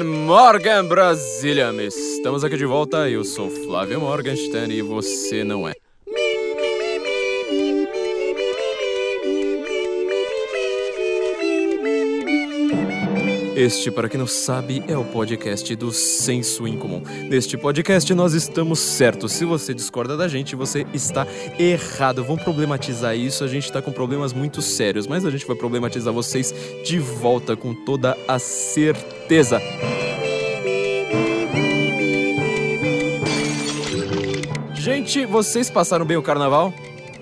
Guten Morgen, Brasília! Estamos aqui de volta, eu sou Flávio Morgenstern e você não é. Este, para quem não sabe, é o podcast do Senso Incomum. Neste podcast nós estamos certos. Se você discorda da gente, você está errado. Vamos problematizar isso. A gente está com problemas muito sérios, mas a gente vai problematizar vocês de volta com toda a certeza. Gente, vocês passaram bem o carnaval?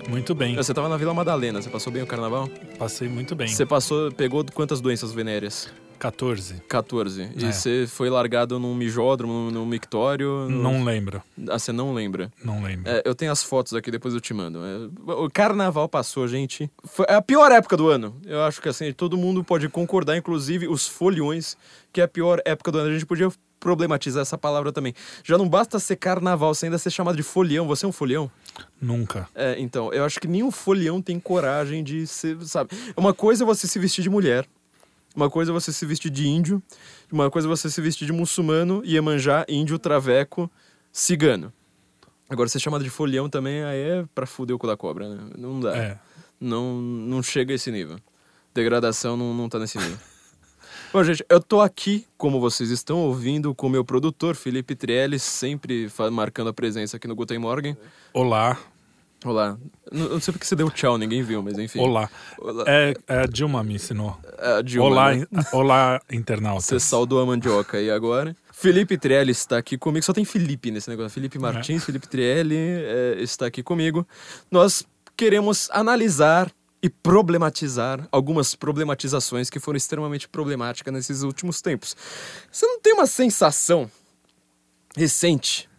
Muito bem. Você estava na Vila Madalena, você passou bem o carnaval? Passei muito bem. Você passou, pegou quantas doenças venéreas? 14. 14. E É. você foi largado num mijódromo, num, mictório? no- Não lembro. Ah, você não lembra? Não lembro. É, eu tenho as fotos aqui, depois eu te mando. É, o carnaval passou, gente. Foi é a pior época do ano. Eu acho que assim, todo mundo pode concordar, inclusive os foliões, que é a pior época do ano. A gente podia problematizar essa palavra também. Já não basta ser carnaval, você ainda ser chamado de folião. Você é um folião? Nunca. É, então, eu acho que nenhum folião tem coragem de ser, sabe? Uma coisa é você se vestir de mulher, uma coisa é você se vestir de índio, uma coisa é você se vestir de muçulmano, Iemanjá, índio, traveco, cigano. Agora, ser chamado de folião também aí é pra fuder o cu da cobra, né? Não dá. É. Não, não chega a esse nível. Degradação não, não tá nesse nível. Bom, gente, eu tô aqui, como vocês estão ouvindo, com o meu produtor, Felipe Trielli, sempre marcando a presença aqui no Guten Morgen. Olá. Olá. Não, não sei porque você deu tchau, ninguém viu, mas enfim. Olá. Olá. É, é a Dilma me ensinou. A Dilma, olá, né? olá, internautas. Você saudou a mandioca aí agora. Felipe Trielli está aqui comigo. Só tem Felipe nesse negócio. Felipe Martins, Felipe Trielli é, está aqui comigo. Nós queremos analisar e problematizar algumas problematizações que foram extremamente problemáticas nesses últimos tempos. Você não tem uma sensação recente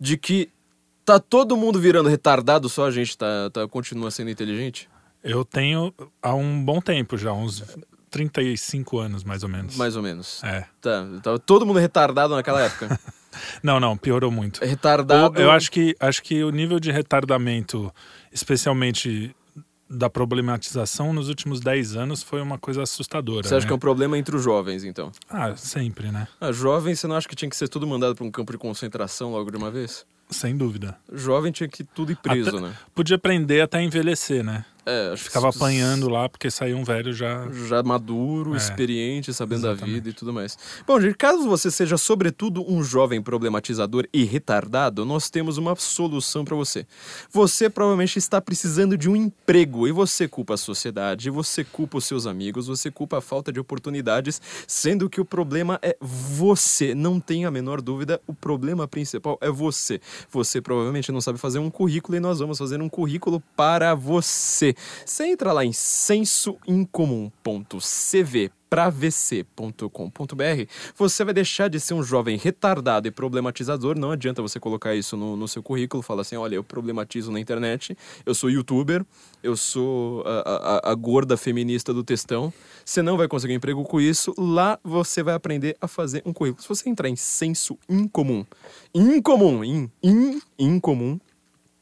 de que tá todo mundo virando retardado, só a gente tá, tá continua sendo inteligente? Eu tenho há um bom tempo já, uns 35 anos mais ou menos. Mais ou menos. É. Tá, tava todo mundo retardado naquela época. Não, não, piorou muito. retardado. Eu, eu acho que acho que o nível de retardamento, especialmente da problematização nos últimos 10 anos foi uma coisa assustadora. Você acha né? que é um problema entre os jovens, então? Ah, sempre, né? Ah, jovem, você não acha que tinha que ser tudo mandado para um campo de concentração logo de uma vez? Sem dúvida. Jovem tinha que ir tudo ir preso, Até- né? Podia aprender até envelhecer, né? É, Ficava apanhando lá porque saía um velho já. Já maduro, É, experiente, sabendo da exatamente. vida e tudo mais. Bom, gente, caso você seja, sobretudo, um jovem problematizador e retardado, nós temos uma solução para você. Você provavelmente está precisando de um emprego e você culpa a sociedade, você culpa os seus amigos, você culpa a falta de oportunidades, sendo que o problema é você. Não tenha a menor dúvida, o problema principal é você. Você provavelmente não sabe fazer um currículo e nós vamos fazer um currículo para você. Você entra lá em sensoincomum.cv pravc.com.br, você vai deixar de ser um jovem retardado e problematizador. Não adianta você colocar isso no, no seu currículo, falar assim: olha, eu problematizo na internet, eu sou youtuber, eu sou a, a- a gorda feminista do textão. Você não vai conseguir um emprego com isso. Lá você vai aprender a fazer um currículo. Se você entrar em senso incomum, incomum, in, in, incomum,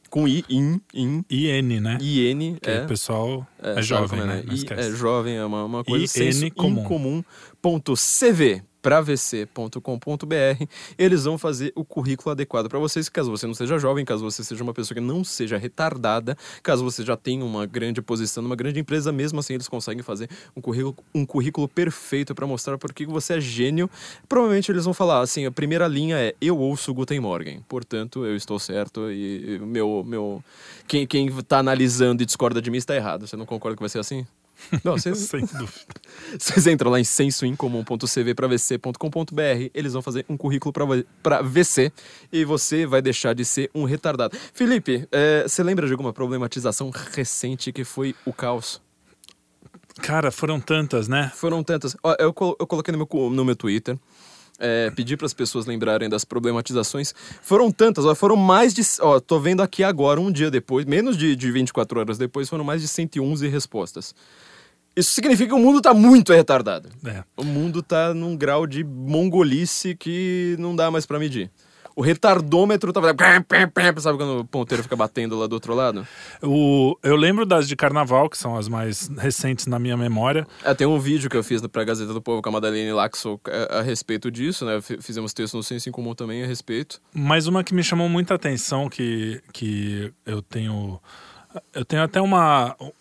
com i, in, in, IN, né? IN, Que é. o pessoal é, sabe jovem, como né? Não I- é jovem, é uma, uma coisa IN senso comum. incomum.cv pravc.com.br eles vão fazer o currículo adequado para vocês, caso você não seja jovem, caso você seja uma pessoa que não seja retardada, caso você já tenha uma grande posição numa grande empresa, mesmo assim eles conseguem fazer um currículo, um currículo perfeito para mostrar por que você é gênio. Provavelmente eles vão falar assim, a primeira linha é eu ouço Guten Morgen, portanto eu estou certo e e meu meu quem quem tá analisando e discorda de mim está errado. Você não concorda que vai ser assim? Não, vocês, Sem dúvida. vocês entram lá em sensoincomum.cv eles vão fazer um currículo para VC e você vai deixar de ser um retardado. Felipe, é, você lembra de alguma problematização recente que foi o caos? Cara, foram tantas, né? Foram tantas. Eu, eu coloquei no meu, no meu Twitter. É, pedi para as pessoas lembrarem das problematizações. Foram tantas, ó, foram mais de. Ó, tô vendo aqui agora, um dia depois, menos de, de 24 horas depois, foram mais de 111 respostas. Isso significa que o mundo tá muito retardado. É. O mundo tá num grau de mongolice que não dá mais para medir. O retardômetro tava. Sabe quando o ponteiro fica batendo lá do outro lado? O, eu lembro das de carnaval, que são as mais recentes na minha memória. É, tem um vídeo que eu fiz pra Gazeta do Povo com a Madalene Laxo a, a respeito disso, né? Fizemos texto no Senso em Comum também a respeito. Mas uma que me chamou muita atenção, que, que eu tenho. Eu tenho até uma. um-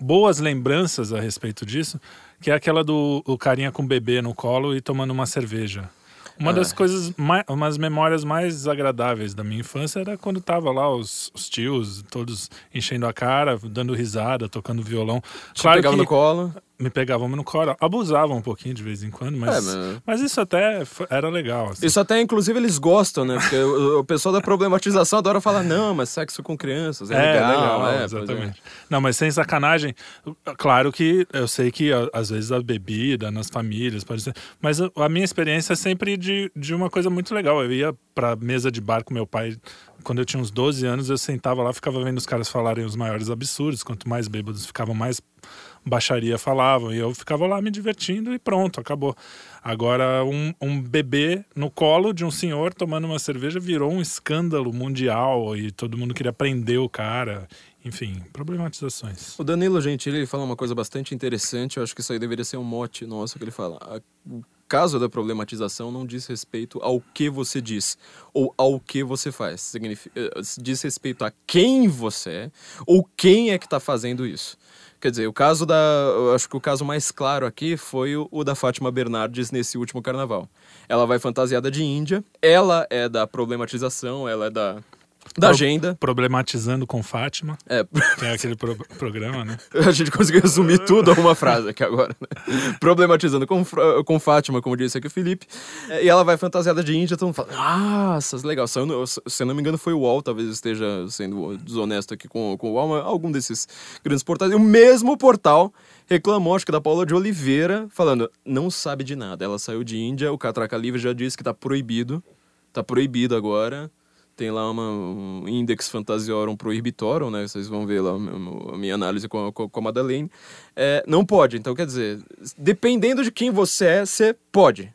boas lembranças a respeito disso, que é aquela do o carinha com o bebê no colo e tomando uma cerveja. Uma Ah. das coisas, mais, umas memórias mais agradáveis da minha infância era quando tava lá os, os tios, todos enchendo a cara, dando risada, tocando violão. Te pegava no colo. Me pegavam no colo, abusavam um pouquinho de vez em quando, mas, É, mas- mas isso até era legal. assim. Isso até, inclusive, eles gostam, né? Porque o, o pessoal da problematização adora falar, não, mas sexo com crianças é, legal. é, pois é. exatamente. Não, mas sem sacanagem, claro que eu sei que às vezes a bebida nas famílias pode ser, mas a a minha experiência é sempre de, de uma coisa muito legal. Eu ia pra mesa de bar com meu pai quando eu tinha uns 12 anos, eu sentava lá, ficava vendo os caras falarem os maiores absurdos, quanto mais bêbados ficavam, mais baixaria falavam, e eu ficava lá me divertindo e pronto, acabou. Agora, um, um bebê no colo de um senhor tomando uma cerveja virou um escândalo mundial e todo mundo queria prender o cara. Enfim, problematizações. O Danilo Gentili ele fala uma coisa bastante interessante, eu acho que isso aí deveria ser um mote nosso que ele fala. A- O caso da problematização não diz respeito ao que você diz ou ao que você faz. Significa, eh, diz respeito a quem você é ou quem é que está fazendo isso. Quer dizer, o caso da. Acho que o caso mais claro aqui foi o, o da Fátima Bernardes nesse último carnaval. Ela vai fantasiada de Índia, ela é da problematização, ela é da. Da Pro- agenda. Problematizando com Fátima, É, que é aquele pro- programa, né? A gente conseguiu resumir tudo a uma frase aqui agora. Né? Problematizando com, com Fátima, como disse aqui o Felipe. É, E ela vai fantasiada de índia, todo mundo fala, nossa, legal. Saiu no- se eu não me engano foi o UOL, talvez eu esteja sendo desonesto aqui com, com o UOL, mas algum desses grandes portais. E o mesmo portal reclamou, acho que da Paula de Oliveira, falando, não sabe de nada. Ela saiu de Índia, o Catraca Livre já disse que tá proibido. Tá proibido agora. Tem lá uma, um Index Fantasiorum Prohibitorum, né? Vocês vão ver lá a minha análise com a, com a Madeleine. É, não pode. Então, quer dizer, dependendo de quem você é, você pode.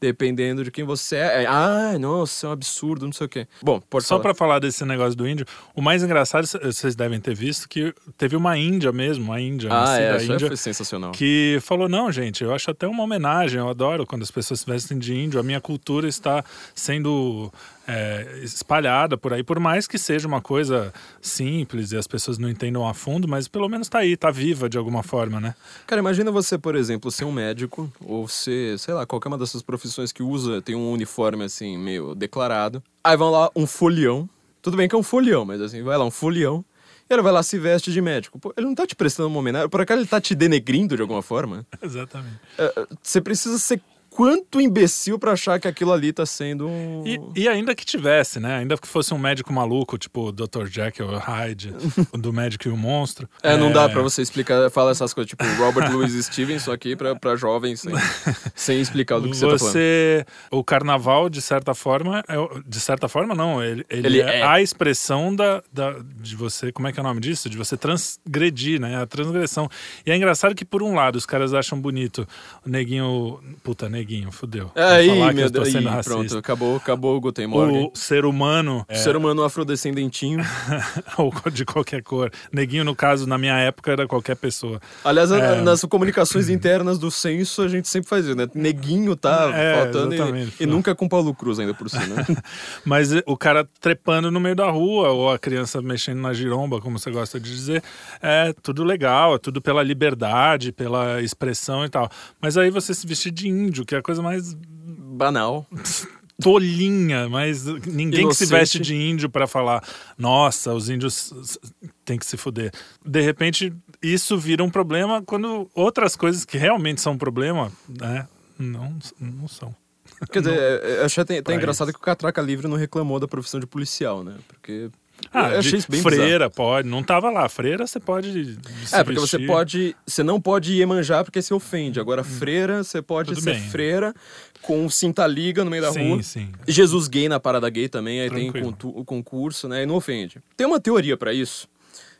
Dependendo de quem você é. ah, nossa, é um absurdo, não sei o quê. Bom, pode Só para falar desse negócio do índio, o mais engraçado, vocês devem ter visto, que teve uma índia mesmo, uma índia, Ah, nascida é, índia, foi sensacional. que falou: não, gente, eu acho até uma homenagem, eu adoro quando as pessoas se vestem de índio, a minha cultura está sendo é, espalhada por aí, por mais que seja uma coisa simples e as pessoas não entendam a fundo, mas pelo menos tá aí, tá viva de alguma forma, né? Cara, imagina você, por exemplo, ser um médico, ou ser, sei lá, qualquer uma dessas profissões que usa, tem um uniforme assim, meio declarado. Aí vão lá um folião. Tudo bem que é um folião, mas assim, vai lá um folião. E ele vai lá se veste de médico. Pô, ele não tá te prestando uma homenagem. Por acaso ele tá te denegrindo de alguma forma? Exatamente. É, é, Você precisa ser quanto imbecil pra achar que aquilo ali tá sendo. um- E, e ainda que tivesse, né? Ainda que fosse um médico maluco, tipo o Dr. Jekyll Hyde, do médico e o monstro. É, não dá pra você explicar, fala essas coisas, tipo Robert Louis Stevenson só aqui pra, pra jovens, sem, sem explicar do que você, tá falando. Você, o carnaval, de certa forma, é, de certa forma não, ele, ele, Ele é, é. a expressão da, da, de você, como é que é o nome disso? De você transgredir, né? A transgressão. E é engraçado que, por um lado, os caras acham bonito o neguinho, puta, neguinho, fudeu. Vou Aí, meu Deus, aí, pronto, acabou, acabou o Guten Morgen. O ser humano, é, Ser humano afrodescendentinho. ou de qualquer cor. Neguinho, no caso, na minha época, era qualquer pessoa. Aliás, É. nas comunicações internas do censo, a gente sempre faz isso, né? Neguinho tá É, faltando e, e nunca com Paulo Cruz ainda por cima. né? Mas o cara trepando no meio da rua, ou a criança mexendo na giromba, como você gosta de dizer, é tudo legal, é tudo pela liberdade, pela expressão e tal. Mas aí você se vestir de índio, que é a coisa mais Banal. tolinha, mas ninguém que se Inocente. veste de índio pra falar, nossa, os índios têm que se fuder. De repente, isso vira um problema quando outras coisas que realmente são um problema, né, não, não são. Quer dizer, é, eu achei até, até engraçado isso. que o Catraca Livre não reclamou da profissão de policial, né? Porque. Ah, eu achei isso bem bizarro. freira pode, não tava lá. Freira você pode. se É, porque você vestir. pode. Você não pode Iemanjá porque se ofende. Agora, freira, você pode Tudo ser bem. freira com cinta liga no meio da sim, rua. sim. Jesus gay na parada gay também, aí tem Tranquilo. contu- o concurso, né? E não ofende. Tem uma teoria pra isso.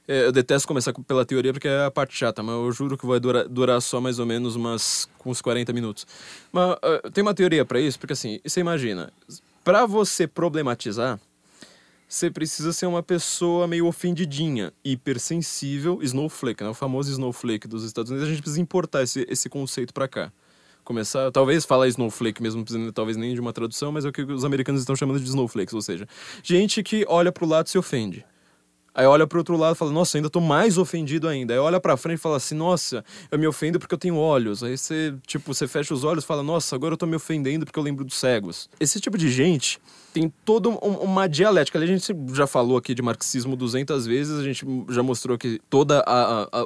É, eu detesto começar com- pela teoria porque é a parte chata, mas eu juro que vai durar, durar só mais ou menos umas, uns 40 minutos. Mas ah, tem uma teoria pra isso, porque assim, você imagina, Pra você problematizar, você precisa ser uma pessoa meio ofendidinha, hipersensível, snowflake, né? O famoso snowflake dos Estados Unidos. A gente precisa importar esse, esse conceito pra cá. Começar, talvez falar snowflake mesmo, não precisa talvez nem de uma tradução, mas é o que os americanos estão chamando de snowflakes, ou seja, gente que olha pro lado e se ofende. Aí olha pro outro lado e fala, nossa, ainda tô mais ofendido ainda. Aí olha pra frente e fala assim, nossa, eu me ofendo porque eu tenho olhos. Aí você, tipo, você fecha os olhos e fala, nossa, agora eu tô me ofendendo porque eu lembro dos cegos. Esse tipo de gente tem toda um, uma dialética. A gente já falou aqui de marxismo 200 vezes, a gente já mostrou que todo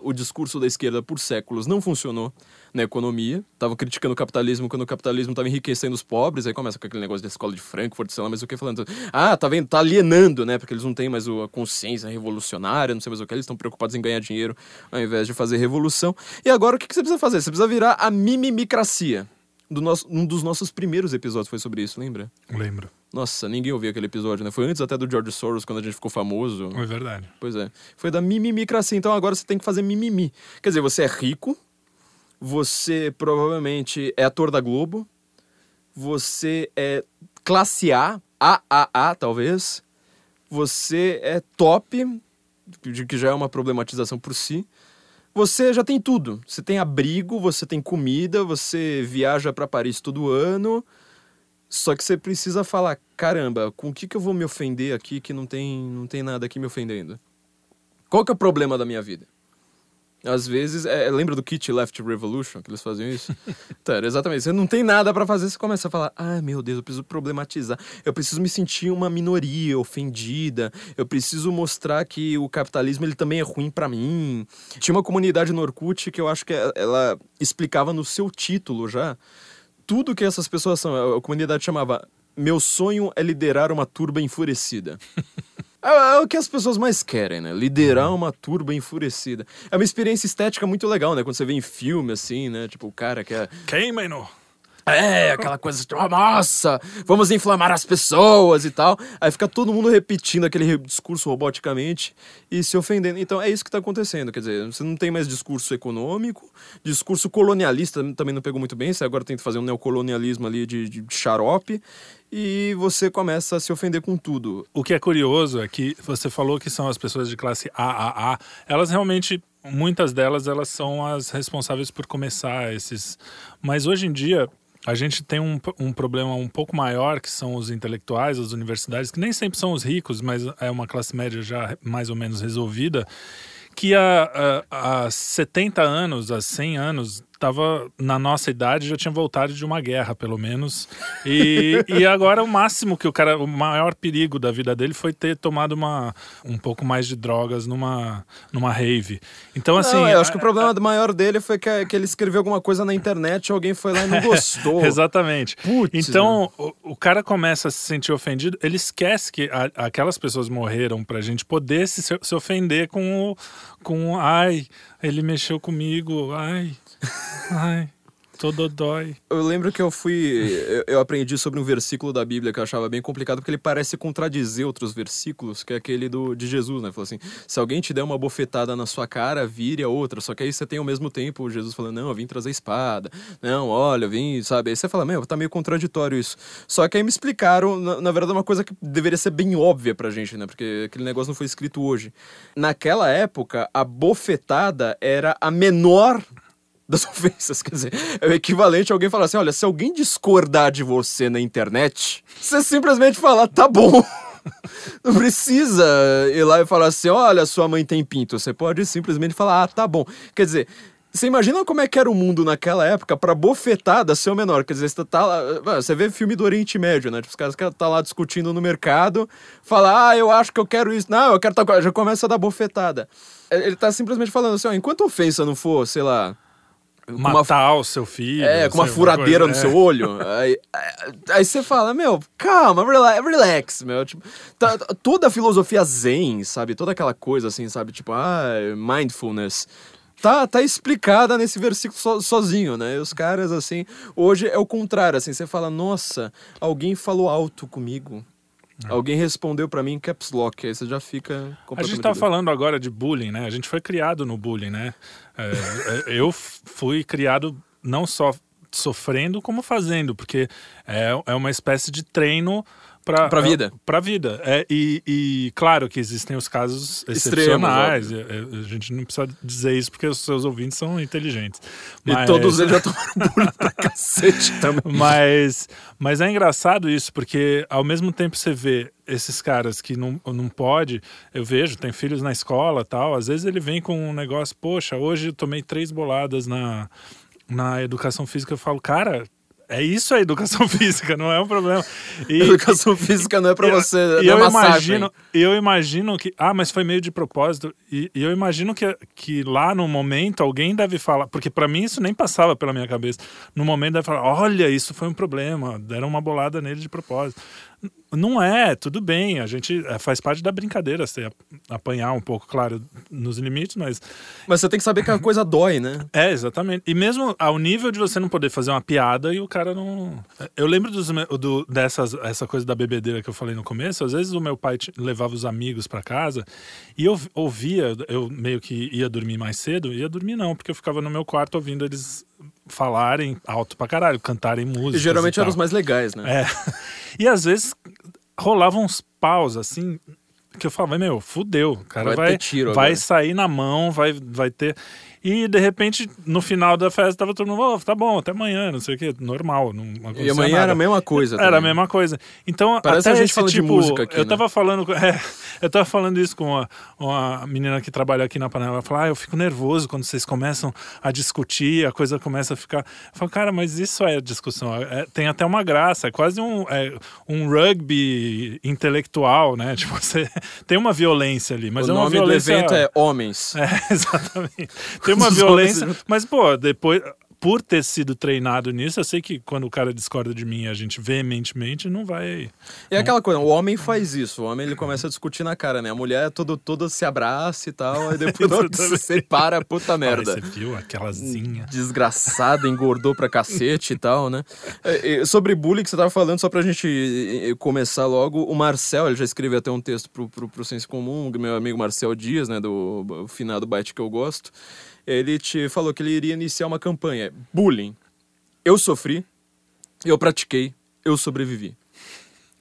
o discurso da esquerda por séculos não funcionou na economia. Tava criticando o capitalismo quando o capitalismo estava enriquecendo os pobres. Aí começa com aquele negócio da escola de Frankfurt, sei lá, mas o que falando. Ah, tá vendo? Tá alienando, né? Porque eles não têm mais a consciência revolucionária, não sei mais o que. Eles estão preocupados em ganhar dinheiro ao invés de fazer revolução. E agora o que, que você precisa fazer? Você precisa virar a mimimicracia. Do nosso, um dos nossos primeiros episódios foi sobre isso, lembra? Lembro. Nossa, ninguém ouviu aquele episódio, né? Foi antes até do George Soros, quando a gente ficou famoso. É verdade. Pois é. Foi da mimimicracia. Então agora você tem que fazer mimimi. Quer dizer, você é rico, você provavelmente é ator da Globo, você é classe A, AAA talvez, você é top, de que já é uma problematização por si. Você já tem tudo. Você tem abrigo, você tem comida, você viaja para Paris todo ano. Só que você precisa falar, caramba, com o que, que eu vou me ofender aqui que não tem, não tem nada aqui me ofendendo? Qual que é o problema da minha vida? Às vezes, é, lembra do Kit Left Revolution, que eles faziam isso? então, era exatamente. Você não tem nada para fazer, você começa a falar: ah, meu Deus, eu preciso problematizar. Eu preciso me sentir uma minoria ofendida. Eu preciso mostrar que o capitalismo ele também é ruim para mim. Tinha uma comunidade no Orkut que eu acho que ela explicava no seu título já tudo que essas pessoas são. A comunidade chamava Meu sonho é liderar uma turba enfurecida. É, é, o que as pessoas mais querem, né? Liderar uma turba enfurecida. É uma experiência estética muito legal, né? Quando você vê em filme, assim, né? Tipo, o cara que é. Queimem-no! É, aquela coisa tipo, oh, nossa, vamos inflamar as pessoas e tal. Aí fica todo mundo repetindo aquele discurso roboticamente e se ofendendo. Então é isso que está acontecendo. Quer dizer, você não tem mais discurso econômico, discurso colonialista também não pegou muito bem. Você agora tenta fazer um neocolonialismo ali de, de xarope e você começa a se ofender com tudo. O que é curioso é que você falou que são as pessoas de classe AAA, elas realmente muitas delas elas são as responsáveis por começar esses. Mas hoje em dia a gente tem um, um problema um pouco maior que são os intelectuais, as universidades, que nem sempre são os ricos, mas é uma classe média já mais ou menos resolvida, que há, há, há 70 anos, há 100 anos, estava na nossa idade já tinha voltado de uma guerra, pelo menos. E, e agora o máximo que o cara, o maior perigo da vida dele foi ter tomado uma, um pouco mais de drogas numa, numa rave. Então, assim. Não, eu acho que o problema a, maior dele foi que, que ele escreveu alguma coisa na internet, alguém foi lá e não gostou. Exatamente. Putz, então, o, o, cara começa a se sentir ofendido, ele esquece que a, aquelas pessoas morreram pra gente poder se, se ofender com o. Com, ai, ele mexeu comigo, ai, Ai. Todo dói. Eu lembro que eu fui. Eu, aprendi sobre um versículo da Bíblia que eu achava bem complicado, porque ele parece contradizer outros versículos, que é aquele do, de Jesus, né? Falou assim: se alguém te der uma bofetada na sua cara, vire a outra. Só que aí você tem ao mesmo tempo Jesus falando: não, eu vim trazer espada. Não, olha, eu vim, sabe? Aí você fala: meu, tá meio contraditório isso. Só que aí me explicaram, na, na verdade, uma coisa que deveria ser bem óbvia pra gente, né? Porque aquele negócio não foi escrito hoje. Naquela época, a bofetada era a menor das ofensas. Quer dizer, é o equivalente a alguém falar assim: olha, se alguém discordar de você na internet, você simplesmente fala, tá bom. Não precisa ir lá e falar assim: olha, sua mãe tem pinto. Você pode simplesmente falar, ah, tá bom. Quer dizer, você imagina como é que era o mundo naquela época pra bofetada ser o menor? Quer dizer, você tá lá. Você vê filme do Oriente Médio, né? Tipo, os caras que tá lá discutindo no mercado, fala, ah, eu acho que eu quero isso. Não, eu quero tal Já começa a dar bofetada. Ele tá simplesmente falando assim, ó, enquanto ofensa não for, sei lá, matar uma, o seu filho. É, com uma furadeira no é. seu olho. Aí, aí você fala, meu, calma, relax, relax meu. Tipo, tá, toda a filosofia zen, sabe? Toda aquela coisa assim, sabe? Tipo, ah, mindfulness. Tá, tá explicada nesse versículo so, sozinho, né? E os caras, assim, hoje é o contrário, assim, você fala, nossa, alguém falou alto comigo. É. Alguém respondeu para mim em caps lock, aí você já fica A gente tá falando agora de bullying, né? A gente foi criado no bullying, né? É, é eu fui criado não só sofrendo como fazendo, porque é, é uma espécie de treino Pra vida. É, pra vida. É, e, e claro que existem os casos excepcionais. É, é, a gente não precisa dizer isso porque os seus ouvintes são inteligentes. E todos eles já tomaram bullying pra cacete também. Mas, mas é engraçado isso, porque ao mesmo tempo você vê esses caras que não, não pode, eu vejo, tem filhos na escola tal, às vezes ele vem com um negócio, poxa, hoje eu tomei três boladas na, na educação física, eu falo, cara, é isso a educação física, não é um problema. E, educação física não é para você. E eu imagino, eu imagino que. Ah, mas foi meio de propósito. E, e, eu imagino que, que lá no momento alguém deve falar. Porque para mim isso nem passava pela minha cabeça. No momento deve falar: olha, isso foi um problema. Deram uma bolada nele de propósito. Não é, tudo bem, a gente é, faz parte da brincadeira, você apanhar um pouco, claro, nos limites, mas. Mas você tem que saber que a coisa dói, né? É, exatamente. E mesmo ao nível de você não poder fazer uma piada e o cara não. Eu lembro dos, do, dessas essa coisa da bebedeira que eu falei no começo, às vezes o meu pai levava os amigos para casa e eu ouvia, eu meio que ia dormir mais cedo, ia dormir não, porque eu ficava no meu quarto ouvindo eles falarem alto pra caralho, cantarem música. E geralmente eram os mais legais, né? É. E às vezes rolavam uns paus assim que eu falava, meu, fudeu, o cara vai, vai, tiro vai sair na mão, vai, vai ter. E de repente, no final da festa, tava todo mundo, oh, tá bom, até amanhã, não sei o que, normal. Não e amanhã nada. era a mesma coisa. Era também. a mesma coisa. Então, Parece até a gente falando tipo, de música aqui. Eu né? tava falando. É, eu tava falando isso com uma, uma menina que trabalha aqui na panela. Ela falou: ah, eu fico nervoso quando vocês começam a discutir, a coisa começa a ficar. Eu falo, cara, mas isso é discussão. É, tem até uma graça, é quase um, é, um rugby intelectual, né? Tipo, você tem uma violência ali, mas o é uma nome violência. do evento é Homens. É, exatamente. Tem uma violência. Mas, pô, depois. Por ter sido treinado nisso, eu sei que quando o cara discorda de mim e a gente veementemente, não vai. É aquela coisa, o homem faz isso, o homem ele começa a discutir na cara, né? A mulher todo, toda se abraça e tal, e depois se separa, puta merda. Ah, você viu aquelazinha. Desgraçada, engordou pra cacete e tal, né? E, sobre bullying que você tava falando, só pra gente começar logo, o Marcel, ele já escreveu até um texto pro, pro, pro Senso Comum, meu amigo Marcel Dias, né? Do finado Byte que eu gosto ele te falou que ele iria iniciar uma campanha. Bullying. Eu sofri, eu pratiquei, eu sobrevivi.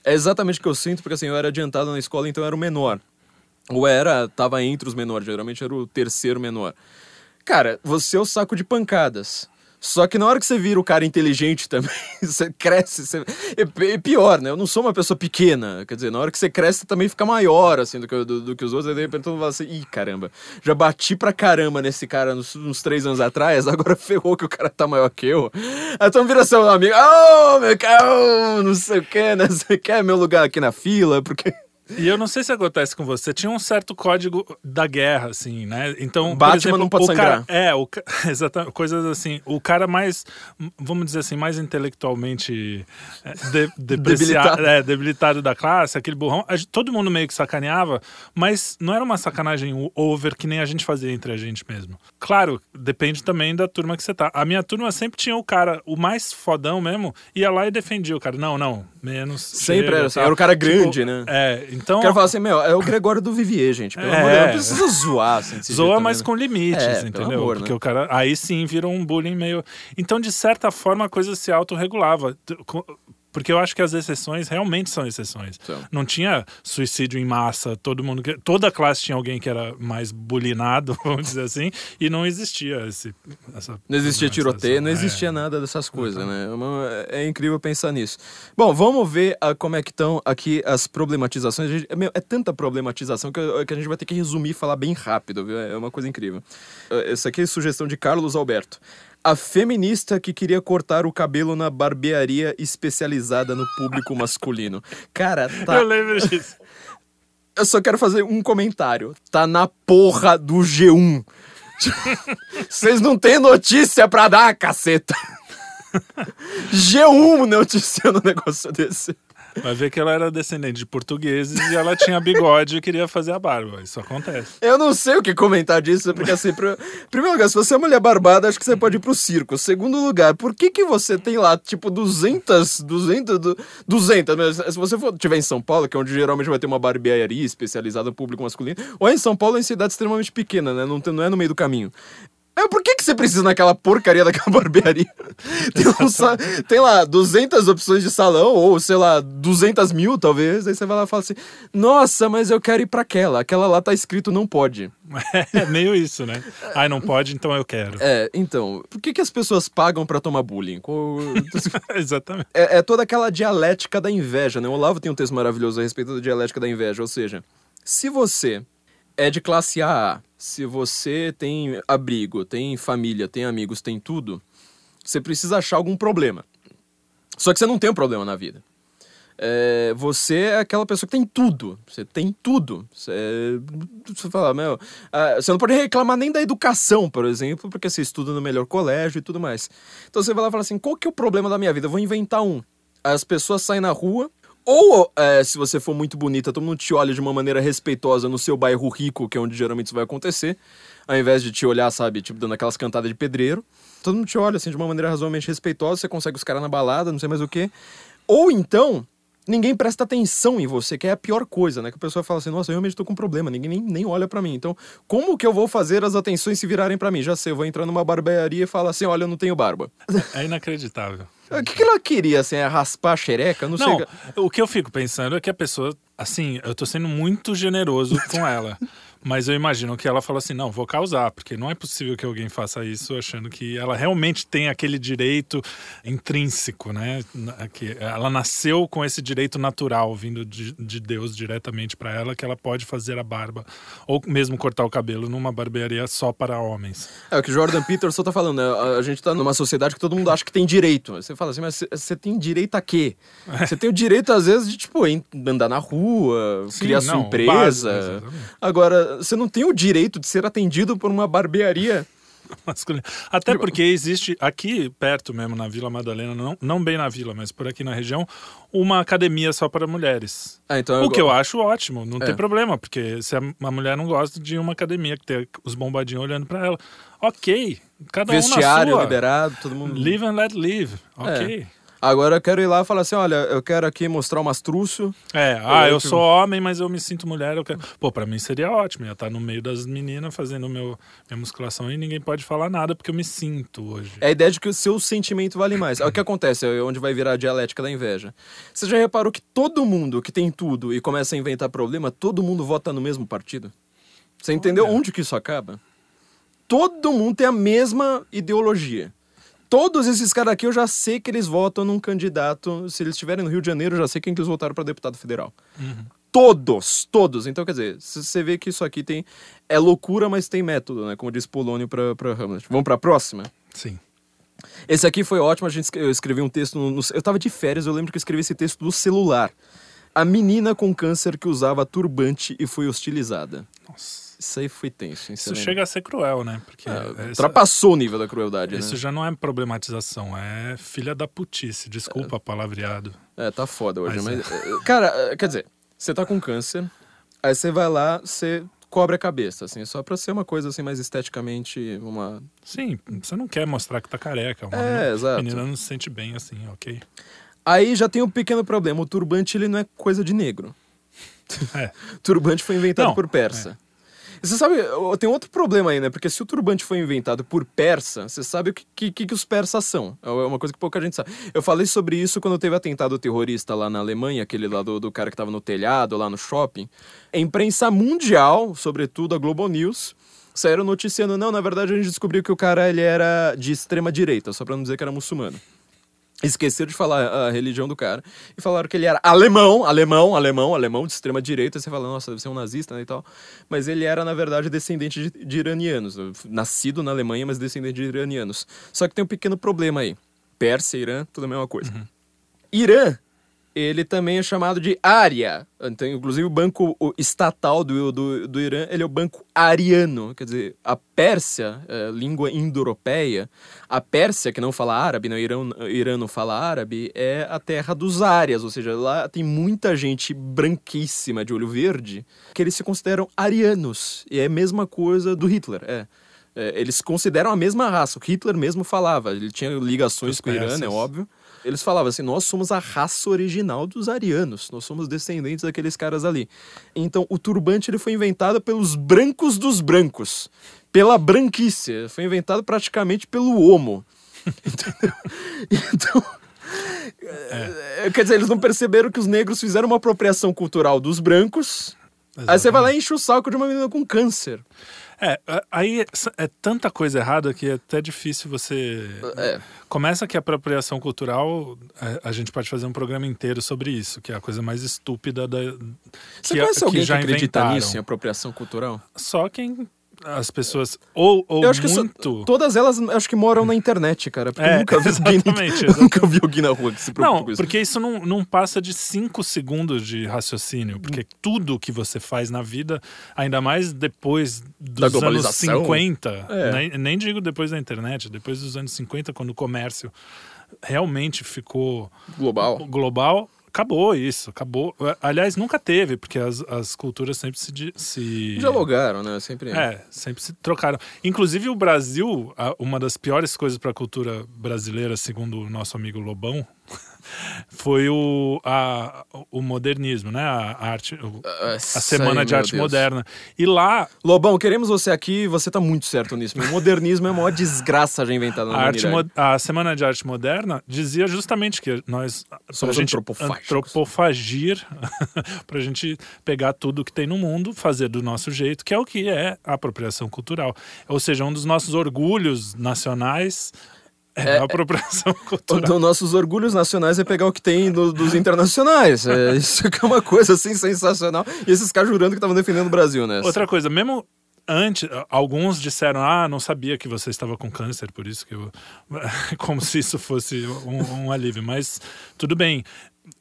É exatamente o que eu sinto, porque assim, eu era adiantado na escola, então eu era o menor. Ou era, tava entre os menores, geralmente era o terceiro menor. Cara, você é o saco de pancadas. Só que na hora que você vira o cara inteligente também, você cresce. Você... E pior, né? Eu não sou uma pessoa pequena. Quer dizer, na hora que você cresce, você também fica maior, assim, do que, do, do que os outros. Aí de repente todo mundo fala assim: ih, caramba, já bati pra caramba nesse cara uns, uns, três anos atrás, agora ferrou que o cara tá maior que eu. Aí então vira seu amigo: oh, meu cara, não sei o que, né? Você quer meu lugar aqui na fila? Porque. E eu não sei se acontece com você. Tinha um certo código da guerra, assim, né? Então, Batman exemplo, não pode o sangrar. Cara, é, o, exatamente, coisas assim. O cara mais, vamos dizer assim, mais intelectualmente de, debilitado. É, debilitado da classe, aquele burrão. Todo mundo meio que sacaneava, mas não era uma sacanagem over que nem a gente fazia entre a gente mesmo. Claro, depende também da turma que você tá. A minha turma sempre tinha o cara, o mais fodão mesmo, ia lá e defendia o cara. Não, não, menos. Sempre era assim. Era o cara grande, tipo, né? É, então. O cara fala assim, meu, é o Gregório do Vivier, gente. Pelo é, amor de Deus, não precisa zoar. Assim, Zoa, mas com limites, é, entendeu? Amor, Porque né? o cara. Aí sim virou um bullying meio. Então, de certa forma, a coisa se autorregulava. Porque eu acho que as exceções realmente são exceções. Então. Não tinha suicídio em massa, todo mundo. Toda classe tinha alguém que era mais bulinado, vamos dizer assim, e não existia esse. Essa, não existia tiroteio, não existia é. nada dessas coisas, então. né? É, é, incrível pensar nisso. Bom, vamos ver a, como é que estão aqui as problematizações. Gente, é, meu, é, tanta problematização que, que, a gente vai ter que resumir e falar bem rápido, viu? É uma coisa incrível. Essa aqui é a sugestão de Carlos Alberto. A feminista que queria cortar o cabelo na barbearia especializada no público masculino. Cara, tá. Eu lembro disso. Eu só quero fazer um comentário. Tá na porra do G1. Vocês não têm notícia pra dar, caceta. G1 noticiando um negócio desse. Vai ver que ela era descendente de portugueses e ela tinha bigode e queria fazer a barba. Isso acontece. Eu não sei o que comentar disso, porque assim, pro... primeiro lugar, se você é mulher barbada, acho que você pode ir pro circo. Segundo lugar, por que que você tem lá, tipo, 200, 200, 200, se você for, tiver em São Paulo, que é onde geralmente vai ter uma barbearia especializada no público masculino, ou é em São Paulo, é em cidade extremamente pequena, né, não, tem, não é no meio do caminho. Aí, por que, que você precisa naquela porcaria daquela barbearia? Tem, um tem lá 200 opções de salão, ou sei lá, 200 mil talvez. Aí você vai lá e fala assim: Nossa, mas eu quero ir pra aquela. Aquela lá tá escrito não pode. É meio isso, né? Ai, não pode, então eu quero. É, então, por que, que as pessoas pagam pra tomar bullying? Exatamente. É, é toda aquela dialética da inveja, né? O Olavo tem um texto maravilhoso a respeito da dialética da inveja. Ou seja, se você é de classe AA, se você tem abrigo, tem família, tem amigos, tem tudo, você precisa achar algum problema. Só que você não tem um problema na vida. É, você é aquela pessoa que tem tudo. Você tem tudo. Você, você fala, meu, ah, você não pode reclamar nem da educação, por exemplo, porque você estuda no melhor colégio e tudo mais. Então você vai lá e fala assim: qual que é o problema da minha vida? Eu vou inventar um. As pessoas saem na rua. Ou, é, se você for muito bonita, todo mundo te olha de uma maneira respeitosa no seu bairro rico, que é onde geralmente isso vai acontecer, ao invés de te olhar, sabe, tipo, dando aquelas cantadas de pedreiro. Todo mundo te olha, assim, de uma maneira razoavelmente respeitosa, você consegue os caras na balada, não sei mais o quê. Ou então, ninguém presta atenção em você, que é a pior coisa, né? Que a pessoa fala assim, nossa, eu realmente tô com um problema, ninguém nem, nem olha pra mim. Então, como que eu vou fazer as atenções se virarem pra mim? Já sei, eu vou entrar numa barbearia e falar assim, olha, eu não tenho barba. É inacreditável. O que, que ela queria, assim? É raspar a xereca? Não, Não, sei. o que eu fico pensando é que a pessoa, assim, eu tô sendo muito generoso com ela. Mas eu imagino que ela fala assim: não, vou causar, porque não é possível que alguém faça isso achando que ela realmente tem aquele direito intrínseco, né? Que ela nasceu com esse direito natural vindo de, de Deus diretamente para ela, que ela pode fazer a barba ou mesmo cortar o cabelo numa barbearia só para homens. É o que Jordan Peterson tá falando, né? A- gente tá numa sociedade que todo mundo acha que tem direito. Você fala assim, mas você- tem direito a quê? Você tem o direito, às vezes, de, tipo, andar na rua, Sim, criar sua não, empresa. básico, exatamente. Agora, você não tem o direito de ser atendido por uma barbearia. masculino. Até porque existe aqui perto mesmo, na Vila Madalena, não, não bem na vila, mas por aqui na região, uma academia só para mulheres. Ah, então O que eu acho ótimo, não É. tem problema, porque se a uma mulher não gosta de uma academia que tem os bombadinhos olhando para ela, ok, cada um na Vestiário sua. liberado, todo mundo. Live and let live, ok. Agora eu quero ir lá e falar assim: olha, eu quero aqui mostrar o mastrúcio. É, ah, eu outro- sou homem, mas eu me sinto mulher. Eu quero... Pô, pra mim seria ótimo. Eu ia estar no meio das meninas fazendo meu, minha musculação e ninguém pode falar nada porque eu me sinto hoje. É a ideia de que o seu sentimento vale mais. É o que acontece, é onde vai virar a dialética da inveja. Você já reparou que todo mundo que tem tudo e começa a inventar problema, todo mundo vota no mesmo partido? Você entendeu Olha. onde que isso acaba? Todo mundo tem a mesma ideologia. Todos esses caras aqui eu já sei que eles votam num candidato. Se eles estiverem no Rio de Janeiro, eu já sei quem que eles votaram para deputado federal. Todos, todos. Então, quer dizer, você vê que isso aqui tem. É loucura, mas tem método, né? Como diz Polônio pra, pra Hamlet. Vamos pra próxima? Sim. Esse aqui foi ótimo, a gente, eu escrevi um texto, no, no- eu tava de férias, eu lembro que eu escrevi esse texto do celular. A menina com câncer que usava turbante e foi hostilizada. Nossa. Isso aí foi tenso? Isso chega a ser cruel, né? Porque É, ultrapassou o nível da crueldade, isso né? já não é problematização, é filha da putice. Desculpa palavreado. É, tá foda hoje, Mas mas... é, Cara, é, quer dizer, você tá com câncer, aí você vai lá, você cobre a cabeça, assim, só pra ser uma coisa, assim, mais esteticamente, uma... Sim, você não quer mostrar que tá careca. Uma É, exato. menina não se sente bem assim, ok? Aí já tem um pequeno problema, o turbante, ele não é coisa de negro. É. turbante foi inventado Não, por persa. Você sabe, tem outro problema aí, né? Porque se o turbante foi inventado por persa, você sabe o que, que, que os persas são. É uma coisa que pouca gente sabe. Eu falei sobre isso quando teve atentado terrorista lá na Alemanha, aquele lá do, do cara que tava no telhado, lá no shopping. A imprensa mundial, sobretudo a Global News, saíram noticiando, não, na verdade a gente descobriu que o cara ele era de extrema direita, só pra não dizer que era muçulmano. Esqueceram de falar a religião do cara. E falaram que ele era alemão, alemão, alemão, alemão de extrema direita. Você fala, nossa, deve ser um nazista né, e tal. Mas ele era, na verdade, descendente de, de iranianos. Nascido na Alemanha, mas descendente de iranianos. Só que tem um pequeno problema aí. Pérsia, Irã, tudo a mesma coisa. Irã, ele também é chamado de Ária. Então, inclusive, o banco o estatal do, do, do Irã, ele é o banco ariano. Quer dizer, a Pérsia, é, língua indo-europeia, a Pérsia, que não fala árabe, né, o Irã, o Irã não fala árabe, é a terra dos árias. Ou seja, lá tem muita gente branquíssima de olho verde que eles se consideram arianos. E é a mesma coisa do Hitler, é. É, eles consideram a mesma raça. O Hitler mesmo falava, ele tinha ligações com o Irã, é óbvio. Eles falavam assim: nós somos a raça original dos arianos, nós somos descendentes daqueles caras ali. Então, o turbante ele foi inventado pelos brancos dos brancos, pela branquice. Foi inventado praticamente pelo homo. Então. é, Quer dizer, eles não perceberam que os negros fizeram uma apropriação cultural dos brancos. Aí você vai lá e enche o saco de uma menina com câncer. É, a- aí é, é tanta coisa errada que é até difícil você. É. Começa que a apropriação cultural, a, a gente pode fazer um programa inteiro sobre isso, que é a coisa mais estúpida da. Você que, conhece alguém que, já acredita inventaram. nisso, em apropriação cultural? Só quem. As pessoas. Ou, ou Eu acho que isso- muito. todas elas acho que moram na internet, cara. Porque É, eu nunca vi alguém, exatamente, nunca vi alguém na rua que se preocupa Não, com isso. porque isso não, não passa de cinco segundos de raciocínio. Porque tudo que você faz na vida, ainda mais depois dos Da anos globalização. 50, É. nem, nem digo depois da internet, depois dos anos 50, quando o comércio realmente ficou Global. global, acabou isso, acabou. Aliás, nunca teve, porque as, as culturas sempre se... se Dialogaram, né? Sempre. é, sempre se trocaram. Inclusive o Brasil, uma das piores coisas para a cultura brasileira, segundo o nosso amigo Lobão, foi o, a- o modernismo, né? A, arte, o- a Semana de Arte Moderna. E lá, Lobão, queremos você aqui você tá muito certo nisso. O modernismo é a maior desgraça já inventada na a, arte, a Semana de Arte Moderna dizia justamente que nós Somos gente antropofagir para a gente pegar tudo que tem no mundo, fazer do nosso jeito, que é o que é a apropriação cultural. Ou seja, um dos nossos orgulhos nacionais é, a apropriação cultural. dos nossos orgulhos nacionais é pegar o que tem do- dos internacionais. É, isso que é uma coisa assim sensacional. E esses caras jurando que estavam defendendo o Brasil, né? Outra coisa, mesmo antes, alguns disseram, ah, não sabia que você estava com câncer, por isso que eu. Como se isso fosse um, um alívio. Mas tudo bem.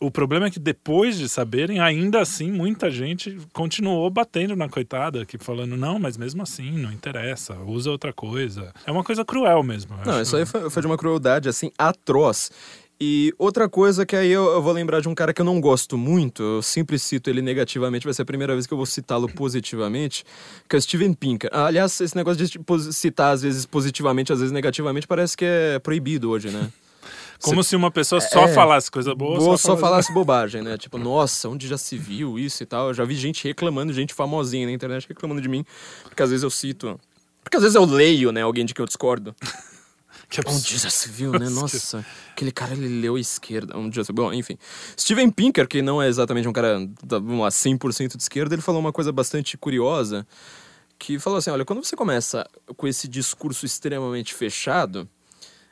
O problema é que depois de saberem, ainda assim, muita gente continuou batendo na coitada, que falando, não, mas mesmo assim, não interessa, usa outra coisa. É uma coisa cruel mesmo. Não, acho. isso aí foi, foi de uma crueldade, assim, atroz. E outra coisa que aí eu, eu vou lembrar de um cara que eu não gosto muito, eu sempre cito ele negativamente, vai ser a primeira vez que eu vou citá-lo positivamente, que é o Steven Pinker. Aliás, esse negócio de tipo, citar às vezes positivamente, às vezes negativamente, parece que é proibido hoje, né? Como se uma pessoa só É, falasse coisa boa. Boa só só falasse bobagem, né? Tipo, nossa, onde já se viu isso e tal? Eu já vi gente reclamando, gente famosinha na internet reclamando de mim, porque às vezes eu cito. Porque às vezes eu leio, né, alguém de que eu discordo. Que Um absurdo. dia já se viu, né? Nossa, aquele cara ele leu a esquerda. Um dia se... Bom, enfim. Steven Pinker, que não é exatamente um cara, vamos lá, 100% de esquerda, ele falou uma coisa bastante curiosa, que falou assim, olha, quando você começa com esse discurso extremamente fechado,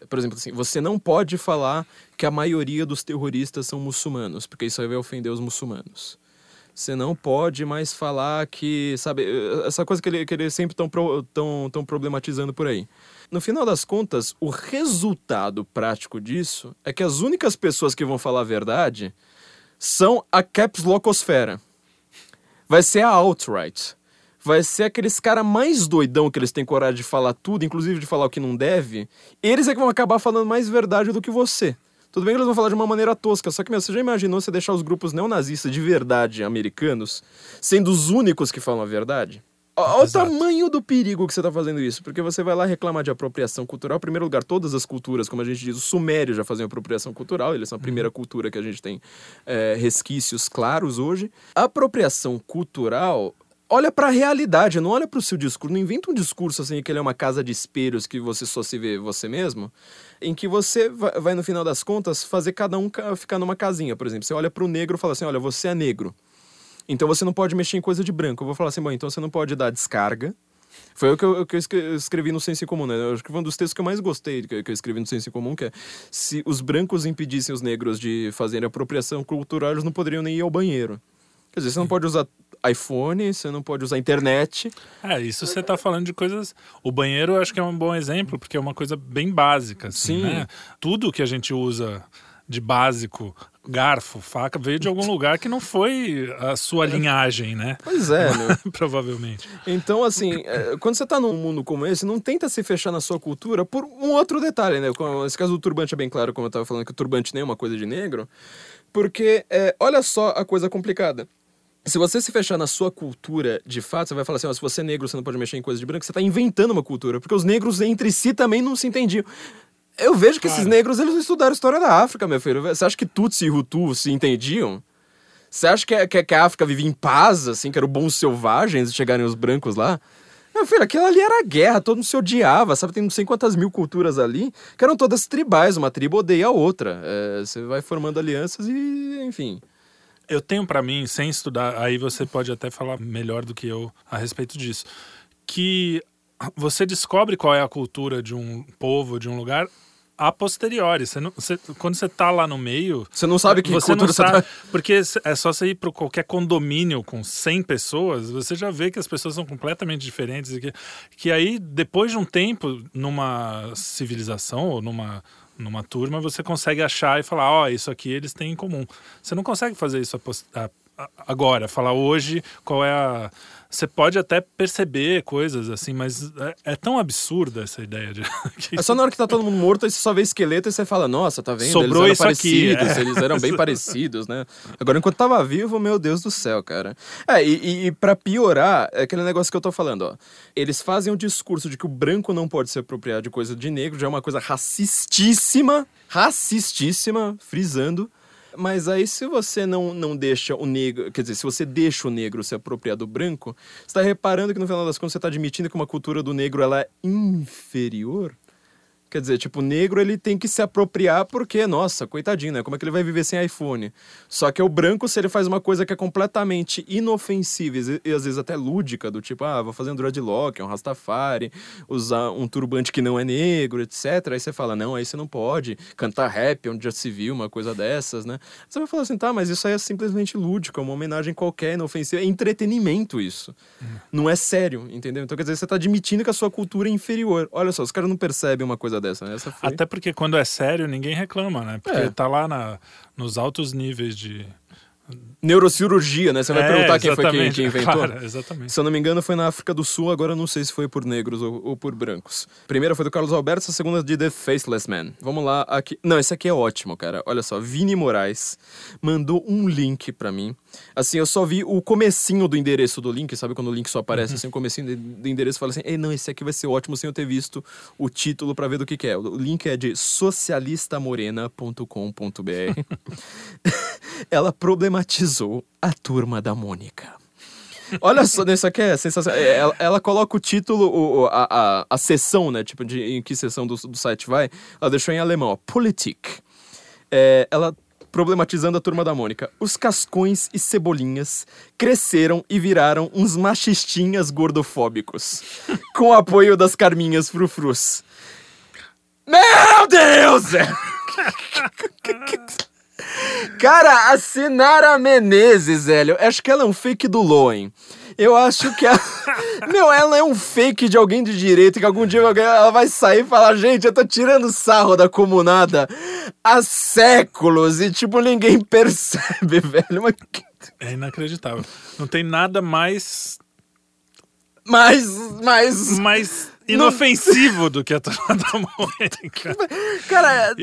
por exemplo, assim, você não pode falar que a maioria dos terroristas são muçulmanos, porque isso aí vai ofender os muçulmanos. Você não pode mais falar que, sabe, essa coisa que ele, que ele sempre estão tão, tão problematizando por aí. No final das contas, o resultado prático disso é que as únicas pessoas que vão falar a verdade são a caps locosfera. Vai ser a alt-right. Vai ser aqueles cara mais doidão que eles têm coragem de falar tudo, inclusive de falar o que não deve. Eles é que vão acabar falando mais verdade do que você. Tudo bem que eles vão falar de uma maneira tosca, só que, meu, você já imaginou você deixar os grupos neonazistas de verdade americanos sendo os únicos que falam a verdade? Olha o tamanho do perigo que você está fazendo isso, porque você vai lá reclamar de apropriação cultural. Em primeiro lugar, todas as culturas, como a gente diz, os sumérios já faziam apropriação cultural, eles são a primeira cultura que a gente tem é, resquícios claros hoje. A apropriação cultural olha para a realidade, não olha para o seu discurso. Não inventa um discurso assim que ele é uma casa de espelhos que você só se vê você mesmo, em que você vai, no final das contas fazer cada um ca- ficar numa casinha, por exemplo. Você olha para o negro e fala assim: olha, você é negro. Então você não pode mexer em coisa de branco. Eu vou falar assim, bom, então você não pode dar descarga. Foi o que eu, que eu escre- escrevi no Senso em Comum, né? Eu acho que foi um dos textos que eu mais gostei que eu, que eu escrevi no Senso em Comum, que é se os brancos impedissem os negros de fazerem apropriação cultural, eles não poderiam nem ir ao banheiro. Quer dizer, você não pode usar iPhone, você não pode usar internet. É, isso você tá falando de coisas. O banheiro eu acho que é um bom exemplo, porque é uma coisa bem básica. Assim, Sim. Né? Tudo que a gente usa de básico, garfo, faca, veio de algum lugar que não foi a sua linhagem, né? Pois é, meu. Provavelmente. Então, assim, é, quando você tá num mundo como esse, não tenta se fechar na sua cultura por um outro detalhe, né? Com- Esse caso do turbante é bem claro, como eu tava falando, que o turbante nem é uma coisa de negro. Porque, é, olha só a coisa complicada. Se você se fechar na sua cultura, de fato, você vai falar assim, ó, se você é negro, você não pode mexer em coisa de branco, você tá inventando uma cultura. Porque os negros entre si também não se entendiam. Eu vejo que esses negros, eles não estudaram história da África, meu filho. Você acha que Tutsi e Hutu se entendiam? Você acha que, a- que, que a África vivia em paz, assim, que eram bons selvagens e chegarem os brancos lá? Meu filho, aquilo ali era guerra, todo mundo se odiava, sabe? Tem não sei quantas mil culturas ali, que eram todas tribais, uma tribo odeia a outra. É, você vai formando alianças e, enfim. Eu tenho para mim, sem estudar, aí você pode até falar melhor do que eu a respeito disso, que você descobre qual é a cultura de um povo, de um lugar, a posteriori. Você não, você, quando você tá lá no meio. Você não sabe que você cultura não você sabe, tá. Porque é só você ir para qualquer condomínio com 100 pessoas, você já vê que as pessoas são completamente diferentes. E que, que aí, depois de um tempo, numa civilização ou numa, numa turma, você consegue achar e falar: ó, oh, isso aqui eles têm em comum. Você não consegue fazer isso a, a, agora, falar hoje qual é a você pode até perceber coisas assim, mas é, é tão absurda essa ideia de. é só na hora que tá todo mundo morto, aí você só vê esqueleto e você fala, nossa, tá vendo? Sobrou eles eram isso aqui, parecidos, é. eles eram bem parecidos, né? Agora, enquanto tava vivo, meu Deus do céu, cara. É, e, e, e pra piorar, é aquele negócio que eu tô falando, ó. Eles fazem o discurso de que o branco não pode se apropriar de coisa de negro, já é uma coisa racistíssima, racistíssima, frisando. Mas aí, se você não, não deixa o negro. Quer dizer, se você deixa o negro se apropriar do branco, você está reparando que no final das contas você está admitindo que uma cultura do negro ela é inferior? Quer dizer, tipo, o negro ele tem que se apropriar porque, nossa, coitadinho, né? Como é que ele vai viver sem iPhone? Só que o branco, se ele faz uma coisa que é completamente inofensiva e, às vezes até lúdica, do tipo, ah, vou fazer um dreadlock, um rastafari, usar um turbante que não é negro, etc. Aí você fala, não, aí você não pode cantar rap onde já se viu uma coisa dessas, né? Você vai falar assim, tá, mas isso aí é simplesmente lúdico, é uma homenagem qualquer, inofensiva, é entretenimento isso. Hum. Não é sério, entendeu? Então, quer dizer, você tá admitindo que a sua cultura é inferior. Olha só, os caras não percebem uma coisa dessa, né? Essa foi... Até porque quando é sério, ninguém reclama, né? Porque é. tá lá na, nos altos níveis de. Neurocirurgia, né? Você vai É, perguntar quem foi quem, quem inventou. Claro, exatamente. Se eu não me engano, foi na África do Sul, agora eu não sei se foi por negros ou, ou por brancos. Primeira foi do Carlos Alberto, a segunda de The Faceless Man. Vamos lá, aqui. Não, esse aqui é ótimo, cara. Olha só, Vini Moraes mandou um link pra mim. Assim, eu só vi o comecinho do endereço do link, sabe quando o link só aparece Uhum. assim, o comecinho do endereço, fala assim: "Ei, não, esse aqui vai ser ótimo sem eu ter visto o título pra ver do que que é". O link é de socialistamorena.com.br. Ela problematizou a turma da Mônica. Olha só, isso aqui é sensacional. É, Ela, ela coloca o título, o, a, a, a sessão, né? Tipo, de, em que sessão do, do site vai. Ela deixou em alemão, ó. Politik. É, ela problematizando a turma da Mônica. Os cascões e cebolinhas cresceram e viraram uns machistinhas gordofóbicos. com o apoio das Carminhas Frufrus. Meu Deus! Cara, a Sinara Menezes, velho, acho que ela é um fake do Loen. Eu acho que ela... Meu, ela é um fake de alguém de direito que algum dia alguém- ela vai sair e falar, gente, eu tô tirando sarro da comunada há séculos e, tipo, ninguém percebe, velho. Mas, É inacreditável. Não tem nada mais, mas, mas mais inofensivo do que a turma da Mônica. cara,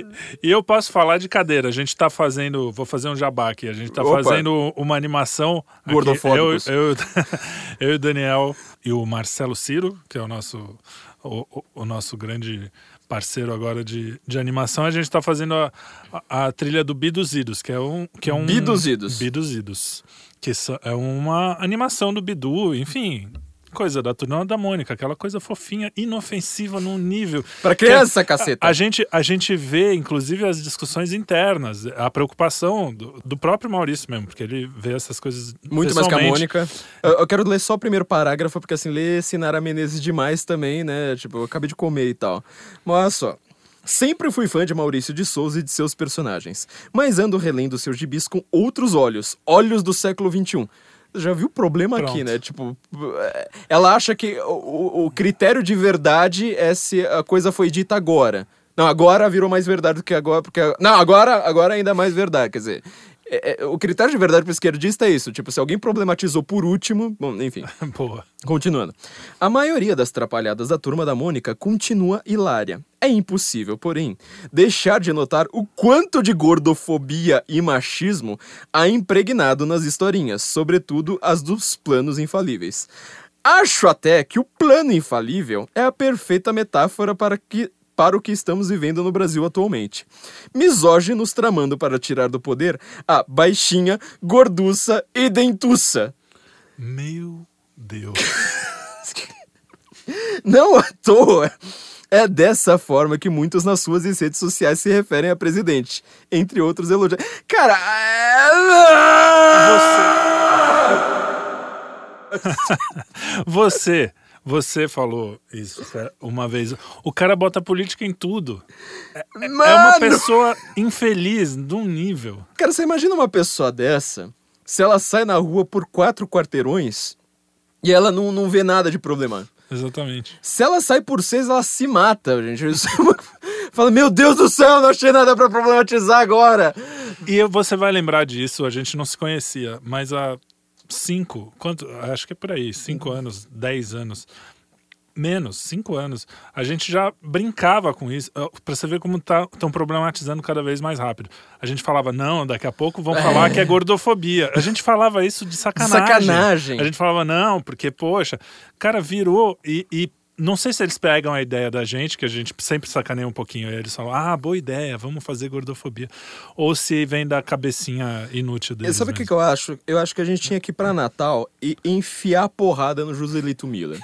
E eu posso falar de cadeira. A gente tá fazendo. Vou fazer um jabá aqui. A gente tá Opa. fazendo uma animação. aqui. Gordofóbicos. Eu, eu, eu e o Daniel e o Marcelo Ciro, que é o nosso, o, o- o nosso grande parceiro agora de, de animação. A gente tá fazendo a, a, a trilha do Biduzidos, que é um. Que é um Biduzidos. Biduzidos. Que é uma animação do Bidu, enfim. Coisa da turma da Mônica, aquela coisa fofinha, inofensiva num nível. pra criança, caceta. A gente, a gente vê, inclusive, as discussões internas, a preocupação do, do próprio Maurício mesmo, porque ele vê essas coisas Muito mais que a. Mônica. Eu, eu quero ler só o primeiro parágrafo, porque assim, ler Sinara Menezes demais também, né? Tipo, eu acabei de comer e tal. Mas olha só. Sempre fui fã de Maurício de Souza e de seus personagens, mas ando relendo seus gibis com outros olhos, olhos do século XXI. Já viu o problema aqui, Pronto. né? Tipo, é, ela acha que o, o- critério de verdade é se a coisa foi dita agora. Não, agora virou mais verdade do que agora, porque... Não, agora, agora ainda é mais verdade, quer dizer... é- é- o critério de verdade para esquerdista é isso. Tipo, se alguém problematizou por último... Bom, enfim. Boa. Continuando. A maioria das trapalhadas da turma da Mônica continua hilária. É impossível, porém, deixar de notar o quanto de gordofobia e machismo há impregnado nas historinhas, sobretudo as dos planos infalíveis. Acho até que o plano infalível é a perfeita metáfora para que para o que estamos vivendo no Brasil atualmente. Misóginos tramando para tirar do poder a baixinha, gorduça e dentuça. Meu Deus. Não à toa. É dessa forma que muitos nas suas redes sociais se referem a presidente. Entre outros elogios. Cara. Você. Você. Você falou isso uma vez. O cara bota política em tudo. É, é uma pessoa infeliz de um nível. Cara, você imagina uma pessoa dessa, se ela sai na rua por quatro quarteirões e ela não, não vê nada de problema. Exatamente. Se ela sai por seis, ela se mata, gente. Fala, meu Deus do céu, não achei nada para problematizar agora. E você vai lembrar disso, a gente não se conhecia, mas há cinco, quanto? Acho que é por aí, cinco uhum. anos, dez anos. Menos, cinco anos. A gente já brincava com isso, para você ver como estão tá, problematizando cada vez mais rápido. A gente falava, não, daqui a pouco vão falar que é gordofobia. A gente falava isso de sacanagem. Sacanagem. A gente falava, não, porque, poxa, cara virou e, e não sei se eles pegam a ideia da gente, que a gente sempre sacaneia um pouquinho. Eles falam, ah, boa ideia, vamos fazer gordofobia. Ou se vem da cabecinha inútil deles. Sabe o que, que, eu acho? Eu acho que a gente tinha que ir pra Natal e enfiar porrada no Joselito Miller.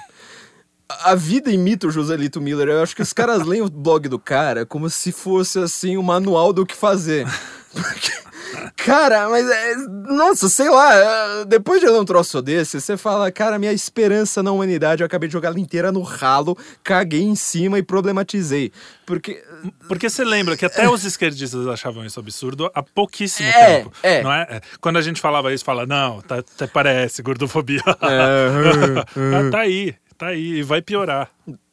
A vida imita o Joselito Miller. Eu acho que os caras leem o blog do cara como se fosse assim o um manual do que fazer. Porque Cara, mas é, nossa, sei lá, é, depois de ler um troço desse, você fala, cara, minha esperança na humanidade, eu acabei de jogar ela inteira no ralo, caguei em cima e problematizei. Porque. Porque você lembra que até os esquerdistas achavam isso absurdo há pouquíssimo é, tempo. É. Não é? é? Quando a gente falava isso, fala, não, tá, até parece gordofobia. É, tá aí, tá aí, e vai piorar.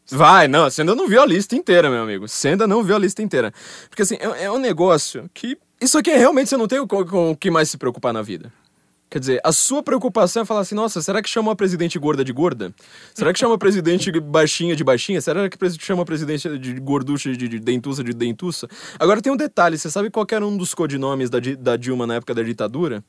Vai, não, você ainda não viu a lista inteira, meu amigo. Você ainda não viu a lista inteira. Porque assim, é, é um negócio que isso aqui é realmente você não tem com, com o que mais se preocupar na vida. Quer dizer, a sua preocupação é falar assim: nossa, será que chama a presidente gorda de gorda? Será que chama a presidente baixinha de baixinha? Será que chama a presidente de gorducha de, de dentuça de dentuça? Agora tem um detalhe: você sabe qual era um dos codinomes da, da Dilma na época da ditadura?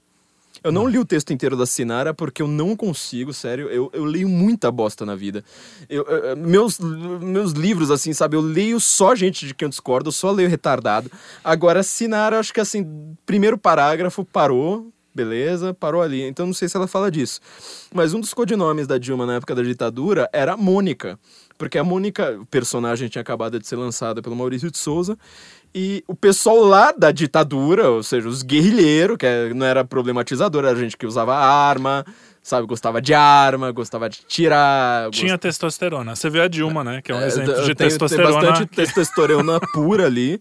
Eu não li o texto inteiro da Sinara porque eu não consigo, sério. Eu, eu leio muita bosta na vida. Eu, eu, meus, meus livros, assim, sabe? Eu leio só gente de quem eu discordo, eu só leio retardado. Agora, Sinara, acho que assim, primeiro parágrafo parou, beleza, parou ali. Então não sei se ela fala disso. Mas um dos codinomes da Dilma na época da ditadura era Mônica. Porque a Mônica, o personagem tinha acabado de ser lançada pelo Maurício de Souza, e o pessoal lá da ditadura, ou seja, os guerrilheiros, que é, não era problematizador, era gente que usava arma, sabe, gostava de arma, gostava de tirar. Tinha gost... testosterona. Você vê a Dilma, né? Que é um é, exemplo de tem, testosterona. Tem bastante testosterona pura ali.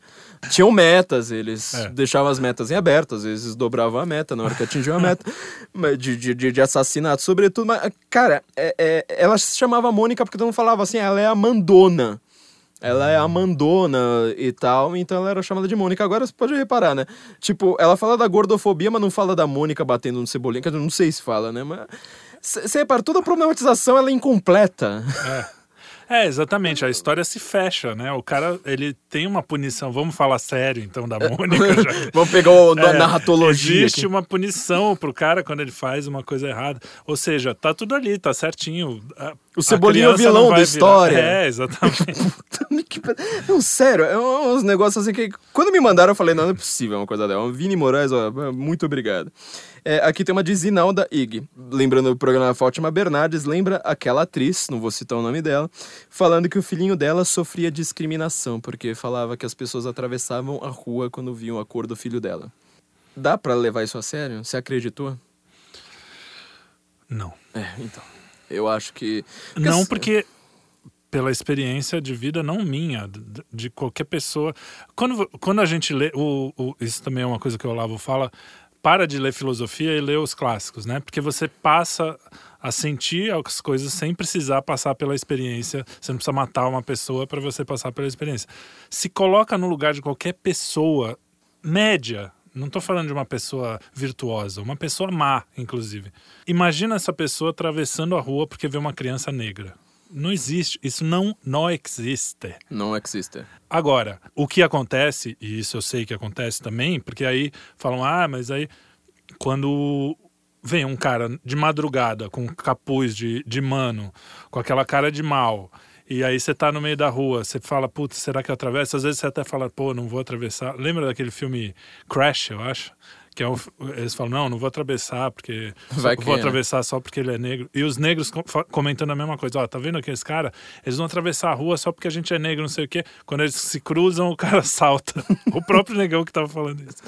Tinham metas, eles é. deixavam as metas em aberto, às vezes dobravam a meta na hora que atingiam a meta de, de, de assassinato, sobretudo. Mas, cara, é, é, ela se chamava Mônica porque todo mundo falava assim, ela é a mandona. Ela é a mandona e tal, então ela era chamada de Mônica. Agora você pode reparar, né? Tipo, ela fala da gordofobia, mas não fala da Mônica batendo no cebolinha, que eu não sei se fala, né? Mas você repara, toda a problematização ela é incompleta. É. É, exatamente. A história se fecha, né? O cara, ele tem uma punição. Vamos falar sério, então, da Mônica. Já... Vamos pegar o, é, narratologia. Existe aqui. uma punição pro cara quando ele faz uma coisa errada. Ou seja, tá tudo ali, tá certinho. O Cebolinha é o vilão da história. Virar... É, exatamente. não, sério, é uns negócios assim que... Quando me mandaram, eu falei, não, não é possível uma coisa dela. Vini Moraes, ó, muito obrigado. É, aqui tem uma de Zinalda Ig, lembrando o programa Fátima Bernardes, lembra aquela atriz, não vou citar o nome dela, falando que o filhinho dela sofria discriminação, porque falava que as pessoas atravessavam a rua quando viam a cor do filho dela. Dá para levar isso a sério? Você acreditou? Não. É, então. Eu acho que. Porque não, porque pela experiência de vida, não minha, de, qualquer pessoa. Quando, quando a gente lê. O, o, isso também é uma coisa que o Olavo fala para de ler filosofia e lê os clássicos, né? Porque você passa a sentir as coisas sem precisar passar pela experiência. Você não precisa matar uma pessoa para você passar pela experiência. Se coloca no lugar de qualquer pessoa média. Não estou falando de uma pessoa virtuosa, uma pessoa má, inclusive. Imagina essa pessoa atravessando a rua porque vê uma criança negra. Não existe. Isso não, não existe. Não existe. Agora, o que acontece, e isso eu sei que acontece também, porque aí falam, ah, mas aí quando vem um cara de madrugada com capuz de, de mano, com aquela cara de mal, e aí você tá no meio da rua, você fala, putz, será que eu atravesso? Às vezes você até fala, pô, não vou atravessar. Lembra daquele filme Crash, eu acho? que é um, eles falam, não, não vou atravessar porque Vai vou né? atravessar só porque ele é negro. E os negros comentando a mesma coisa, ó, tá vendo aqueles cara? Eles vão atravessar a rua só porque a gente é negro, não sei o quê. Quando eles se cruzam, o cara salta. o próprio negão que tava falando isso.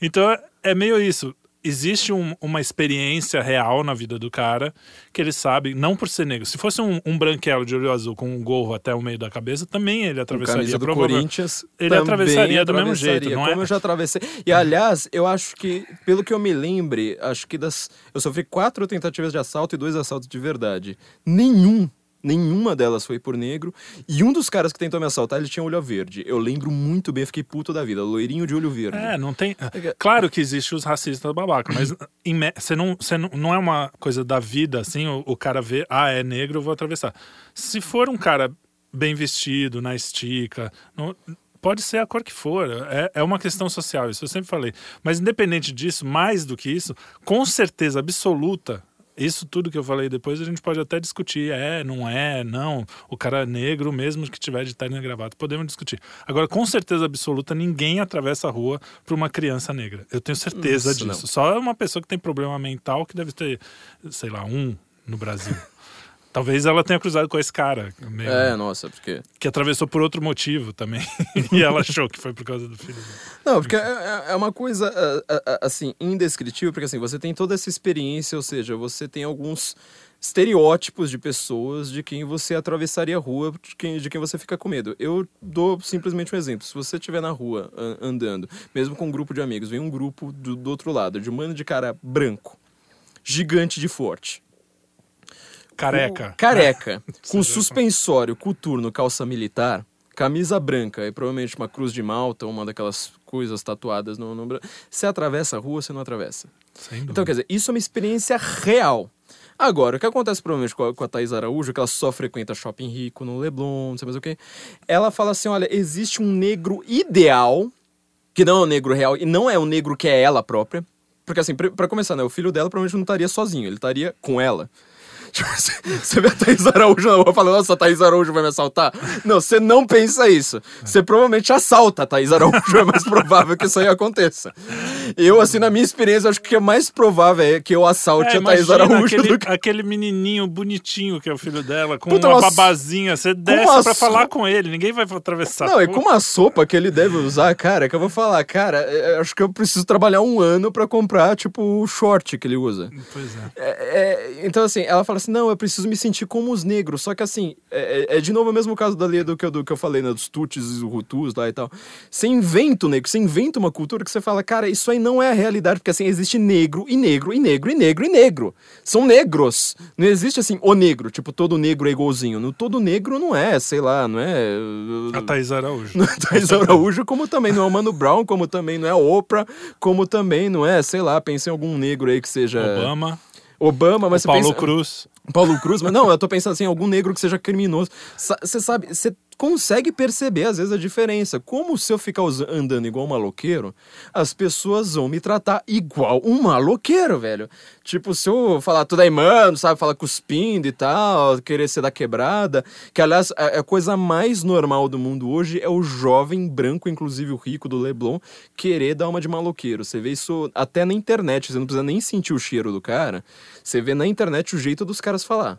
Então é meio isso. Existe um- uma experiência real na vida do cara que ele sabe, não por ser negro. Se fosse um, um branquelo de olho azul com um gorro até o meio da cabeça, também ele Com atravessaria. camisa do provavelmente. Corinthians. Ele atravessaria do mesmo jeito, não é? Como eu já atravessei. E aliás, eu acho que, pelo que eu me lembre, acho que das. Eu sofri quatro tentativas de assalto e dois assaltos de verdade. Nenhum. Nenhuma delas foi por negro. E um dos caras que tentou me assaltar, ele tinha olho verde. Eu lembro muito bem, fiquei puto da vida. Loirinho de olho verde. É, não tem. Claro que existe os racistas babaca, mas você não, você não, não é uma coisa da vida assim, o, o cara vê, ah, é negro, eu vou atravessar. Se for um cara bem vestido, na estica, não- pode ser a cor que for, é, é uma questão social, isso eu sempre falei. Mas independente disso, mais do que isso, com certeza absoluta. Isso tudo que eu falei depois a gente pode até discutir. É, não é, não. O cara é negro, mesmo que tiver de terno e gravata. Podemos discutir. Agora, com certeza absoluta, ninguém atravessa a rua para uma criança negra. Eu tenho certeza Isso, disso. não. Só uma pessoa que tem problema mental que deve ter, sei lá, um no Brasil. Talvez ela tenha cruzado com esse cara, meio- É, nossa, porque. que atravessou por outro motivo também. e ela achou que foi por causa do filho dele. Não, porque é- é, é uma coisa, ah, ah, assim, indescritível, porque assim, você tem toda essa experiência, ou seja, você tem alguns estereótipos de pessoas de quem você atravessaria a rua, de quem, de quem você fica com medo. Eu dou simplesmente um exemplo. Se você estiver na rua an- andando, mesmo com um grupo de amigos, vem um grupo do, do outro lado, de um mano de cara branco, gigante de forte. Careca. Careca, com Você já suspensório, coturno, calça militar, camisa branca e provavelmente uma cruz de malta, uma daquelas coisas tatuadas no, bra- Você atravessa a rua, você não atravessa. Então, quer dizer, isso é uma experiência real. Agora, o que acontece provavelmente com a, com a Thaís Araújo, que ela só frequenta shopping rico no Leblon, não sei mais o quê, ela fala assim, olha, existe um negro ideal, que não é um negro real, e não é um negro que é ela própria, porque assim, pra começar, né, o filho dela provavelmente não estaria sozinho, ele estaria com ela. Tipo, você- vê a Thaís Araújo na rua falando, nossa, a Thaís Araújo vai me assaltar? Não, você não pensa isso. Você provavelmente assalta a Thaís Araújo, é mais provável que isso aí aconteça. Eu, assim, na minha experiência, acho que é mais provável é que eu assalte É, a Thaís Araújo aquele, do que... aquele menininho bonitinho que é o filho dela, com Puta, uma mas- babazinha. Você desce uma pra so- falar com ele, ninguém vai atravessar. Não, e com uma sopa que ele deve usar, cara, que eu vou falar, cara, é, acho que eu preciso trabalhar um ano pra comprar, tipo, o short que ele usa. Pois é. É, é, então, assim, ela fala assim: não, eu preciso me sentir como os negros. Só que, assim, é, é- é de novo o mesmo caso da lei do que, eu- do que eu falei, né? Dos tuts e os hutus lá e tal. Você inventa o negro, você inventa uma cultura que você fala, cara, isso aí não é a realidade, porque, assim, existe negro e negro e negro e negro e negro. São negros. Não existe, assim, o negro, tipo, todo negro é igualzinho. No, todo negro não é, sei lá, não é. A Thaís Araújo. Thaís Araújo, como também não é o Mano Brown, como também não é a Oprah, como também não é, sei lá, pense em algum negro aí que seja. Obama, Obama, mas o você Paulo pensa... Cruz. Paulo Cruz, mas não, eu tô pensando assim, algum negro que seja criminoso. Você sabe, você consegue perceber às vezes a diferença. Como se eu ficar andando igual um maloqueiro, as pessoas vão me tratar igual um maloqueiro, velho. Tipo, se eu falar tudo aí, mano, sabe, falar cuspindo e tal, querer ser da quebrada, que aliás, a, a coisa mais normal do mundo hoje é o jovem branco, inclusive o rico do Leblon, querer dar uma de maloqueiro. Você vê isso até na internet, você não precisa nem sentir o cheiro do cara. Você vê na internet o jeito dos caras falar.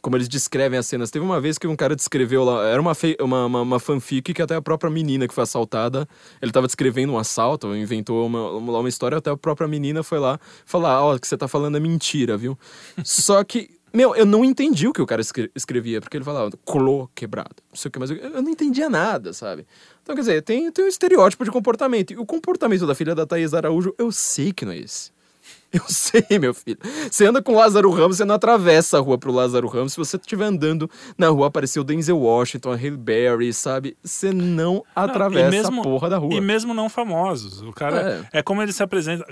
Como eles descrevem as cenas. Teve uma vez que um cara descreveu lá. Era uma, uma, uma, uma fanfic que até a própria menina que foi assaltada. Ele tava descrevendo um assalto, inventou uma, uma, uma história, até a própria menina foi lá falar: Ó, o que você tá falando é mentira, viu? Só que. Meu, eu não entendi o que o cara escre- escrevia, porque ele falava clô quebrado, não sei o que, mas eu, eu não entendia nada, sabe? Então, quer dizer, tem, tem um estereótipo de comportamento. E o comportamento da filha da Thaís Araújo, eu sei que não é esse. Eu sei, meu filho. Você anda com o Lázaro Ramos, você não atravessa a rua pro Lázaro Ramos. Se você estiver andando na rua, apareceu o Denzel Washington, a Halle Berry, sabe? Você não atravessa mesmo- a porra da rua. E mesmo não famosos. O cara. É, como ele se apresenta.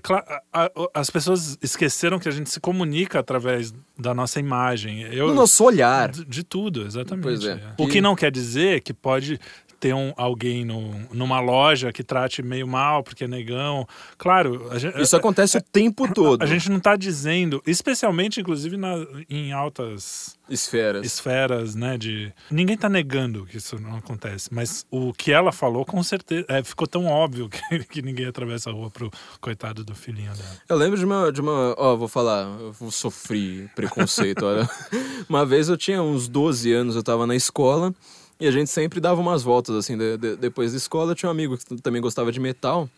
As pessoas esqueceram que a gente se comunica através da nossa imagem. Eu, No nosso olhar. De, de tudo, exatamente. Pois é. é. O que não quer dizer que pode ter um, alguém no, numa loja que trate meio mal porque é negão. Claro, gente, isso acontece o tempo todo. A gente não está dizendo, especialmente inclusive na, em altas esferas, esferas, né? De ninguém está negando que isso não acontece, mas o que ela falou com certeza é, ficou tão óbvio que, que ninguém atravessa a rua pro coitado do filhinho dela. Eu lembro de uma, de uma, ó, vou falar, eu sofri preconceito, olha. Uma vez eu tinha uns 12 anos, eu estava na escola. E a gente sempre dava umas voltas, assim, de, de, depois da escola. Tinha um amigo que também gostava de metal.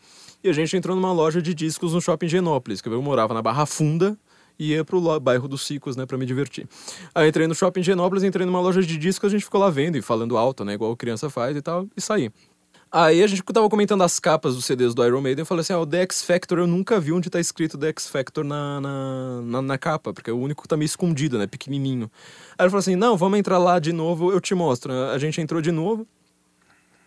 E a gente entrou numa loja de discos no shopping Genópolis, que eu morava na Barra Funda e ia pro bairro dos Cicos, né, pra me divertir. Aí entrei no shopping Genópolis, entrei numa loja de discos, a gente ficou lá vendo e falando alto, né, igual criança faz e tal, e saí. Aí a gente tava comentando as capas dos CDs do Iron Maiden. Eu falei assim: ah, o The X Factor eu nunca vi onde tá escrito The X Factor na, na, na, na, capa, porque é o único que tá meio escondido, né? Pequenininho. Aí ele falou assim: não, vamos entrar lá de novo, eu te mostro. A gente entrou de novo.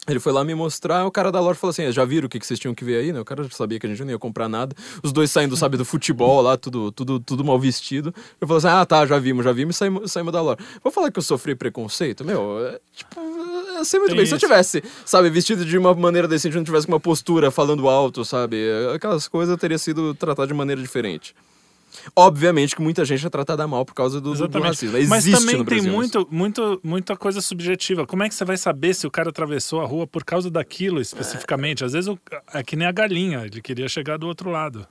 Ele foi lá me mostrar, o cara da loja falou assim: já viram o que, que vocês tinham que ver aí, né? O cara já sabia que a gente não ia comprar nada. Os dois saindo, sabe, do futebol lá, tudo, tudo, tudo mal vestido. Ele falou assim: ah, tá, já vimos, já vimos e saímos, saímos da loja. Vou falar que eu sofri preconceito? Meu, é, tipo, eu sei muito Tem bem. Isso. Se eu tivesse, sabe, vestido de uma maneira decente, não tivesse com uma postura falando alto, sabe, aquelas coisas teria sido tratado de maneira diferente. Obviamente que muita gente é tratada mal por causa do, do racismo. Existe Mas também tem muito, muito, muita coisa subjetiva. Como é que você vai saber se o cara atravessou a rua por causa daquilo especificamente? É. Às vezes é que nem a galinha, ele queria chegar do outro lado.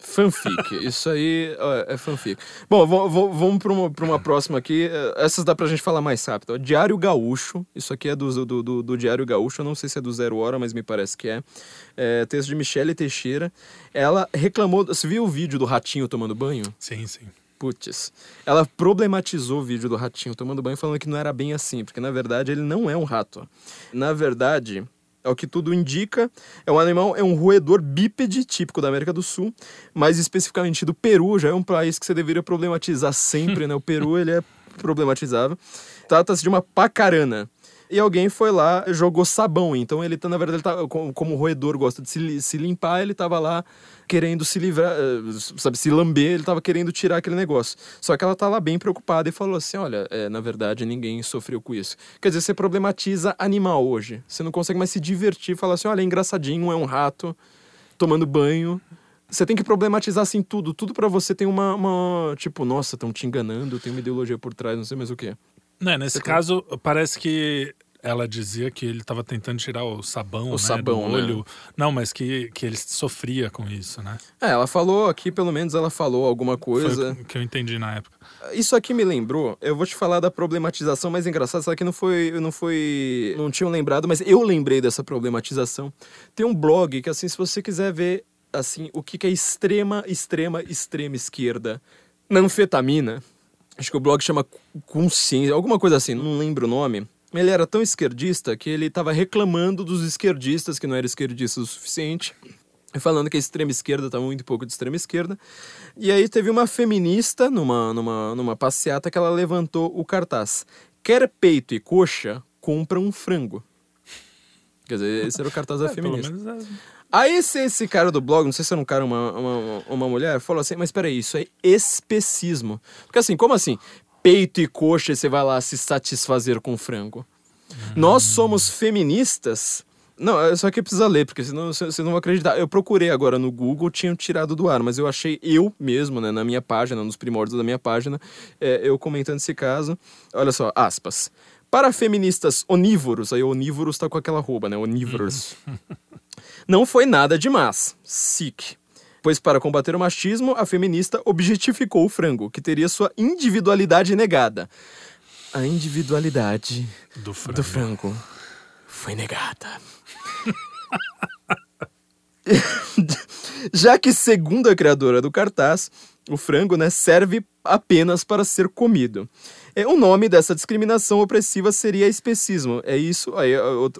Fanfic, isso aí é fanfic. Bom, vamos para uma, uma próxima aqui. Essas dá pra gente falar mais rápido. Diário Gaúcho, isso aqui é do, do, do, do Diário Gaúcho, eu não sei se é do Zero Hora, mas me parece que é. é texto de Michele Teixeira. Ela reclamou. Você viu o vídeo do ratinho tomando banho? Sim, sim. Putz. Ela problematizou o vídeo do ratinho tomando banho, falando que não era bem assim, porque na verdade ele não é um rato. Na verdade, é o que tudo indica. É um animal, é um roedor bípede típico da América do Sul, mais especificamente do Peru, já é um país que você deveria problematizar sempre, né? O Peru, ele é problematizável. Trata-se de uma pacarana e alguém foi lá jogou sabão. Então ele tá, na verdade, ele tá, como, o roedor gosta de se, se limpar, ele tava lá querendo se livrar, eh, sabe, se lamber, ele tava querendo tirar aquele negócio. Só que ela tá lá bem preocupada e falou assim: olha, é, na verdade ninguém sofreu com isso. Quer dizer, você problematiza animal hoje. Você não consegue mais se divertir falar assim: olha, é engraçadinho, é um rato tomando banho. Você tem que problematizar assim tudo. Tudo para você tem uma, uma. Tipo, nossa, estão te enganando, tem uma ideologia por trás, não sei mais o que. Né, nesse você caso, tem... parece que ela dizia que ele estava tentando tirar o sabão, o né, sabão, do né? olho. Né? Não, mas que, que ele sofria com isso, né? É, ela falou aqui, pelo menos ela falou alguma coisa. Foi o que eu entendi na época. Isso aqui me lembrou, eu vou te falar da problematização mais engraçada, só que não foi, não foi, não tinham lembrado, mas eu lembrei dessa problematização. Tem um blog que assim, se você quiser ver assim, o que, que é extrema, extrema, extrema esquerda na anfetamina, acho que o blog chama Consciência, alguma coisa assim, não lembro o nome ele era tão esquerdista que ele estava reclamando dos esquerdistas, que não eram esquerdistas o suficiente, falando que a extrema esquerda estava muito pouco de extrema esquerda. E aí teve uma feminista numa, numa, numa passeata que ela levantou o cartaz: Quer peito e coxa, compra um frango. Quer dizer, esse era o cartaz da é, feminista. É... Aí esse, esse cara do blog, não sei se era um cara ou uma, uma, uma mulher, falou assim, mas peraí, isso é especismo. Porque assim, como assim? peito e coxa você vai lá se satisfazer com frango. Hum. Nós somos feministas. Não, só que precisa ler, porque senão vocês não vão acreditar. Eu procurei agora no Google, tinham tirado do ar, mas eu achei eu mesmo, né, na minha página, nos primórdios da minha página, é, eu comentando esse caso. Olha só, aspas. Para feministas onívoros, aí onívoros tá com aquela roupa, né? Onívoros. não foi nada demais. Sick pois para combater o machismo, a feminista objetificou o frango, que teria sua individualidade negada. A individualidade do frango, do frango foi negada. Já que, segundo a criadora do cartaz, o frango né, serve apenas para ser comido. É, o nome dessa discriminação opressiva seria especismo. É isso, aí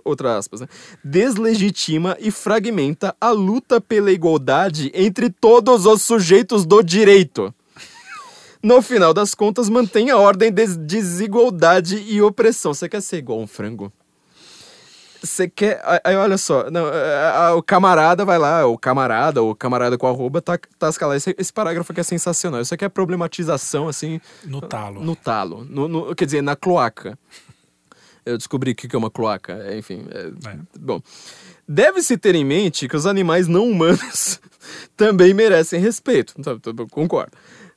outra aspas, né? Deslegitima e fragmenta a luta pela igualdade entre todos os sujeitos do direito. No final das contas, mantém a ordem de desigualdade e opressão. Você quer ser igual um frango? Você quer. Aí olha só, não, o camarada vai lá, o camarada, o camarada com arroba, tá, tá escalado. Esse, esse parágrafo aqui é sensacional. Isso aqui é problematização, assim. No talo. No talo. No, no, quer dizer, na cloaca. Eu descobri o que é uma cloaca. É, Enfim, é- É. bom. Deve-se ter em mente que os animais não humanos também merecem respeito. Tá, Concordo.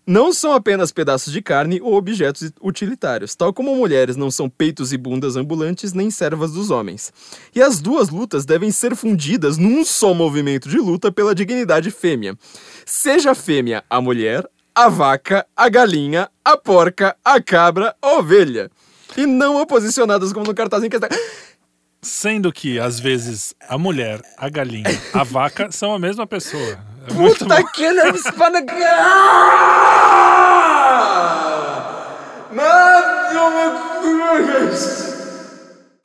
Não são apenas pedaços de carne ou objetos utilitários, tal como mulheres não são peitos e bundas ambulantes nem servas dos homens. E as duas lutas devem ser fundidas num só movimento de luta pela dignidade fêmea. Seja fêmea a mulher, a vaca, a galinha, a porca, a cabra, a ovelha. E não oposicionadas como no cartaz em questão. Sendo que, às vezes, a mulher, a galinha, a vaca são a mesma pessoa. É muito Puta bom. que ele espada.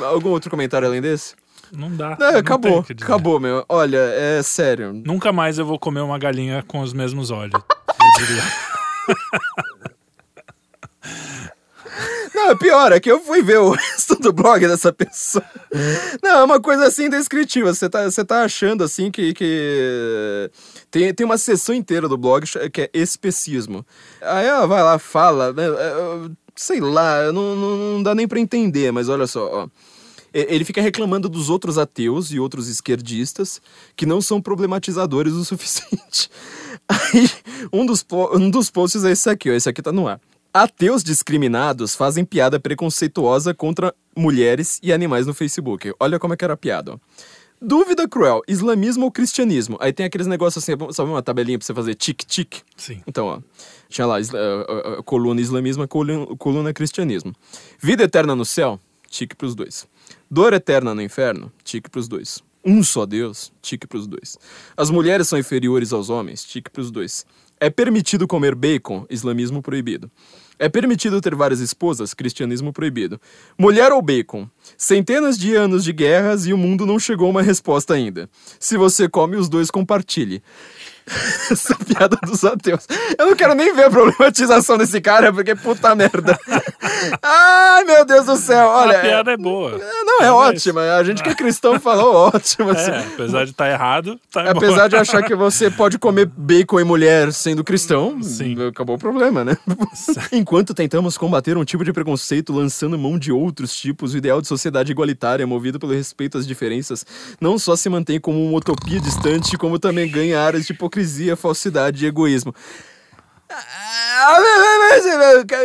Algum outro comentário além desse? Não dá. Não, não acabou, acabou, meu. Olha, é sério. Nunca mais eu vou comer uma galinha com os mesmos olhos. Eu diria. Não, pior, é que eu fui ver o resto do blog dessa pessoa. Não, é uma coisa assim indescritível. Você tá, você tá achando assim que. que... Tem, tem uma seção inteira do blog que é especismo. Aí ela vai lá, fala, né, é, sei lá, não, não, não dá nem pra entender, mas olha só, ó. Ele fica reclamando dos outros ateus e outros esquerdistas que não são problematizadores o suficiente. Aí, um dos, um dos posts é esse aqui, ó. Esse aqui tá no ar. Ateus discriminados fazem piada preconceituosa contra mulheres e animais no Facebook. Olha como é que era a piada, ó. Dúvida cruel, islamismo ou cristianismo? Aí tem aqueles negócios assim, sabe uma tabelinha pra você fazer tic-tic? Sim. Então, ó, tinha lá isla- coluna islamismo, coluna, coluna cristianismo. Vida eterna no céu, tique pros dois. Dor eterna no inferno, tique pros dois. Um só Deus, tique pros dois. As mulheres são inferiores aos homens, tique pros dois. É permitido comer bacon, islamismo proibido. É permitido ter várias esposas, cristianismo proibido. Mulher ou bacon? Centenas de anos de guerras e o mundo não chegou a uma resposta ainda. Se você come os dois, compartilhe. Essa piada dos ateus. Eu não quero nem ver a problematização desse cara, porque puta merda. Ai, meu Deus do céu. Olha. a piada é boa. é- Não, é Mas- ótima. A gente que é cristão falou ótimo. assim. É, apesar de estar errado, tá bom. Apesar de achar que você pode comer bacon e mulher sendo cristão, Sim. acabou o problema, né? Enquanto tentamos combater um tipo de preconceito lançando mão de outros tipos, o ideal de sociedade igualitária, movido pelo respeito às diferenças, não só se mantém como uma utopia distante, como também ganha áreas de hipocrisia, falsidade e egoísmo. Ah,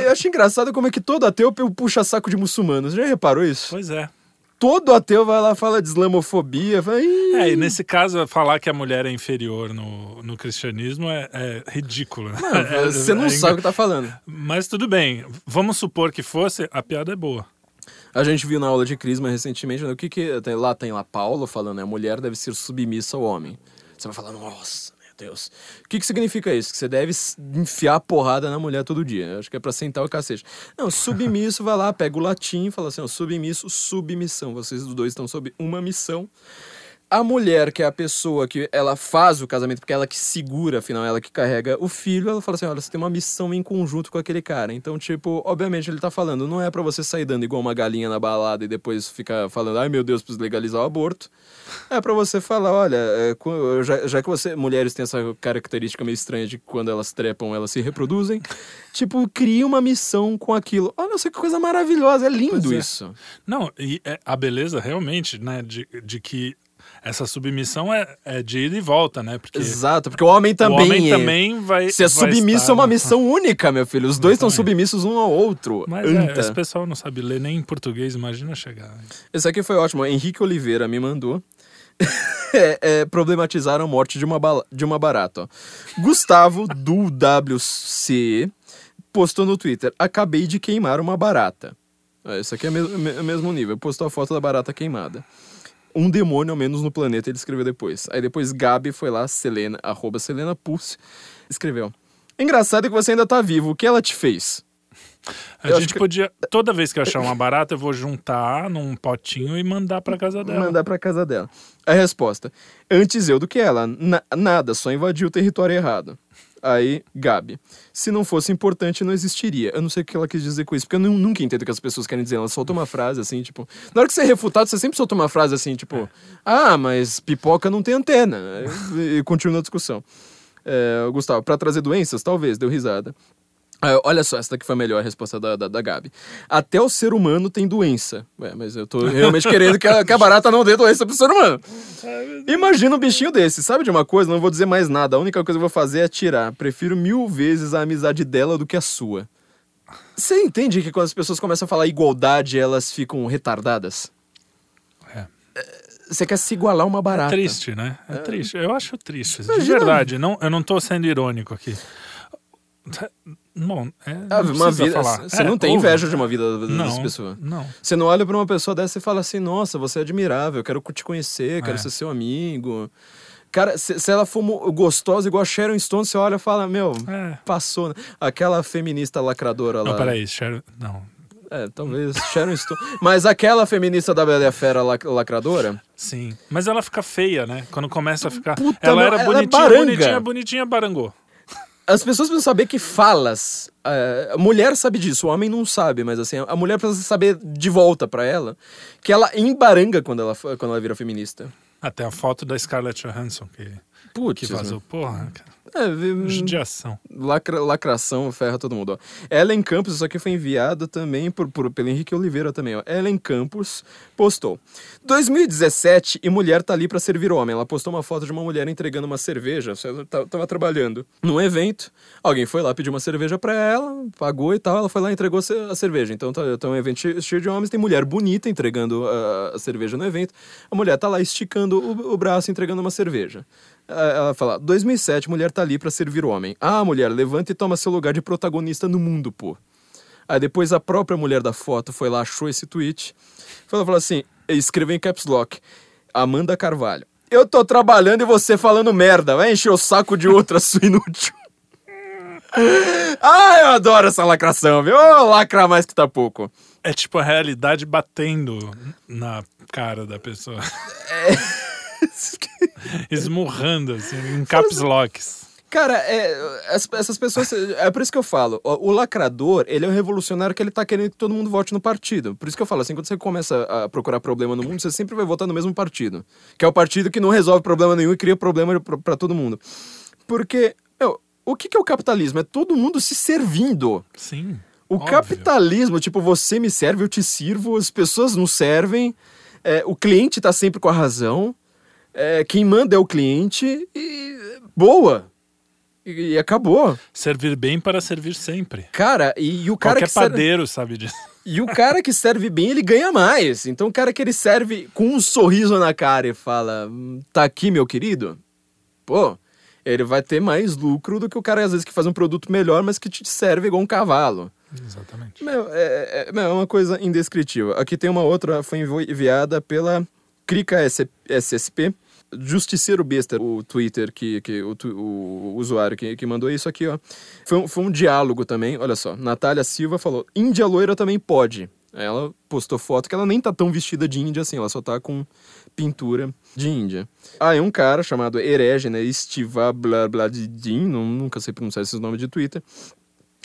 Eu acho engraçado como é que todo ateu puxa saco de muçulmanos. Já reparou isso? Pois é. Todo ateu vai lá fala de islamofobia. Fala, "Ih, É, e nesse caso, falar que a mulher é inferior no, no cristianismo é, é ridículo. né? É- Você não é sabe o que tá falando. Mas tudo bem, vamos supor que fosse, a piada é boa. A gente viu na aula de Crisma recentemente, né, o que que tem, lá tem lá Paulo falando, né, a mulher deve ser submissa ao homem. Você vai falar, nossa, Deus. O que que significa isso? Que você deve enfiar porrada na mulher todo dia. Eu acho que é pra sentar o cacete. Não, submisso vai lá, pega o latim e fala assim, ó, submisso, submissão. Vocês dois estão sob uma missão. A mulher, que é a pessoa que ela faz o casamento, porque ela que segura, afinal, ela que carrega o filho, ela fala assim: olha, você tem uma missão em conjunto com aquele cara. Então, tipo, obviamente ele tá falando, não é pra você sair dando igual uma galinha na balada e depois ficar falando, ai meu Deus, preciso legalizar o aborto. É pra você falar, olha, é, já, já que você. Mulheres têm essa característica meio estranha de que quando elas trepam, elas se reproduzem. tipo, cria uma missão com aquilo. Olha só que coisa maravilhosa, é lindo é. isso. Não, e é- a beleza realmente, né, de, de que essa submissão é, é de ida e volta, né? Porque Exato, porque o homem o também. homem é- também vai. Se é submisso, é uma missão única, meu filho. Os dois estão submissos um ao outro. Mas é, Anta. esse pessoal não sabe ler nem em português, imagina chegar. Esse aqui foi ótimo. Henrique Oliveira me mandou. É, é, problematizaram a morte de uma, de uma barata. Gustavo, do WC, postou no Twitter: Acabei de queimar uma barata. É, Isso aqui é me- mesmo nível. Postou a foto da barata queimada. Um demônio ao menos no planeta, ele escreveu depois. Aí depois Gabi foi lá, Selena, arroba Selena Pulse, escreveu. Engraçado que você ainda tá vivo. O que ela te fez? A Eu gente que- podia. Toda vez que eu achar uma barata, eu vou juntar num potinho e mandar pra casa dela. Mandar pra casa dela. A resposta: Antes eu do que ela. Na- nada, só invadiu o território errado. Aí, Gabi. Se não fosse importante, não existiria. Eu não sei o que ela quis dizer com isso, porque eu nu- nunca entendo o que as pessoas querem dizer. Ela solta uma frase assim, tipo. Na hora que você é refutado, você sempre solta uma frase assim, tipo. Ah, mas pipoca não tem antena. E, e continua a discussão. É, Gustavo, pra trazer doenças? Talvez, deu risada. Ah, olha só, essa daqui foi a melhor resposta da, da, da Gabi. Até o ser humano tem doença. Ué, mas eu tô realmente querendo que a, que a barata não dê doença pro ser humano. Imagina um bichinho desse. Sabe de uma coisa? Não vou dizer mais nada. A única coisa que eu vou fazer é tirar. Prefiro mil vezes a amizade dela do que a sua. Você entende que quando as pessoas começam a falar igualdade, elas ficam retardadas? É. Você quer se igualar a uma barata. É triste, né? É, triste. Eu acho triste. De Imagina- verdade. Não, eu não tô sendo irônico aqui. Bom, é, não Ah, uma precisa vida, falar. Você É, não tem inveja de uma vida das Não, pessoas. não. Você não olha pra uma pessoa dessa e fala assim: Nossa, você é admirável, quero te conhecer, quero É. ser seu amigo. Cara, se, se ela for gostosa igual a Sharon Stone, você olha e fala: Meu, É. passou. Né? Aquela feminista lacradora lá. Não, peraí, Sharon... Não. É, talvez Sharon Stone. Mas aquela feminista da Bela e a Fera lac- lacradora. Sim. Mas ela fica feia, né? Quando começa a ficar. Puta, ela não, era ela é bonitinha, baranga. bonitinha, bonitinha, barangô. As pessoas precisam saber que falas. a mulher sabe disso, o homem não sabe, mas assim, a mulher precisa saber de volta pra ela que ela embaranga quando ela, quando ela vira feminista. Até a foto da Scarlett Johansson que, Putz, que vazou. Porra, cara. É, vi- Judiação. lacra- lacração ferra todo mundo. Ó. Ellen Campos, isso aqui foi enviado também por, por- pelo Henrique Oliveira também. Ó. Ellen Campos postou. 2017 e mulher tá ali pra servir homem. Ela postou uma foto de uma mulher entregando uma cerveja. Ela tá- tava trabalhando num evento. Alguém foi lá, pediu uma cerveja pra ela, pagou e tal. Ela foi lá e entregou a cerveja. Então tá, tá um evento che- cheio de homens. Tem mulher bonita entregando a, a cerveja no evento. A mulher tá lá esticando o, o braço entregando uma cerveja. Ela fala: 2007, mulher tá ali pra servir o homem. Ah, mulher, levanta e toma seu lugar de protagonista no mundo, pô. Aí depois a própria mulher da foto foi lá, achou esse tweet. Foi lá e falou assim: escreveu em caps lock. Amanda Carvalho. Eu tô trabalhando e você falando merda. Vai encher o saco de outra, sua inútil. ah, eu adoro essa lacração, viu? Ô, lacra mais que tá pouco. É tipo a realidade batendo na cara da pessoa. Esmurrando, assim, em caps locks. Cara, é, as- essas pessoas. É por isso que eu falo. O, o lacrador, ele é um revolucionário que ele tá querendo que todo mundo vote no partido. Por isso que eu falo assim: quando você começa a procurar problema no mundo, você sempre vai votar no mesmo partido. Que é o partido que não resolve problema nenhum e cria problema pra- pra todo mundo. Porque, meu, o que, que é o capitalismo? É todo mundo se servindo. Sim. O óbvio. capitalismo, tipo, você me serve, eu te sirvo, as pessoas não servem, é, o cliente tá sempre com a razão, é, quem manda é o cliente e. boa! E, e acabou. Servir bem para servir sempre. Cara, e, e o cara Qualquer que serve, padeiro sabe disso. e o cara que serve bem, ele ganha mais. Então o cara que ele serve com um sorriso na cara e fala: "Hum, "Tá aqui, meu querido". Pô, ele vai ter mais lucro do que o cara às vezes que faz um produto melhor, mas que te serve igual um cavalo. Exatamente. Meu, é, é- meu, é uma coisa indescritível. Aqui tem uma outra, foi envi- enviada pela Crica SSP. Justiceiro Besta, o Twitter, que, que o, o usuário que, que mandou isso aqui, ó. Foi um, foi um diálogo também, olha só. Natália Silva falou: Índia loira também pode. Ela postou foto que ela nem tá tão vestida de índia assim, ela só tá com pintura de índia. Aí um cara chamado Herege, né? Estiva blá blá de Din, não- nunca sei pronunciar esses nomes de Twitter.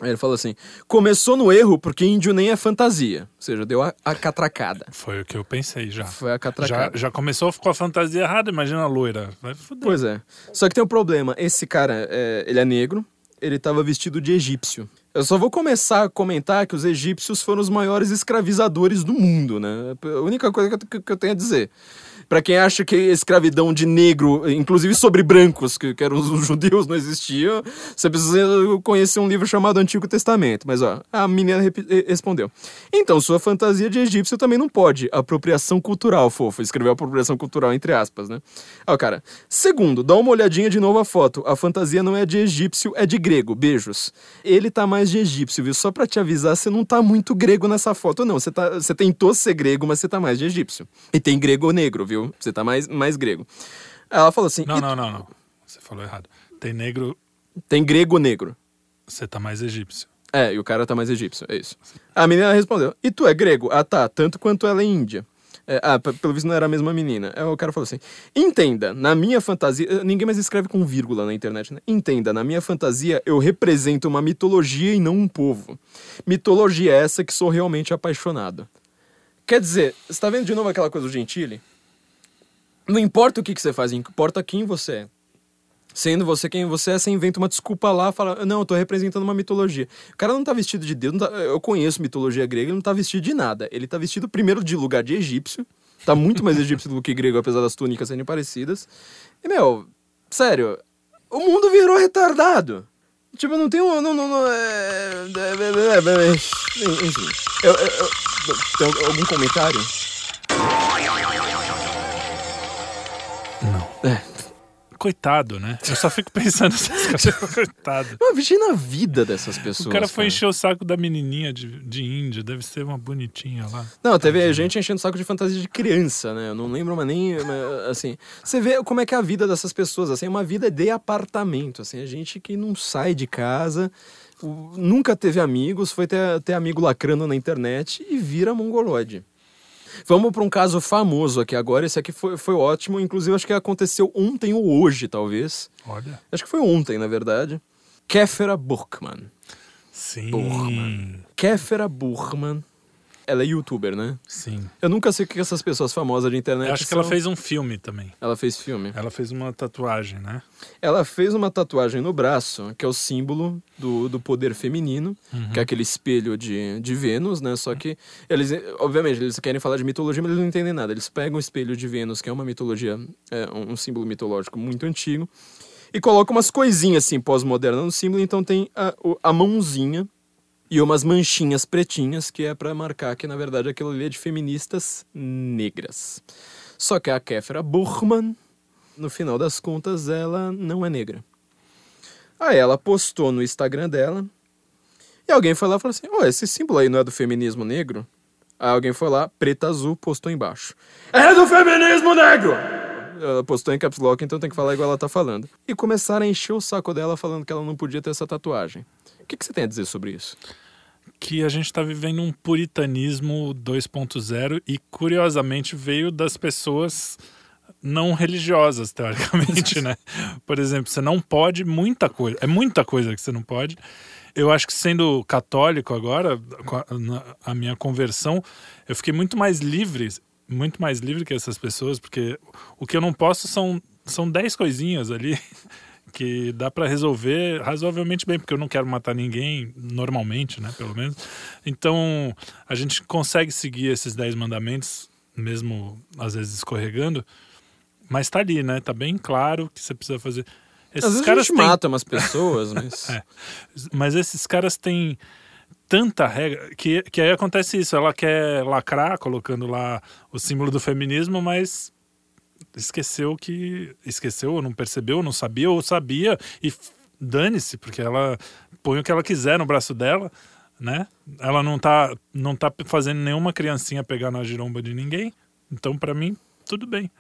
Aí ele falou assim: começou no erro porque índio nem é fantasia. Ou seja, deu a, a catracada. Foi o que eu pensei já. Foi a Já, catracada. já começou com a fantasia errada, imagina a loira. Vai foder. Pois é. Só que tem um problema: esse cara, é, ele é negro, ele tava vestido de egípcio. Eu só vou começar a comentar que os egípcios foram os maiores escravizadores do mundo, né? A única coisa que eu tenho a dizer. Pra quem acha que escravidão de negro, inclusive sobre brancos, que, que eram os judeus, não existia, você precisa conhecer um livro chamado Antigo Testamento. Mas, ó, a menina respondeu. Então, sua fantasia de egípcio também não pode. Apropriação cultural, fofo. Escreveu apropriação cultural entre aspas, né? Ó, cara. Segundo, dá uma olhadinha de novo a foto. A fantasia não é de egípcio, é de grego. Beijos. Ele tá mais de egípcio, viu? Só pra te avisar, você não tá muito grego nessa foto, não. Você, tá, você tentou ser grego, mas você tá mais de egípcio. E tem grego negro, viu? Você tá mais, mais grego. Ela falou assim: Não, "E não, não, não. Você falou errado. Tem negro, tem grego negro. você tá mais egípcio. É, e o cara tá mais egípcio, é isso. A menina respondeu: E tu é grego? Ah, tá, tanto quanto ela é índia. É, ah, pelo visto não era a mesma menina. Aí o cara falou assim: Entenda, na minha fantasia. eh, Ninguém mais escreve com vírgula na internet, né? Entenda, na minha fantasia eu represento uma mitologia e não um povo. Mitologia essa que sou realmente apaixonado. Quer dizer, você tá vendo de novo aquela coisa do Gentili? Não importa o que, que você faz, importa quem você é. Sendo você quem você é, você inventa uma desculpa lá, fala, não, eu tô representando uma mitologia. O cara não tá vestido de Deus, tá- eu conheço mitologia grega, ele não tá vestido de nada. Ele tá vestido primeiro de lugar de egípcio, tá muito mais egípcio do que grego, apesar das túnicas serem parecidas. E, meu, sério, o mundo virou retardado. Tipo, não tem um. Não, não, não, é, é, é, é, é, enfim. Eu, eu, eu- tem algum comentário? É. Coitado, né? Eu só fico pensando nessas coisas. Coitado. Não, imagina a vida dessas pessoas. O cara foi cara. encher o saco da menininha de, de índio, deve ser uma bonitinha lá. Não, teve gente enchendo o saco de fantasia de criança, né? Eu não lembro, mas nem. mas, Assim. Você vê como é que é a vida dessas pessoas, assim, é uma vida de apartamento, assim, é gente que não sai de casa, nunca teve amigos, foi ter, ter amigo lacrando na internet e vira mongolode. Vamos para um caso famoso aqui agora. Esse aqui foi, foi ótimo. Inclusive, acho que aconteceu ontem ou hoje, talvez. Olha. Acho que foi ontem, na verdade. Kéfera Burkman. Sim. Burman. Kéfera Burkman. Ela é youtuber, né? Sim. Eu nunca sei o que essas pessoas famosas de internet Eu acho que são. ela fez um filme também. Ela fez filme. Ela fez uma tatuagem, né? Ela fez uma tatuagem no braço, que é o símbolo do, do poder feminino, que é aquele espelho de, de Vênus, né? Só que eles, obviamente, eles querem falar de mitologia, mas eles não entendem nada. Eles pegam o espelho de Vênus, que é uma mitologia, é, um símbolo mitológico muito antigo, e colocam umas coisinhas assim pós-modernas no símbolo. Então tem a, a mãozinha e umas manchinhas pretinhas, que é pra marcar que, na verdade, aquilo ali é de feministas negras. Só que a Kéfera Burman, no final das contas, ela não é negra. Aí ela postou no Instagram dela, e alguém foi lá e falou assim: Ô, esse símbolo aí não é do feminismo negro? Aí alguém foi lá, preta azul, postou embaixo. É do feminismo negro! Ela postou em caps lock, então tem que falar igual ela tá falando. E começaram a encher o saco dela falando que ela não podia ter essa tatuagem. O que, que você tem a dizer sobre isso? Que a gente tá vivendo um puritanismo 2.0 e, curiosamente, veio das pessoas não religiosas, teoricamente, né? Por exemplo, você não pode muita coisa. É muita coisa que você não pode. Eu acho que sendo católico agora, a minha conversão, eu fiquei muito mais livre, muito mais livre que essas pessoas, porque o que eu não posso são, são 10 coisinhas ali que dá pra resolver razoavelmente bem, porque eu não quero matar ninguém normalmente, né, pelo menos. Então, a gente consegue seguir esses 10 mandamentos, mesmo às vezes escorregando, mas tá ali, né? Tá bem claro que você precisa fazer. Esses Às vezes a caras gente têm mata umas pessoas, mas. É. Mas esses caras têm tanta regra que, que aí acontece isso. Ela quer lacrar, colocando lá o símbolo do feminismo, mas esqueceu que. Esqueceu, ou não percebeu, ou não sabia, ou sabia, e dane-se, porque ela põe o que ela quiser no braço dela, né? Ela não tá, não tá fazendo nenhuma criancinha pegar na giromba de ninguém. Então, pra mim, tudo bem.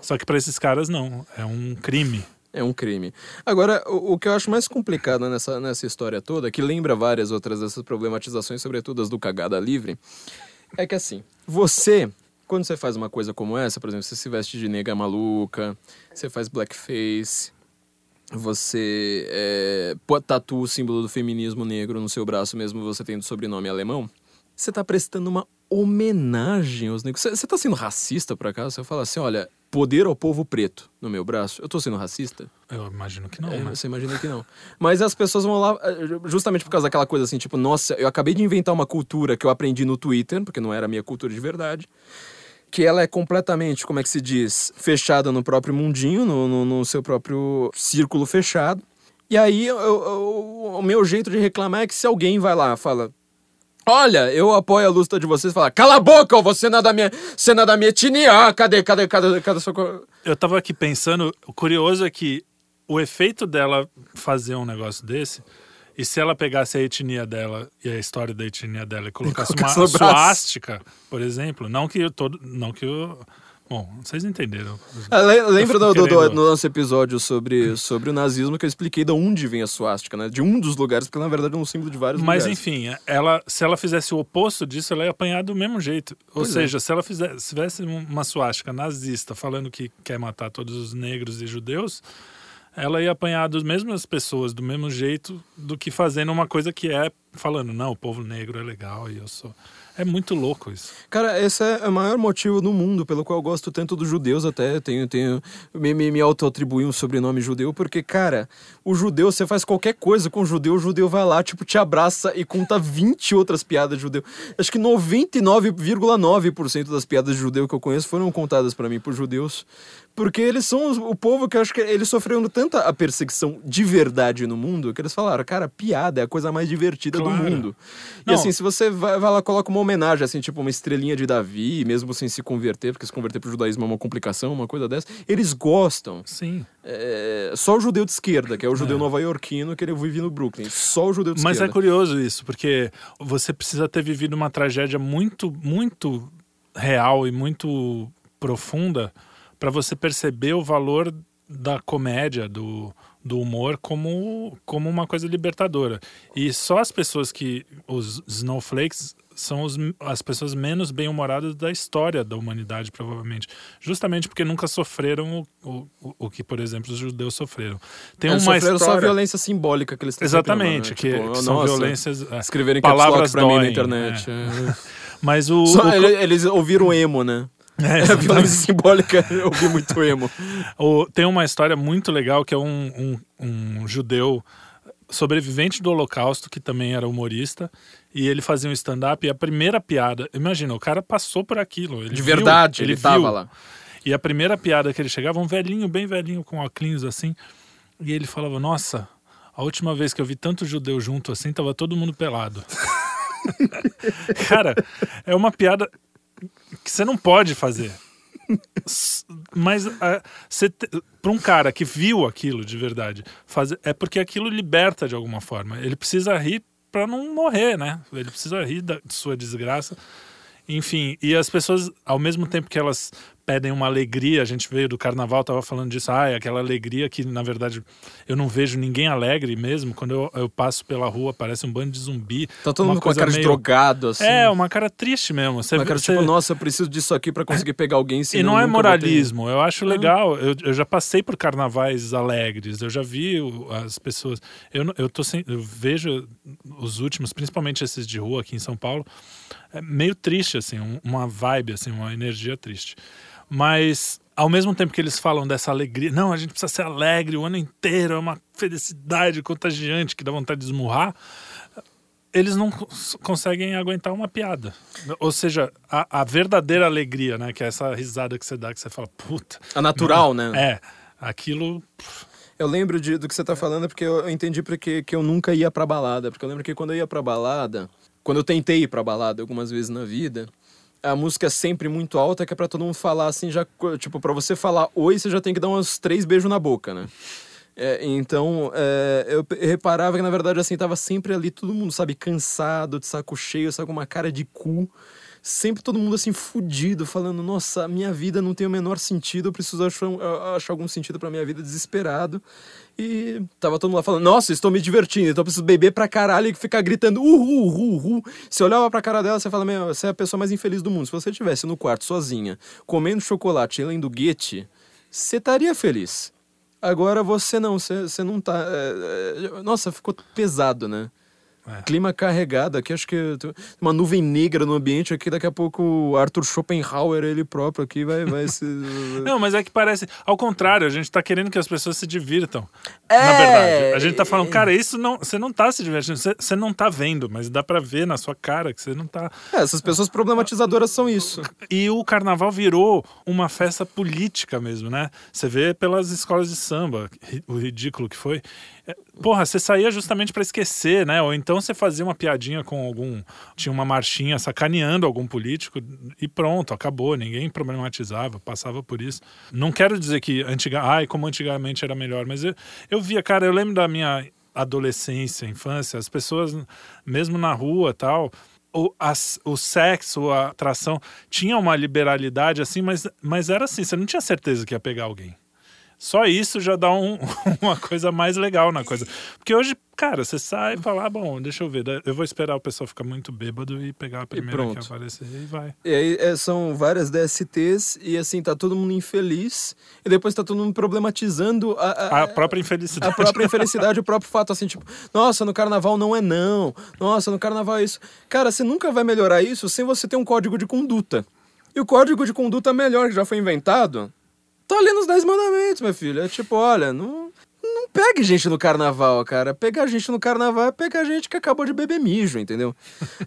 Só que pra esses caras, não. É um crime. É um crime. Agora, o, o que eu acho mais complicado nessa, nessa história toda, que lembra várias outras dessas problematizações, sobretudo as do cagada livre, é que assim, você, quando você faz uma coisa como essa, por exemplo, você se veste de nega maluca, você faz blackface, você é, tatua o símbolo do feminismo negro no seu braço, mesmo você tendo sobrenome alemão, você tá prestando uma homenagem aos negros. Você você tá sendo racista, por acaso? Você fala assim, olha, poder ao povo preto no meu braço. Eu tô sendo racista? Eu imagino que não, É, né? Você imagina que não. Mas as pessoas vão lá, eh, justamente por causa daquela coisa assim, tipo, nossa, eu acabei de inventar uma cultura que eu aprendi no Twitter, porque não era a minha cultura de verdade, que ela é completamente, como é que se diz, fechada no próprio mundinho, no, no, no seu próprio círculo fechado. E aí, eu- eu- o meu jeito de reclamar é que se alguém vai lá e fala. Olha, eu apoio a luta de vocês. Fala, cala a boca, você não é da minha, você não é da minha etnia. Ah, Cadê, cadê, cadê, cadê sua... co-" Eu tava aqui pensando, o curioso é que o efeito dela fazer um negócio desse, e se ela pegasse a etnia dela e a história da etnia dela e colocasse uma colocasse suástica, por exemplo, não que todo, não que eu, bom, vocês entenderam. Ah, le- Lembra do, do, do- no nosso episódio sobre, sobre o nazismo que eu expliquei de onde vem a suástica, né? De um dos lugares, porque na verdade é um símbolo de vários Mas lugares. enfim, ela, se ela fizesse o oposto disso, ela ia apanhar do mesmo jeito. Ou Pois é. seja, se ela fizesse, se tivesse uma suástica nazista falando que quer matar todos os negros e judeus, ela ia apanhar das mesmas pessoas do mesmo jeito do que fazendo uma coisa que é falando, não, o povo negro é legal e eu sou. É muito louco isso. Cara, esse é o maior motivo no mundo pelo qual eu gosto tanto dos judeus até. Tenho, tenho me, me, me auto-atribuir um sobrenome judeu, porque, cara, o judeu, você faz qualquer coisa com o judeu, o judeu vai lá, tipo, te abraça e conta 20 outras piadas de judeu. Acho que 99,9% das piadas de judeu que eu conheço foram contadas para mim por judeus. Porque eles são o povo que eu acho que eles sofreram tanta a perseguição de verdade no mundo que eles falaram, cara, piada é a coisa mais divertida Claro. do mundo. E Não. assim, se você vai, vai lá coloca uma homenagem, assim, tipo uma estrelinha de Davi, mesmo sem se converter, porque se converter pro judaísmo é uma complicação, uma coisa dessa, eles gostam. Sim. É, só o judeu de esquerda, que é o judeu nova-iorquino que ele vive no Brooklyn. Só o judeu de Mas é esquerda. curioso isso, porque você precisa ter vivido uma tragédia muito, muito real e muito profunda para você perceber o valor da comédia, do, do humor, como, como uma coisa libertadora. E só as pessoas que. Os snowflakes são os, as pessoas menos bem-humoradas da história da humanidade, provavelmente. Justamente porque nunca sofreram o, o, o que, por exemplo, os judeus sofreram. Tem Eles uma sofreram só a história... violência simbólica que eles estão Exatamente, sofrendo, que, né? Tipo, que são nossa, violências. é. Escreverem Palavras pra mim na doem, internet. é. é. Mas o. Só o- ele- eles ouviram emo, né? É, A exatamente. violência simbólica, eu ouvi muito emo. O- tem uma história muito legal que é um, um, um judeu sobrevivente do Holocausto, que também era humorista, e ele fazia um stand-up e a primeira piada, imagina, o cara passou por aquilo. De viu, verdade, ele, viu. tava lá. E a primeira piada que ele chegava, um velhinho, bem velhinho, com óculos assim, e ele falava, nossa, a última vez que eu vi tanto judeu junto assim, tava todo mundo pelado. cara, é uma piada que você não pode fazer. Mas te- pra um cara que viu aquilo de verdade, fazer, é porque aquilo liberta de alguma forma. Ele precisa rir pra não morrer, né? Ele precisa rir da de sua desgraça. Enfim, e as pessoas, ao mesmo tempo que elas pedem uma alegria, a gente veio do carnaval, tava falando disso, ah, é aquela alegria que, na verdade, eu não vejo ninguém alegre mesmo. Quando eu, eu passo pela rua, parece um bando de zumbi. Tá todo mundo com a cara de meio- drogado, assim. É, uma cara triste mesmo. Você, Uma cara você- tipo, nossa, eu preciso disso aqui pra conseguir pegar alguém, e não é moralismo, eu acho legal. Eu, eu já passei por carnavais alegres, eu já vi as pessoas. Eu, eu, tô sem, eu vejo os últimos, principalmente esses de rua aqui em São Paulo, é meio triste, assim, um- uma vibe, assim, uma energia triste. Mas, ao mesmo tempo que eles falam dessa alegria, não, a gente precisa ser alegre o ano inteiro, é uma felicidade contagiante que dá vontade de esmurrar eles não cons- conseguem aguentar uma piada. Ou seja, a, a verdadeira alegria, né? Que é essa risada que você dá, que você fala, puta. A natural, né? É, aquilo. Eu lembro de- do que você tá falando porque eu, eu entendi porque que eu nunca ia pra balada. Porque eu lembro que quando eu ia pra balada, quando eu tentei ir pra balada algumas vezes na vida, a música é sempre muito alta, que é pra todo mundo falar assim, já, tipo, pra você falar oi, você já tem que dar uns três beijos na boca, né? É, então, é, eu reparava que, na verdade, assim, tava sempre ali, todo mundo, sabe, cansado, de saco cheio, sabe, com uma cara de cu. Sempre todo mundo, assim, fudido, falando, nossa, minha vida não tem o menor sentido, eu preciso achar, achar algum sentido pra minha vida, desesperado. E tava todo mundo lá falando, nossa, estou me divertindo, então eu preciso beber pra caralho e ficar gritando, uhul, uhul, uhul. Você olhava pra cara dela, você fala, meu, você é a pessoa mais infeliz do mundo. Se você estivesse no quarto sozinha, comendo chocolate e lendo guete, você estaria feliz. Agora você não, você, você não tá. é, é, nossa, ficou pesado, né? É. Clima carregado aqui, acho que uma nuvem negra no ambiente aqui, daqui a pouco o Arthur Schopenhauer, ele próprio aqui, vai, vai se. Não, mas é que parece. Ao contrário, a gente tá querendo que as pessoas se divirtam. É, Na verdade. A gente tá falando, cara, isso não. Você não tá se divertindo, você, você não tá vendo, mas dá pra ver na sua cara que você não tá. É, essas pessoas problematizadoras são isso. E o carnaval virou uma festa política mesmo, né? Você vê pelas escolas de samba, o ridículo que foi. Porra, você saía justamente pra esquecer, né? Ou então você fazia uma piadinha com algum. Tinha uma marchinha sacaneando algum político e pronto, acabou. Ninguém problematizava, passava por isso. Não quero dizer que antiga, ai, como antigamente era melhor, mas eu, eu via, cara, eu lembro da minha adolescência, infância, as pessoas, mesmo na rua tal, o, as- o sexo, a atração, tinha uma liberalidade assim, mas, mas era assim, você não tinha certeza que ia pegar alguém. Só isso já dá um- uma coisa mais legal na coisa. Porque hoje, cara, você sai e fala, ah, bom, deixa eu ver, eu vou esperar o pessoal ficar muito bêbado e pegar a primeira que aparecer e vai. E aí é, são várias DSTs e assim, tá todo mundo infeliz. E depois tá todo mundo problematizando a, a- A própria infelicidade. a própria infelicidade, o próprio fato, assim, tipo, nossa, no carnaval não é não, nossa, no carnaval é isso. Cara, você nunca vai melhorar isso sem você ter um código de conduta. E o código de conduta melhor que já foi inventado, tá ali nos 10 mandamentos, meu filho. É tipo, olha, não, não pegue gente no carnaval, cara. Pegar gente no carnaval é pegar gente que acabou de beber mijo, entendeu?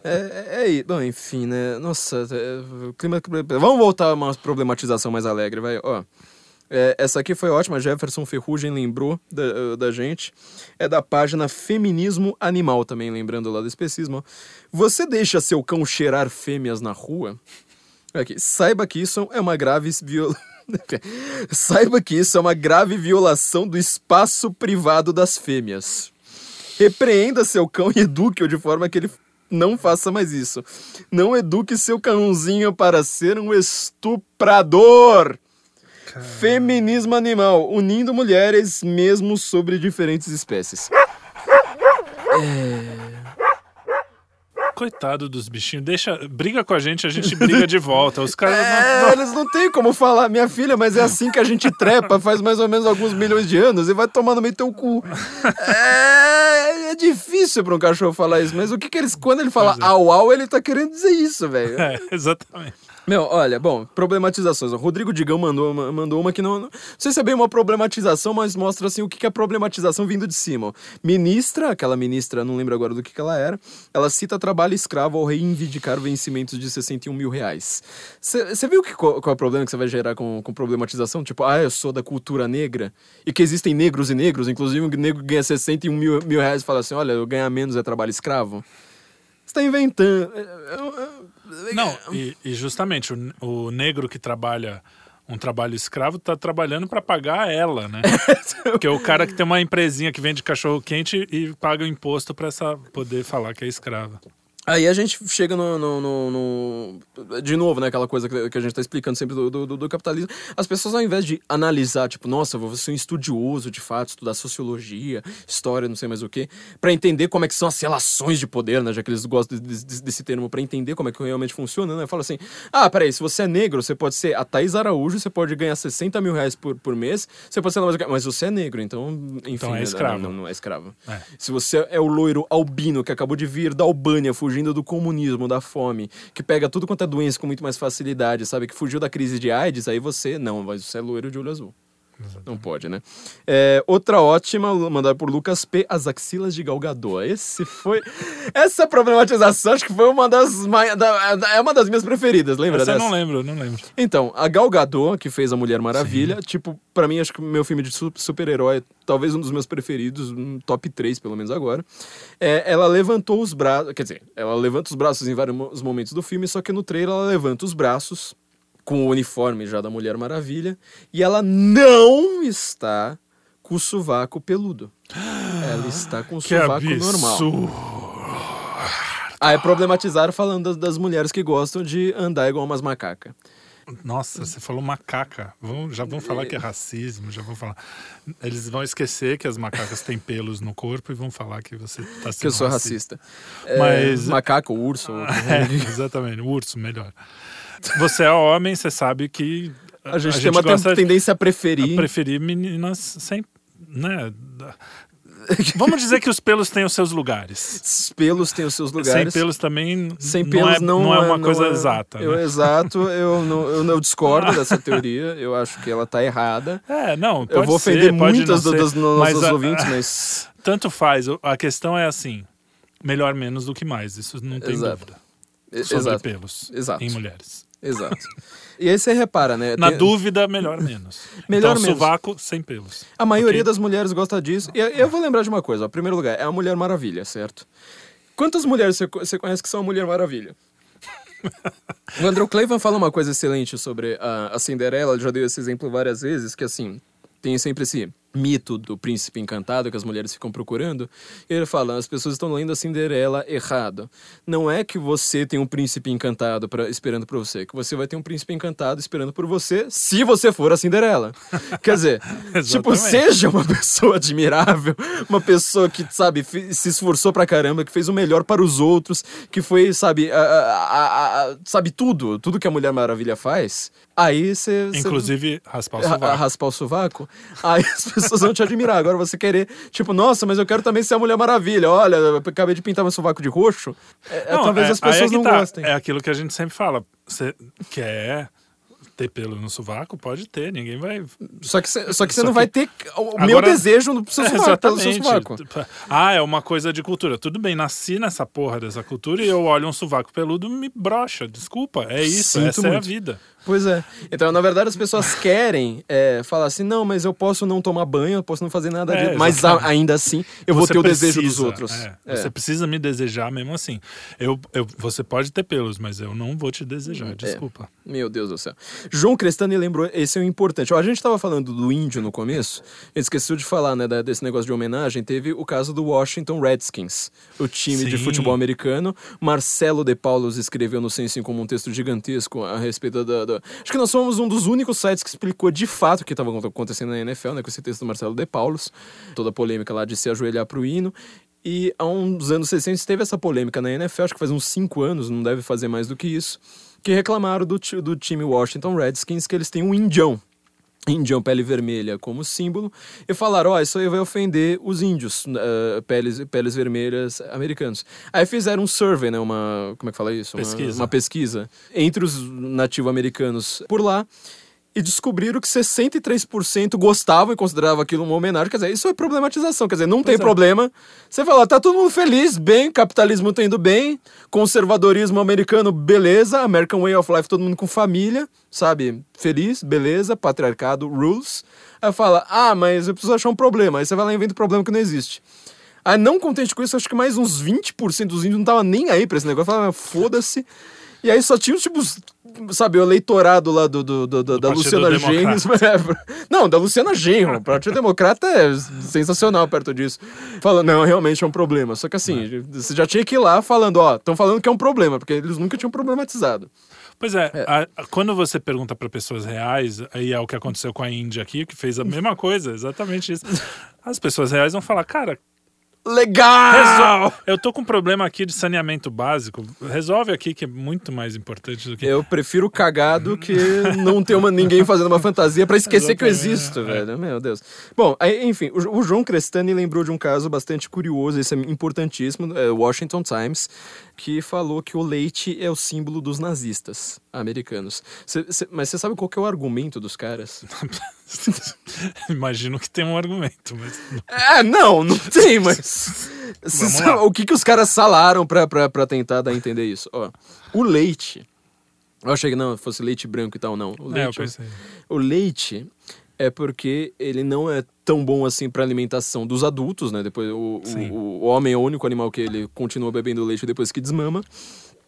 é, é, é. Bom, enfim, né? Nossa, é, clima. Vamos voltar a uma problematização mais alegre, vai. Ó. É, essa aqui foi ótima, Jefferson Ferrugem lembrou da, da gente. É da página Feminismo Animal também, lembrando lá do especismo. Você deixa seu cão cheirar fêmeas na rua? Aqui, saiba que isso é uma grave viol... Saiba que isso é uma grave violação do espaço privado das fêmeas. Repreenda seu cão e eduque-o de forma que ele não faça mais isso. Não eduque seu cãozinho para ser um estuprador. Feminismo animal, unindo mulheres mesmo sobre diferentes espécies. Coitado dos bichinhos. Deixa, briga com a gente, a gente briga de volta. Os caras. É, não- eles não têm como falar, minha filha, mas é assim que a gente trepa faz mais ou menos alguns milhões de anos e vai tomar no meio teu cu. É, é difícil pra um cachorro falar isso, mas o que que eles. Quando ele fala é. au au, ele tá querendo dizer isso, velho. É, exatamente. Meu, olha, bom, problematizações. O Rodrigo Digão mandou, uma- mandou uma que não, não sei se é bem uma problematização, mas mostra assim o que que é problematização vindo de cima. Ministra, aquela ministra, não lembro agora do que, que ela era, ela cita trabalho escravo ao reivindicar vencimentos de 61 mil reais. Você viu que, qual, qual é o problema que você vai gerar com, com problematização? Tipo, ah, eu sou da cultura negra e que existem negros e negros, inclusive um negro ganha 61 mil, mil reais e fala assim: olha, eu ganhar menos é trabalho escravo. Você tá inventando. É, é, é, Não, e, e justamente o, o negro que trabalha um trabalho escravo tá trabalhando para pagar ela, né? Porque o cara que tem uma empresinha que vende cachorro quente e paga o imposto para essa poder falar que é escrava. Aí a gente chega no. no- no- no- de novo, né? Aquela coisa que a gente tá explicando sempre do, do, do capitalismo. As pessoas, ao invés de analisar, tipo, nossa, vou ser um estudioso de fato, estudar sociologia, história, não sei mais o quê, pra entender como é que são as relações de poder, né? Já que eles gostam de- de- desse termo, pra entender como é que realmente funciona, né? Fala assim: ah, peraí, se você é negro, você pode ser a Thaís Araújo, você pode ganhar 60 mil reais por, por mês, você pode ser. Mas você é negro, então, enfim. Então é né, escravo. Não, não é escravo. É. Se você é o loiro albino que acabou de vir da Albânia, fugindo do comunismo, da fome, que pega tudo quanto é doença com muito mais facilidade, sabe? Que fugiu da crise de AIDS, aí você. Não, mas você é loiro de olho azul. Não pode, né? É, outra ótima, mandada por Lucas P. As axilas de Galgador. Esse foi. Essa problematização acho que foi uma das. mai- da- É uma das minhas preferidas, lembra Essa eu dessa? não lembro, eu não lembro. Então, a Gal Gadot, que fez a Mulher Maravilha, tipo, pra mim, acho que meu filme de su- super-herói, talvez um dos meus preferidos, um top 3, pelo menos agora. É, ela levantou os braços, quer dizer, ela levanta os braços em vários mo- momentos do filme, só que no trailer ela levanta os braços, com o uniforme já da Mulher Maravilha, e ela não está com o sovaco peludo. Ela está com o Que sovaco normal. Aí problematizaram falando das, das mulheres que gostam de andar igual umas macacas. Nossa, você falou macaca. Vão, já vão falar que é racismo, já vão falar. Eles vão esquecer que as macacas têm pelos no corpo e vão falar que você tá sendo Que eu sou racista. Mas- É, macaco, urso. É, exatamente, urso, melhor. Você é homem, você sabe que A gente, tem uma ten- gosta de tendência a preferir. preferir meninas sem, né? Vamos dizer que os pelos têm os seus lugares. Os pelos têm os seus Sem lugares. pelos também Sem não, pelos é, não, não é uma não coisa é- exata. Eu, né? Exato, eu, não, eu, não- discordo dessa teoria. Eu acho que ela tá errada. É, não, eu vou ser, ofender pode muitas não ser, das nossas mas a- ouvintes, mas. Tanto faz. A questão é assim: melhor menos do que mais. Isso não tem Exato. dúvida. Sobre Exato. pelos Exato. em mulheres. Exato. E aí você repara, né? Na tem- dúvida, melhor menos. Melhor então, menos. sovaco sem pelos. A maioria Ok? das mulheres gosta disso. E eu vou lembrar de uma coisa: ó. primeiro lugar, é a Mulher Maravilha, certo? Quantas mulheres você conhece que são a Mulher Maravilha? o Andrew Clavin fala uma coisa excelente sobre a, a Cinderela, ele já deu esse exemplo várias vezes, que assim, tem sempre esse mito do príncipe encantado que as mulheres ficam procurando. Ele fala: as pessoas estão lendo a Cinderela errado. Não é que você tem um príncipe encantado pra, esperando por você, que você vai ter um príncipe encantado esperando por você se você for a Cinderela. Quer dizer, tipo, seja uma pessoa admirável, uma pessoa que, sabe, se esforçou pra caramba, que fez o melhor para os outros, que foi, sabe, a- a- a- sabe tudo, tudo que a Mulher Maravilha faz. Aí você. Inclusive, raspar o sovaco. raspar o sovaco, aí as pessoas vão te admirar. Agora você querer, tipo, nossa, mas eu quero também ser a Mulher Maravilha. Olha, eu acabei de pintar meu sovaco de roxo. É, é, Não, talvez é- as é pessoas que não tá. gostem. É aquilo que a gente sempre fala. Você quer ter pelo no sovaco? Pode ter, ninguém vai. Só que você, só que você não que- vai ter o meu Agora- desejo no seu É, sovaco, pelo seu sovaco. Ah, é uma coisa de cultura. Tudo bem, nasci nessa porra dessa cultura e eu olho um sovaco peludo me brocha. Desculpa, é isso, Sinto essa é a muito. vida. Pois é. Então, na verdade, as pessoas querem é, falar assim: não, mas eu posso não tomar banho, eu posso não fazer nada É, disso. Mas a- ainda assim, eu vou Você ter o desejo dos precisa, outros. é, É. Você precisa me desejar mesmo assim. Eu, eu, você pode ter pelos, mas eu não vou te É. desejar. Desculpa. Meu Deus do céu. João Crestani lembrou, esse é o importante. Ó, a gente estava falando do índio no começo, ele esqueceu de falar, né, desse negócio de homenagem. Teve o caso do Washington Redskins, o time de Sim. futebol americano. Marcelo de Paulos escreveu no Senso em Comum um texto gigantesco a respeito da, Acho que nós somos um dos únicos sites que explicou de fato o que estava acontecendo na NFL, né, com esse texto do Marcelo de Paulos, toda a polêmica lá de se ajoelhar pro hino. E há uns anos 60 teve essa polêmica na NFL, acho que faz uns 5 anos, não deve fazer mais do que isso, que reclamaram do, do time Washington Redskins que eles têm um indião. Indião pele vermelha como símbolo, e falaram: Ó, isso aí vai ofender os índios, eh, peles, peles vermelhas americanos. Aí fizeram um survey, né? Uma. Como é que fala isso? Uma- Pesquisa. uma pesquisa entre os nativo-americanos por lá e descobriram que 63% gostavam e consideravam aquilo uma homenagem. Quer dizer, isso é problematização. Quer dizer, não tem é. problema. Você fala, tá todo mundo feliz, bem, capitalismo tá indo bem, conservadorismo americano, beleza, American Way of Life, todo mundo com família, sabe? Feliz, beleza, patriarcado, rules. Aí fala, ah, mas eu preciso achar um problema. Aí você vai lá e inventa um problema que não existe. Aí, não contente com isso, acho que mais uns 20% dos índios não tava nem aí pra esse negócio. Falavam, foda-se. E aí só tinha, tipo, os- sabe, o eleitorado lá do, do- do- do- da Luciana. Genro. Não, da Luciana Genro. O Partido Democrata é sensacional perto disso. Falando, não, realmente é um problema. Só que assim, você já tinha que ir lá falando, ó, estão falando que é um problema, porque eles nunca tinham problematizado. Pois é, a- a- quando você pergunta para pessoas reais, aí é o que aconteceu com a Índia aqui, que fez a mesma coisa, exatamente isso. As pessoas reais vão falar, cara, Legal! resol- eu tô com um problema aqui de saneamento básico, resolve aqui que é muito mais importante do que. Eu prefiro cagar do que não ter uma, ninguém fazendo uma fantasia pra esquecer que eu existo, é. velho. Meu Deus. Bom, aí, enfim, o, o João Crestani lembrou de um caso bastante curioso, esse é importantíssimo, é Washington Times, que falou que o leite é o símbolo dos nazistas americanos. Cê- cê- mas você sabe qual que é o argumento dos caras? Imagino que tem um argumento, mas. É, não, não tem, mas. Sabe o que, que os caras salaram pra, pra, pra tentar dar a entender isso? Ó, o leite. Eu achei que não, fosse leite branco e tal, não. O É, eu leite, pensei. o leite é porque ele não é tão bom assim pra alimentação dos adultos, né? Depois o, o, o homem é o único animal que ele continua bebendo leite depois que desmama.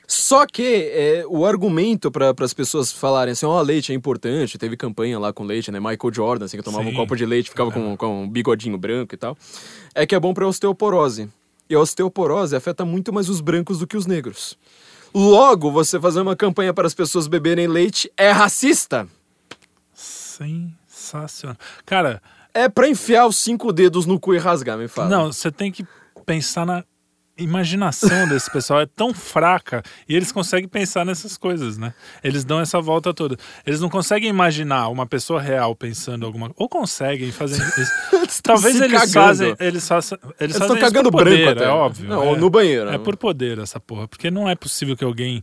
Só que é, o argumento para as pessoas falarem assim, ó, leite é importante, teve campanha lá com leite, né? Michael Jordan, assim, que tomava um Sim. copo de leite, ficava com, com um bigodinho branco e tal. É que é bom para osteoporose. E a osteoporose afeta muito mais os brancos do que os negros. Logo, você fazer uma campanha para as pessoas beberem leite é racista. Sensacional. Cara, É pra enfiar os cinco dedos no cu e rasgar, me fala. não, você tem que pensar na imaginação desse pessoal é tão fraca e eles conseguem pensar nessas coisas, né? Eles dão essa volta toda. Eles não conseguem imaginar uma pessoa real pensando alguma ou conseguem fazer isso. Talvez eles cagando. fazem, eles façam, eles Eles fazem estão cagando por poder, branco até. é óbvio. Não, é, ou no banheiro. é por poder essa porra, porque não é possível que alguém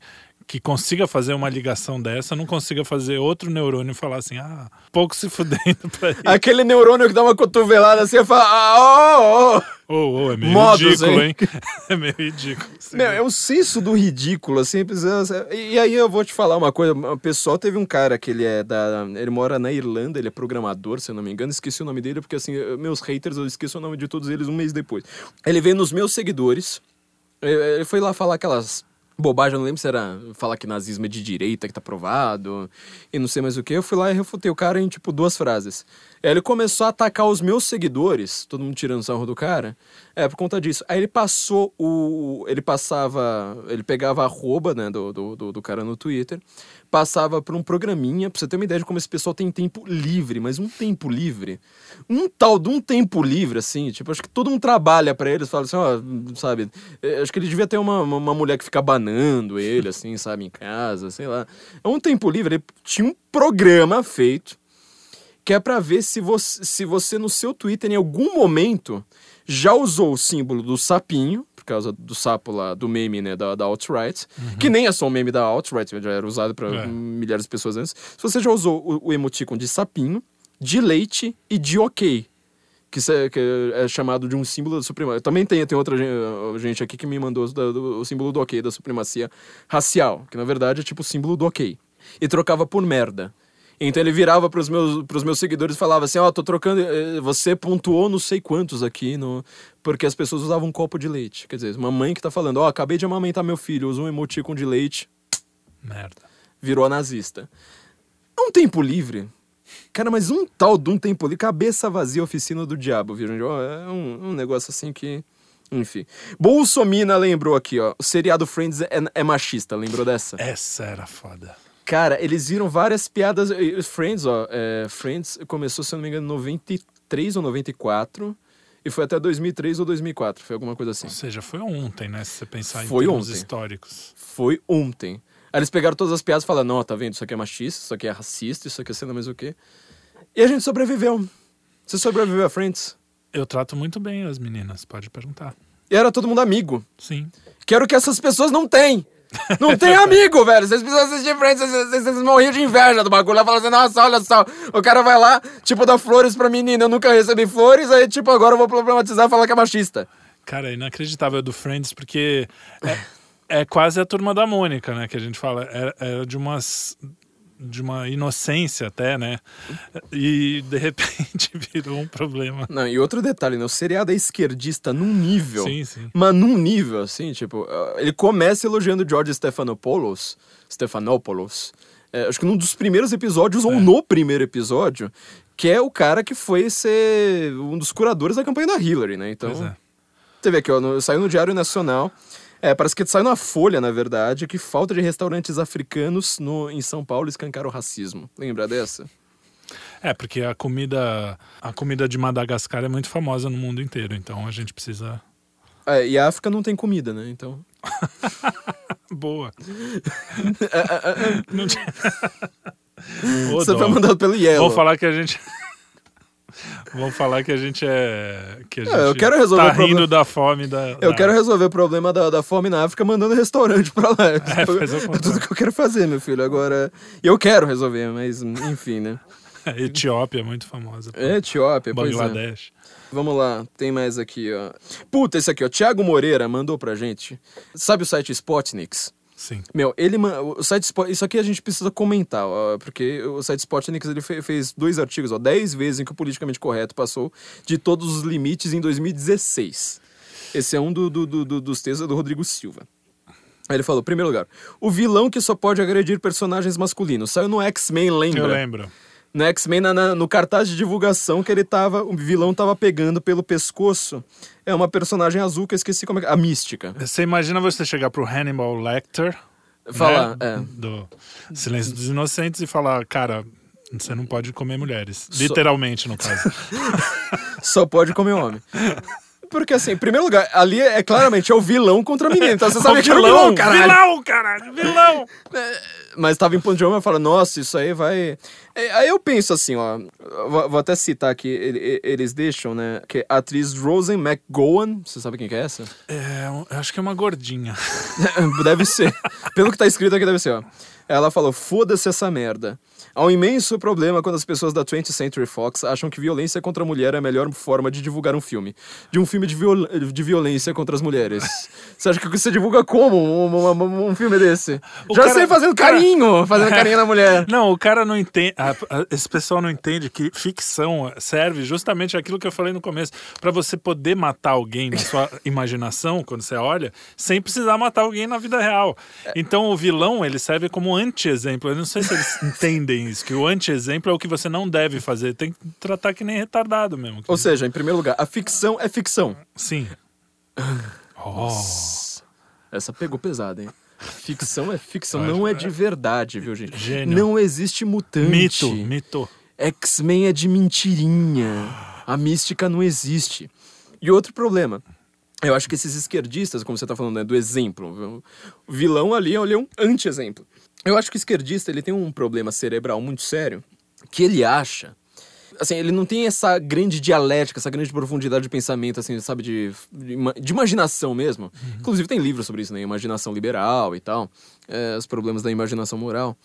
que consiga fazer uma ligação dessa não consiga fazer outro neurônio falar assim, ah, pouco se fudendo pra isso. Aquele neurônio que dá uma cotovelada assim e fala, ah, oh, oh. Ô, ô, é meio Modos, ridículo, hein? hein? É meio ridículo. Meu, é o senso do ridículo, assim, precisa... E aí eu vou te falar uma coisa, o pessoal teve um cara que ele é da... Ele mora na Irlanda, ele é programador, se eu não me engano, esqueci o nome dele, porque assim, meus haters, eu esqueço o nome de todos eles um mês depois. Ele veio nos meus seguidores, ele foi lá falar aquelas bobagem, eu não lembro se era falar que nazismo é de direita, que tá provado, e não sei mais o que. Eu fui lá e refutei o cara em, tipo, duas frases. Aí ele começou a atacar os meus seguidores, todo mundo tirando sarro do cara, é, por conta disso. Aí ele passou o... ele passava... ele pegava a arroba, né, do, do, do, do cara no Twitter, passava por um programinha, pra você ter uma ideia de como esse pessoal tem tempo livre, mas um tempo livre, um tal de um tempo livre, assim, tipo, acho que todo mundo trabalha para eles, fala assim, ó, sabe, eh, acho que ele devia ter uma, uma mulher que fica banando ele, assim, sabe, em casa, sei lá. É um tempo livre, ele tinha um programa feito que é para ver se você, se você no seu Twitter em algum momento já usou o símbolo do sapinho, causa do sapo lá, do meme, né, da, da alt-right, Uhum. que nem é só um meme da alt-right, já era usado para É. milhares de pessoas antes. Se você já usou o, o emoticon de sapinho, de leite e de ok, que, é, chamado de um símbolo da supremacia. Também tem, tem outra gen- gente aqui que me mandou do- do- o símbolo do ok, da supremacia racial, que na verdade é tipo o símbolo do ok. E trocava por merda. Então ele virava pros meus, pros meus seguidores e falava assim, ó, tô trocando, eh, você pontuou não sei quantos aqui, no... porque as pessoas usavam um copo de leite. Quer dizer, uma mãe que tá falando, ó, acabei de amamentar meu filho, usou um emoticon de leite, Merda. virou a nazista. É um tempo livre. Cara, mas um tal de um tempo livre, cabeça vazia, oficina do diabo, viu, É um, um negócio assim que... Enfim. Bolsomina lembrou aqui, ó. O seriado Friends é, é machista, lembrou dessa? Essa era foda. Cara, eles viram várias piadas. Friends, ó. é, Friends começou, se eu não me engano, em 93 ou 94. E foi até 2003 ou 2004. Foi alguma coisa assim. Ou seja, foi ontem, né? Se você pensar em Foi termos ontem. históricos. Foi ontem. Aí eles pegaram todas as piadas e falaram: não, tá vendo? Isso aqui é machista, isso aqui é racista, isso aqui é lá mais o quê. E a gente sobreviveu. Você sobreviveu a Friends? Eu trato muito bem as meninas, pode perguntar. E era todo mundo amigo. Sim. Que era o que essas pessoas não têm. Não tem amigo, velho. Vocês precisam assistir Friends, vocês, vocês, vocês morriam de inveja do bagulho. Lá falando assim, nossa, olha só. O cara vai lá, tipo, dá flores pra menina. Eu nunca recebi flores, aí, tipo, agora eu vou problematizar e falar que é machista. Cara, é inacreditável do Friends, porque é, é quase a turma da Mônica, né? Que a gente fala. Era, era de umas. De uma inocência até, né? E de repente virou um problema. Não, e outro detalhe, né? O seriado é esquerdista num nível. Sim, sim. Mas num nível, assim, tipo, uh, ele começa elogiando George Stephanopoulos, Stephanopoulos, é, acho que num dos primeiros episódios, ou É. no primeiro episódio, que é o cara que foi ser um dos curadores da campanha da Hillary, né? Então, Pois é. você vê aqui, ó, no- saiu no Diário Nacional, é, parece que saiu na Folha, na verdade, que falta de restaurantes africanos no, em São Paulo escancara o racismo. Lembra dessa? É, porque a comida, a comida de Madagascar é muito famosa no mundo inteiro, então a gente precisa. É, e a África não tem comida, né? Então... Boa. Não tinha- Ô, Você foi mandado pelo Yellow. Vamos falar que a gente. Vamos falar que a gente é. Que a gente eu quero resolver tá o problema- rindo da fome da. Eu da- quero resolver o problema da, da fome na África mandando restaurante pra lá. É, o É tudo que eu quero fazer, meu filho. Agora, eu quero resolver, mas enfim, né? Etiópia é muito famosa. pô. Etiópia, é. Bangladesh. Vamos lá, tem mais aqui, ó. Puta, esse aqui, ó. Thiago Moreira mandou pra gente. Sabe o site Spotniks? Sim. Meu, ele o site Spot, isso aqui a gente precisa comentar, ó, porque o site Spotniks ele fe- fez dois artigos, ó, 10 vezes em que o politicamente correto passou de todos os limites em 2016. Esse é um do- do- do- do- dos textos do Rodrigo Silva. Aí ele falou, primeiro lugar, o vilão que só pode agredir personagens masculinos. Saiu no X-Men, lembra? Eu lembro. No X-Men, no cartaz de divulgação que ele tava, o vilão tava pegando pelo pescoço. É uma personagem azul que eu esqueci como é que A Mística. Você imagina você chegar pro Hannibal Lecter. Falar, né, é. Do Silêncio dos Inocentes e falar, cara, você não pode comer mulheres. Só- Literalmente, no caso. Só pode comer homem. Porque assim, em primeiro lugar, ali é claramente é o vilão contra a menina. Então você sabe que é o vilão, caralho. Vilão, caralho! Vilão! Mas tava em ponto de homem, eu falo, nossa, isso aí vai. É, Aí eu penso assim, ó. Vou, vou até citar aqui, ele- ele- eles deixam, né? Que a atriz Rosen McGowan, você sabe quem que é essa? É, eu acho que é uma gordinha. Deve ser. Pelo que tá escrito aqui, deve ser, ó. Ela falou: foda-se essa merda. Há um imenso problema quando as pessoas da 20th Century Fox acham que violência contra a mulher é a melhor forma de divulgar um filme. De um filme de, viol de violência contra as mulheres. você acha que você divulga como um, um, um filme desse? O Já cara- sei fazendo cara- carinho, fazendo carinho na mulher. Não, o cara não entende. a- a- Esse pessoal não entende que ficção serve justamente aquilo que eu falei no começo. Pra você poder matar alguém na sua imaginação, quando você olha, sem precisar matar alguém na vida real. Então o vilão, ele serve como anti-exemplo. Eu não sei se eles entendem que o anti-exemplo é o que você não deve fazer. Tem que tratar que nem retardado mesmo. Ou seja, em primeiro lugar, a ficção é ficção. Sim. Oh. Essa pegou pesada, hein? Ficção é ficção, não é de verdade, viu, gente? Gênio. Não existe mutante. Mito, mito. X-Men é de mentirinha. A mística não existe. E outro problema. Eu acho que esses esquerdistas, como você tá falando, né, do exemplo, o vilão ali é um anti-exemplo. Eu acho que o esquerdista ele tem um problema cerebral muito sério, que ele acha assim, ele não tem essa grande dialética, essa grande profundidade de pensamento, assim, sabe, de, de, de imaginação mesmo. Inclusive tem livros sobre isso, né? Imaginação liberal e tal, é, os problemas da imaginação moral.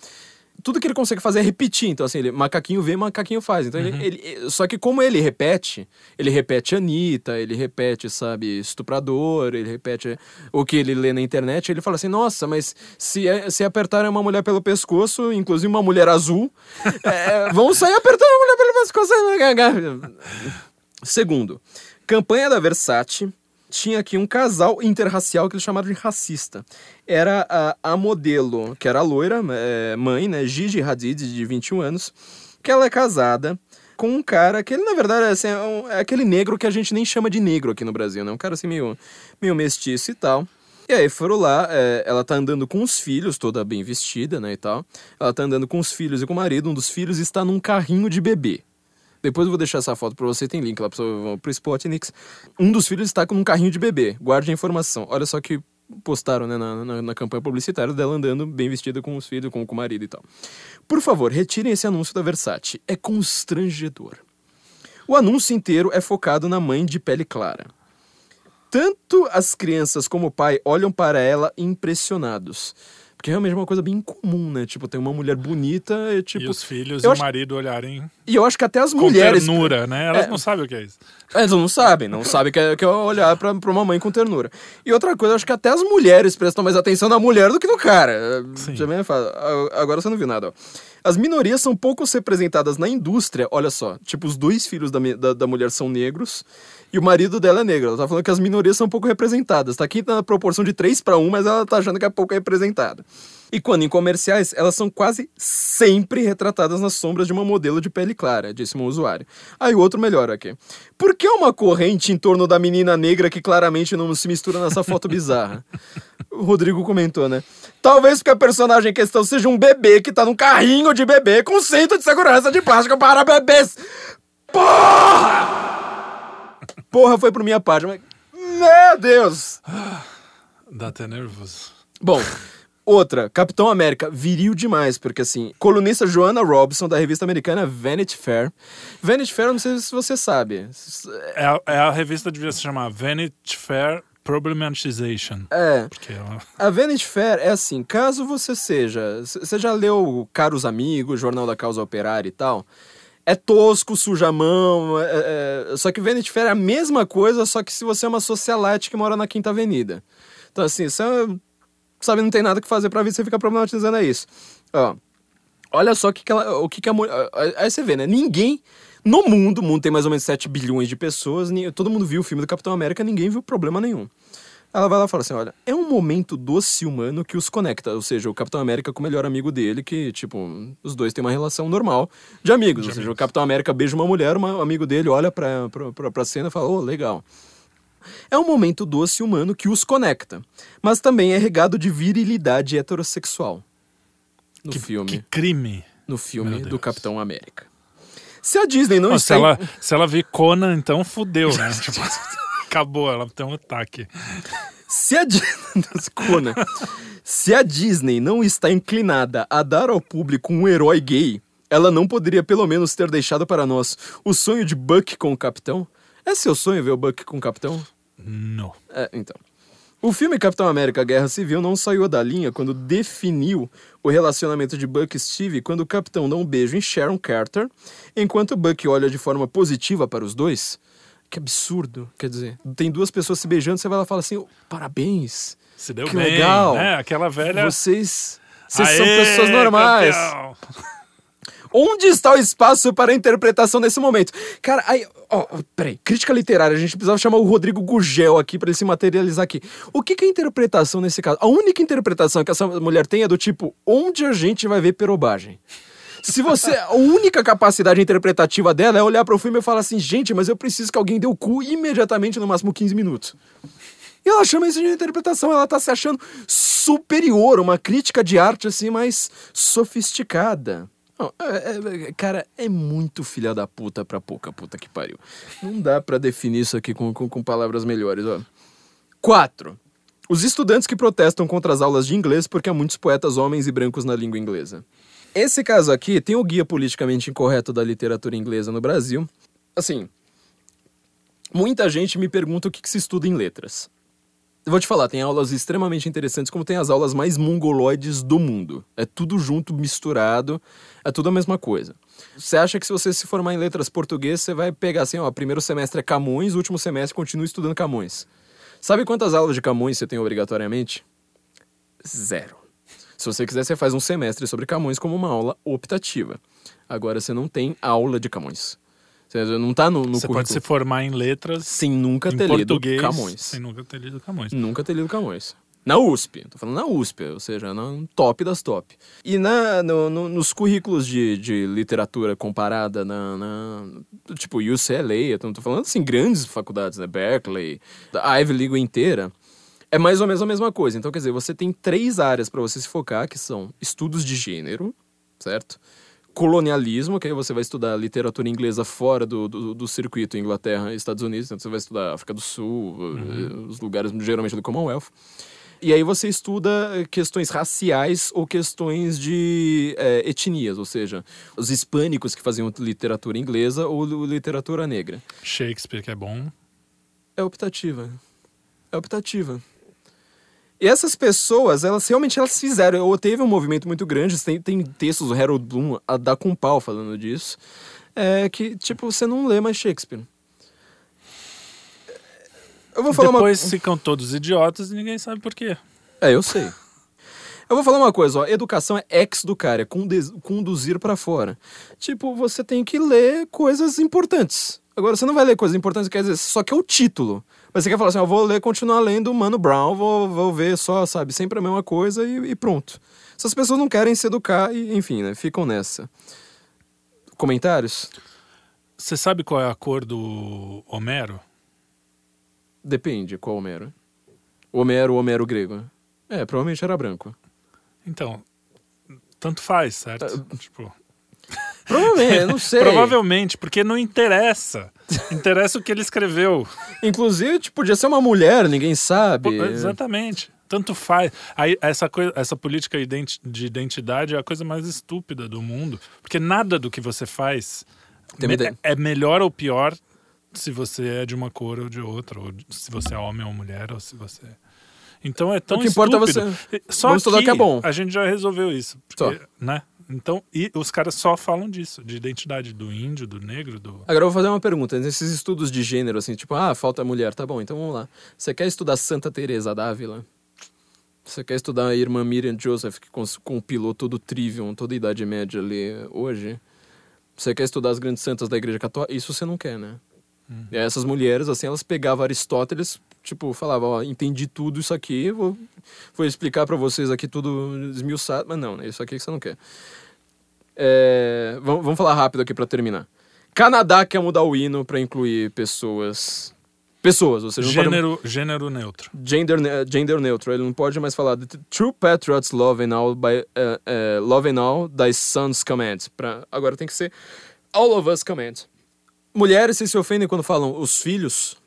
Tudo que ele consegue fazer é repetir. Então, assim, ele, macaquinho vê, macaquinho faz. Então, ele, ele- só que como ele repete, ele repete Anitta, ele repete, sabe, estuprador, ele repete o que ele lê na internet, ele fala assim, nossa, mas se, é- se apertarem uma mulher pelo pescoço, inclusive uma mulher azul, é, vão sair apertando a mulher pelo pescoço. Segundo, campanha da Versace tinha aqui um casal interracial que eles chamaram de racista. Era a, a modelo, que era loira, é, mãe, né, Gigi Hadid, de 21 anos, que ela é casada com um cara que ele, na verdade, assim, é, um- é aquele negro que a gente nem chama de negro aqui no Brasil, né? Um cara assim meio, meio mestiço e tal. E aí foram lá, é, ela tá andando com os filhos, toda bem vestida, né, e tal. Ela tá andando com os filhos e com o marido, um dos filhos está num carrinho de bebê. Depois eu vou deixar essa foto pra você, tem link lá pro, pro Spotnix. Um dos filhos está com um carrinho de bebê, guarde a informação. Olha só que postaram né, na, na, na campanha publicitária dela andando bem vestida com os filhos, com, com o marido e tal. Por favor, retirem esse anúncio da Versace. É constrangedor. O anúncio inteiro é focado na mãe de pele clara. Tanto as crianças como o pai olham para ela impressionados. Porque realmente é uma coisa bem comum, né? Tipo, tem uma mulher bonita e tipo. e os filhos e o acho- marido olharem E eu acho que até as com mulheres. ternura, né? Elas É. não sabem o que é isso. Elas não sabem, não sabem que é, que é olhar pra, pra uma mãe com ternura. E outra coisa, eu acho que até as mulheres prestam mais atenção na mulher do que no cara. Sim. Já "Ah, agora você não viu nada, ó. As minorias são pouco representadas na indústria, olha só. Tipo, os dois filhos da, da, da mulher são negros e o marido dela é negro. Ela tá falando que as minorias são pouco representadas. Tá aqui na proporção de 3 para 1, mas ela tá achando que é pouco representada. E quando em comerciais, elas são quase sempre retratadas nas sombras de uma modelo de pele clara, disse um usuário. Aí o outro melhora aqui. Por que uma corrente em torno da menina negra que claramente não se mistura nessa foto bizarra? O Rodrigo comentou, né? Talvez porque a personagem em questão seja um bebê que tá num carrinho de bebê com cinto de segurança de plástico para bebês. Porra! Porra, foi por minha parte, mas... Meu Deus! Dá até nervoso. Bom, outra, Capitão América, viril demais, porque assim, colunista Joanna Robson, da revista americana Vanity Fair. Vanity Fair, não sei se você sabe. É a, é a revista devia se chamar Vanity Fair Problematization. É. Porque ela... A Vanity Fair é assim, caso você seja. Você já leu Caros Amigos, Jornal da Causa Operária e tal? É tosco, suja a mão. é- é- só que Vanity Fair é a mesma coisa, só que se você é uma socialite que mora na Quinta Avenida. Então, assim, você sabe, não tem nada que fazer pra ver, você fica problematizando é isso. Ó, olha só que, que ela, o que, que a mulher. Aí você vê, né? Ninguém. No mundo, o mundo tem mais ou menos 7 bilhões de pessoas, todo mundo viu o filme do Capitão América, ninguém viu problema nenhum. Ela vai lá e fala assim: olha, é um momento doce humano que os conecta. Ou seja, o Capitão América com o melhor amigo dele, que, tipo, os dois têm uma relação normal de amigos. ou seja, o Capitão América beija uma mulher, um amigo dele olha pra, pra, pra, pra cena e fala: ô, legal. É um momento doce humano que os conecta, mas também é regado de virilidade heterossexual. No filme. Que crime. No filme do Capitão América. Se a Disney não se, está. ela, se ela vir Conan, então fudeu, né? tipo, acabou, ela tem um ataque. Se a, Conan. Se a Disney não está inclinada a dar ao público um herói gay, ela não poderia pelo menos ter deixado para nós o sonho de Buck com o Capitão? É seu sonho ver o Buck com o Capitão? Não. É, então. O filme Capitão América Guerra Civil não saiu da linha quando definiu o relacionamento de Buck e Steve quando o capitão dá um beijo em Sharon Carter, enquanto Buck olha de forma positiva para os dois. Que absurdo. Quer dizer, tem duas pessoas se beijando, você vai lá e fala assim: oh, parabéns. Se deu Que bem, legal. né? Aquela velha... Vocês. Vocês Aê, são pessoas normais. campeão! Onde está o espaço para a interpretação nesse momento? Cara, aí, ó, ó, peraí, crítica literária, a gente precisava chamar o Rodrigo Gugel aqui para ele se materializar aqui. O que, que é interpretação nesse caso? A única interpretação que essa mulher tem é do tipo, onde a gente vai ver perobagem? Se você. A única capacidade interpretativa dela é olhar para o filme e falar assim, gente, mas eu preciso que alguém dê o cu imediatamente, no máximo 15 minutos. E ela chama isso de interpretação, ela tá se achando superior, uma crítica de arte assim mais sofisticada. Não, é- é- cara, é muito filha da puta pra pouca puta que pariu. Não dá pra definir isso aqui com, com, com palavras melhores, ó. 4. Os estudantes que protestam contra as aulas de inglês porque há muitos poetas homens e brancos na língua inglesa. Esse caso aqui tem o guia politicamente incorreto da literatura inglesa no Brasil. Assim, muita gente me pergunta o que, que se estuda em letras. Eu vou te falar, tem aulas extremamente interessantes, como tem as aulas mais mongoloides do mundo. É tudo junto, misturado, é tudo a mesma coisa. Você acha que se você se formar em letras português, você vai pegar assim, ó, primeiro semestre é Camões, último semestre continua estudando Camões. Sabe quantas aulas de Camões você tem obrigatoriamente? Zero. Se você quiser, você faz um semestre sobre Camões como uma aula optativa. Agora você não tem aula de Camões. Você não tá no, no Você pode se formar em letras sem nunca ter lido Camões. sem nunca ter lido Camões. Nunca ter lido Camões. Na USP, tô falando na USP, ou seja, no top das top. E na, no- no- nos currículos de, de literatura comparada na, na- tipo UCLA, eu tô, tô falando assim, grandes faculdades, né, Berkeley, a Ivy League inteira, é mais ou menos a mesma coisa. Então, quer dizer, você tem três áreas para você se focar, que são estudos de gênero, certo? Colonialismo, que aí você vai estudar literatura inglesa fora do, do, do circuito Inglaterra e Estados Unidos, então você vai estudar África do Sul, eh, os lugares geralmente do Commonwealth. E aí você estuda questões raciais ou questões de eh, etnias, ou seja, os hispânicos que faziam literatura inglesa ou literatura negra. Shakespeare, que é bom. É optativa. É optativa. E essas pessoas, elas realmente elas fizeram. Ou teve um movimento muito grande, tem, tem textos do Harold Bloom a dar com pau falando disso. É que, tipo, você não lê mais Shakespeare. Eu vou falar Depois uma ficam todos idiotas e ninguém sabe por quê. É, eu sei. Eu vou falar uma coisa, ó. Educação é ex do cara, é conduzir pra fora. Tipo, você tem que ler coisas importantes. Agora, você não vai ler coisas importantes, quer dizer, só que é o título. Mas você quer falar assim, eu vou ler, continuar lendo Mano Brown, vou, vou ver só, sabe, sempre a mesma coisa e, e pronto. Essas pessoas não querem se educar e, enfim, né, ficam nessa. Comentários? Você sabe qual é a cor do Homero? Depende, qual Homero? Homero, Homero grego. É, provavelmente era branco. Então, tanto faz, certo? Tá. Tipo, Provavelmente, não sei. provavelmente, porque não interessa. Interessa o que ele escreveu. Inclusive, tipo, podia ser uma mulher, ninguém sabe. Pô, Exatamente. Tanto faz. Aí, essa, coisa, essa política de identidade é a coisa mais estúpida do mundo. Porque nada do que você faz me- é melhor ou pior se você é de uma cor ou de outra. Ou se você é homem ou mulher, ou se você. Então é tão O que importa é estúpido. Só Vamos estudar o aqui que é bom. A gente já resolveu isso. porque, Só. né? Então, e os caras só falam disso, de identidade do índio, do negro, do. Agora eu vou fazer uma pergunta. Nesses estudos de gênero, assim, tipo, ah, falta mulher, tá bom, então vamos lá. Você quer estudar Santa Teresa d'Ávila? Você quer estudar a irmã Miriam Joseph, que compilou todo o Trivium, toda a Idade Média ali hoje? Você quer estudar as grandes santas da Igreja Católica? Isso você não quer, né? E aí essas mulheres, assim, elas pegavam Aristóteles, tipo, falavam, ó, entendi tudo isso aqui, vou, vou explicar pra vocês aqui tudo esmiuçado, mas não, né? Isso aqui que você não quer. É, vamos, vamos falar rápido aqui pra terminar. Canadá quer mudar o hino pra incluir pessoas. Pessoas, ou seja, não pode- Gênero, gênero neutro. gender, gender neutral. Ele não pode mais falar "The True patriots love and all by eh, eh, love and all thy sons command. Pra, agora tem que ser all of us command. Mulheres se se ofendem quando falam os filhos,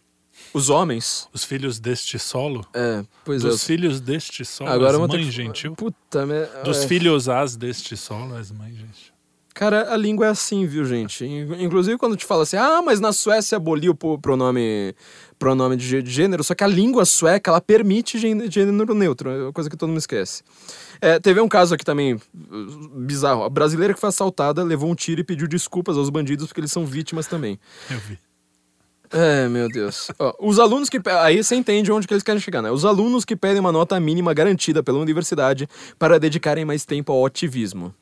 os homens. Os filhos deste solo. É, pois Dos é. filhos deste solo, Agora eu és vou ter mãe que- gentil. Puta merda. Dos é. filhos as deste solo, és mãe gentil. Cara, a língua é assim, viu, gente? In- Inclusive quando te fala assim, ah, mas na Suécia aboliu o pronome, pronome de gê- de gênero, só que a língua sueca, ela permite gê- gênero neutro, é uma coisa que todo mundo esquece. É, teve um caso aqui também bizarro. A brasileira que foi assaltada levou um tiro e pediu desculpas aos bandidos porque eles são vítimas também. Eu vi. É, meu Deus. Ó, os alunos que. Aí você entende onde que eles querem chegar, né? Os alunos que pedem uma nota mínima garantida pela universidade para dedicarem mais tempo ao ativismo.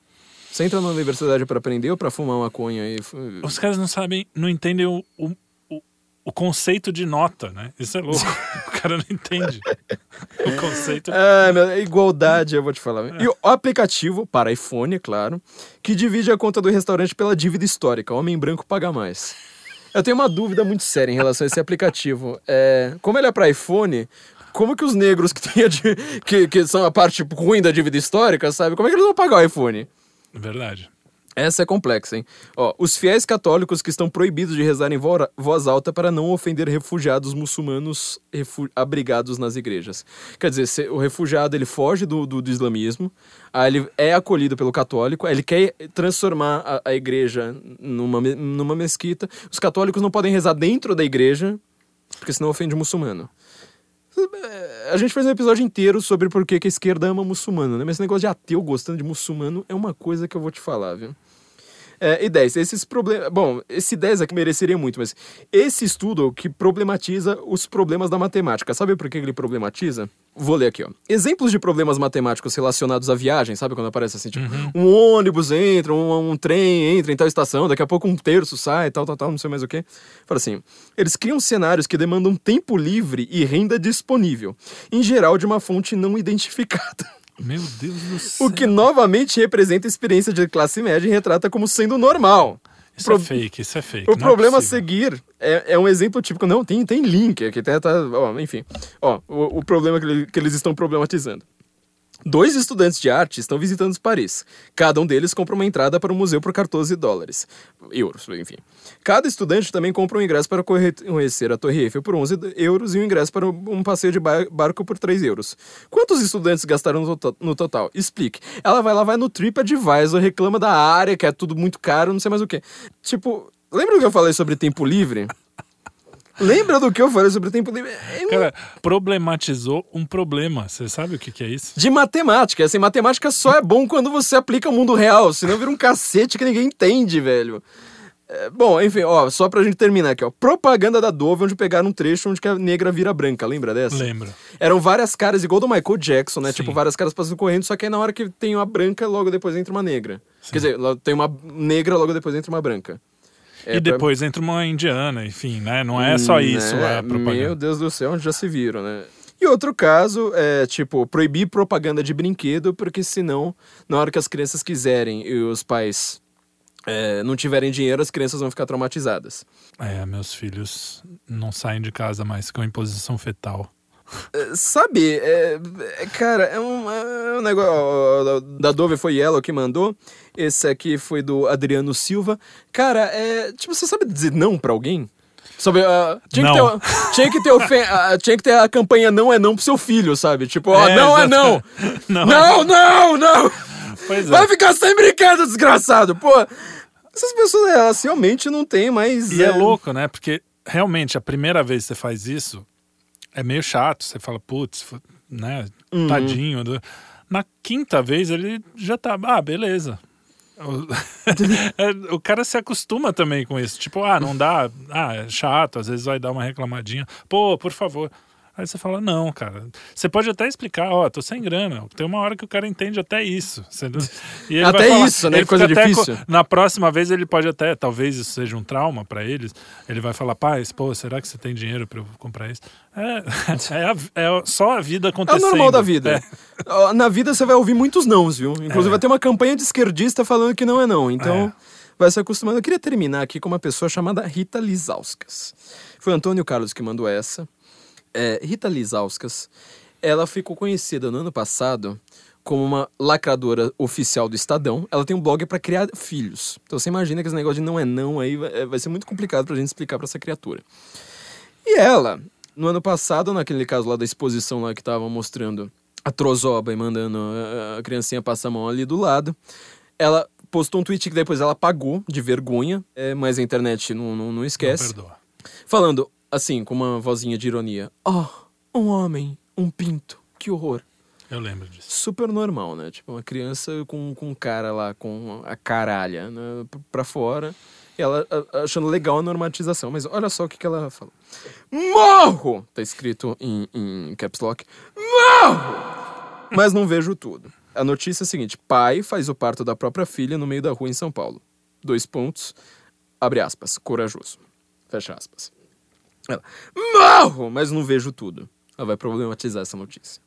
Você entra na universidade para aprender ou para fumar maconha e. fu- Os caras não sabem, não entendem o, o, o, conceito de nota, né? Isso é louco. o cara não entende o conceito. É, meu, é igualdade, eu vou te falar. E o aplicativo, para iPhone, é claro, que divide a conta do restaurante pela dívida histórica. Homem branco paga mais. Eu tenho uma dúvida muito séria em relação a esse aplicativo. É, como ele é para iPhone, como que os negros que, di- que, que são a parte ruim da dívida histórica, sabe? Como é que eles vão pagar o iPhone? Verdade. Essa é complexa, hein? Ó, os fiéis católicos que estão proibidos de rezar em vo- voz alta para não ofender refugiados muçulmanos refu- abrigados nas igrejas. Quer dizer, o refugiado ele foge do, do, do islamismo, aí ele é acolhido pelo católico, aí ele quer transformar a, a igreja numa, numa mesquita. Os católicos não podem rezar dentro da igreja, porque senão ofende o muçulmano. A gente fez um episódio inteiro sobre por que a esquerda ama muçulmano, né? Mas esse negócio de ateu gostando de muçulmano é uma coisa que eu vou te falar, viu? É, e 10, esses problemas. Bom, esse 10 aqui mereceria muito, mas esse estudo que problematiza os problemas da matemática. Sabe por que ele problematiza? Vou ler aqui, ó. Exemplos de problemas matemáticos relacionados à viagem, sabe quando aparece assim, tipo, um ônibus entra, um, um trem entra em tal estação, daqui a pouco um terço sai, tal, tal, tal, não sei mais o que. Fala assim, eles criam cenários que demandam tempo livre e renda disponível, em geral de uma fonte não identificada. Meu Deus do céu. O que novamente representa a experiência de classe média e retrata como sendo normal. Isso Pro- é fake, isso é fake. O é problema a possível. seguir é, é um exemplo típico. Não, tem, tem link aqui, tá, tá, ó, enfim. Ó, o, o problema que, ele- que eles estão problematizando. Dois estudantes de arte estão visitando Paris. Cada um deles compra uma entrada para o museu por 14 dólares. Euros, enfim. Cada estudante também compra um ingresso para conhecer a Torre Eiffel por 11 euros e um ingresso para um passeio de ba- barco por 3 euros. Quantos estudantes gastaram no, to- no total? Explique. Ela vai lá, vai no TripAdvisor, reclama da área, que é tudo muito caro, não sei mais o que. Tipo, lembra que eu falei sobre tempo livre? Lembra do que eu falei sobre tempo livre? É um- Cara, problematizou um problema. Você sabe o que, que é isso? de matemática. Assim, matemática só é bom quando você aplica o mundo real, senão vira um cacete que ninguém entende, velho. É, bom, enfim, ó, só pra gente terminar aqui, ó. Propaganda da Dove, onde pegaram um trecho onde que a negra vira branca, lembra dessa? Lembro. Eram várias caras, igual do Michael Jackson, né? Sim. Tipo, várias caras passando correndo, só que aí na hora que tem uma branca, logo depois entra uma negra. Quer dizer, tem uma negra, logo depois entra uma branca. É, e pra- depois entra uma indiana, enfim, né? Não é só isso né? a propaganda. Meu Deus do céu, onde já se viram, né? E outro caso é, tipo, proibir propaganda de brinquedo, porque senão, na hora que as crianças quiserem e os pais é, não tiverem dinheiro, as crianças vão ficar traumatizadas. É, meus filhos não saem de casa mais com em posição fetal. É, Sabe, é, é, cara, é um, é um negócio. ó, Da Dove foi Yellow que mandou. Esse aqui foi do Adriano Silva. Cara, é. Tipo, você sabe dizer não pra alguém? Sabe, ah, tinha, Que tinha, que ter ah, tinha que ter a campanha não é não pro seu filho, sabe? Tipo, ó, É, não é não! exatamente. Não, Não, não, não! Pois é. Vai ficar sem brinquedo, desgraçado! Pô, essas pessoas, elas realmente não têm mais. E é louco, né? Porque realmente a primeira vez que você faz isso é meio chato. Você fala, putz, né? Uhum. Tadinho. Na quinta vez ele já tá, ah, beleza. O, É, o cara se acostuma também com isso. Tipo, ah, não dá, ah, é chato, às vezes vai dar uma reclamadinha. Pô, por favor. Aí você fala, não, cara. Você pode até explicar, ó, tô sem grana. Tem uma hora que o cara entende até isso. E ele Até falar- isso, né? ele Coisa difícil. co- na próxima vez ele pode até, talvez isso seja um trauma pra eles. Ele vai falar, pais, pô, será que você tem dinheiro pra eu comprar isso? É, é, a- é só a vida É o acontecendo. normal da vida. É. Na vida você vai ouvir muitos nãos, viu? Inclusive É. vai ter uma campanha de esquerdista falando que não é não. Então É. vai se acostumando. Eu queria terminar aqui com uma pessoa chamada Rita Lizauskas. Foi o Antônio Carlos que mandou essa. É, Rita Lizauskas, ela ficou conhecida no ano passado como uma lacradora oficial do Estadão. Ela tem um blog pra criar filhos. Então você imagina que esse negócio de não é não aí vai, vai ser muito complicado pra gente explicar pra essa criatura. E ela, no ano passado, naquele caso lá da exposição lá que tava mostrando a trozoba e mandando a, a criancinha passar a mão ali do lado, ela postou um tweet que depois ela apagou de vergonha, é, mas a internet não, não, não esquece. Não perdoa. Falando, assim, com uma vozinha de ironia. Oh, um homem, um pinto, que horror. Eu lembro disso. Super normal, né? Tipo, uma criança com, com um cara lá, com a caralha né, pra fora. E ela achando legal a normatização. Mas olha só o que, que ela falou. Morro! Tá escrito em, em caps lock. Morro! Mas não vejo tudo. A notícia é a seguinte: pai faz o parto da própria filha no meio da rua em São Paulo. Dois pontos. Abre aspas. Corajoso. Fecha aspas. Ela, morro! Mas não vejo tudo. Ela vai problematizar essa notícia.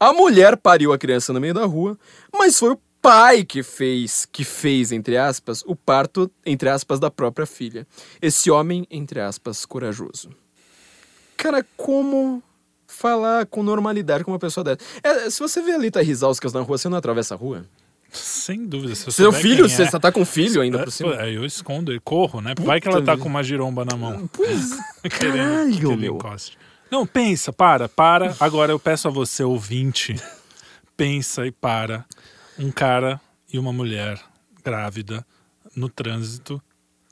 A mulher pariu a criança no meio da rua, mas foi o pai que fez, que fez, entre aspas, o parto, entre aspas, da própria filha. Esse homem, entre aspas, corajoso. Cara, como falar com normalidade com uma pessoa dessa? É, se você vê a Lita Rizauskas na rua, você não atravessa a rua? Sem dúvida. Se eu Seu filho, quem você é, só tá com filho ainda é, por cima. aí eu escondo e corro, né? Vai que ela Puta tá com uma giromba na mão. Pois, caralho, que ele meu. encoste. Não, pensa, para, para. Agora eu peço a você, ouvinte, pensa e para. Um cara e uma mulher grávida no trânsito.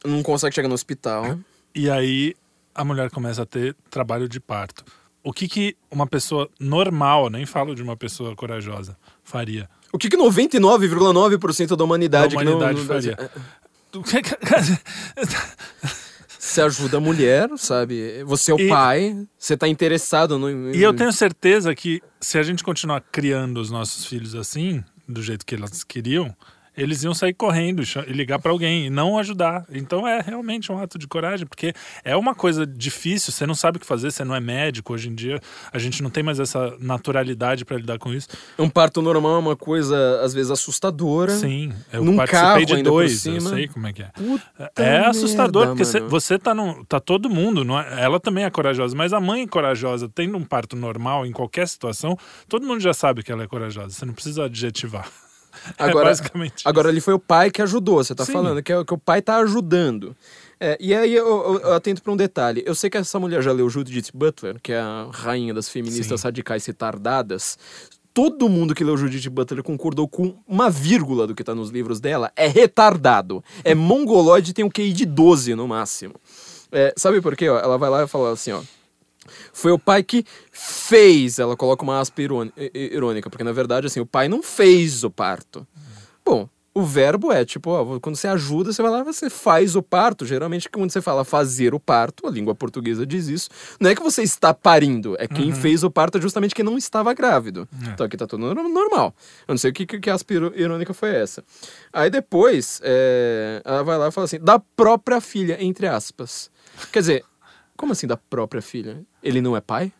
Não consegue chegar no hospital. E aí a mulher começa a ter trabalho de parto. O que, que uma pessoa normal, nem falo de uma pessoa corajosa, faria? O que, que 99,9% da humanidade, Da que não- humanidade não, faria. Você ajuda a mulher, sabe? Você é o E- pai, você tá interessado no. E eu tenho certeza que se a gente continuar criando os nossos filhos assim, do jeito que elas queriam, eles iam sair correndo e ligar pra alguém e não ajudar. Então é realmente um ato de coragem, porque é uma coisa difícil, você não sabe o que fazer, você não é médico. Hoje em dia a gente não tem mais essa naturalidade pra lidar com isso. Um parto normal é uma coisa, às vezes, assustadora. Sim, eu Num participei de dois, eu sei como é que é. Puta É assustador, merda, porque cê- mano. você tá num. Tá todo mundo, é- ela também é corajosa, mas a mãe corajosa, tendo um parto normal em qualquer situação, todo mundo já sabe que ela é corajosa. Você não precisa adjetivar. Agora, é basicamente. agora ali foi o pai que ajudou, você tá Sim. falando, que, é, que o pai tá ajudando. É, e aí eu, eu- eu atento pra um detalhe. Eu sei que essa mulher já leu Judith Butler, que é a rainha das feministas Sim. radicais retardadas. Todo mundo que leu Judith Butler concordou com uma vírgula do que tá nos livros dela. É retardado. É mongoloide tem um QI de 12 no máximo. É, sabe por quê? ó? Ela vai lá e fala assim, ó. Foi o pai que fez. Ela coloca uma aspa irônica, porque na verdade, assim, o pai não fez o parto. Bom, o verbo é tipo, ó, quando você ajuda, você vai lá, você faz o parto. Geralmente, quando você fala fazer o parto, a língua portuguesa diz isso. Não é que você está parindo, é quem fez o parto é justamente quem não estava grávido. É. Então aqui tá tudo nor- normal. Eu não sei o que, que, que aspa iro- irônica foi essa. Aí depois, é, ela vai lá e fala assim, da própria filha, entre aspas. Quer dizer, como assim da própria filha? Ele não é pai?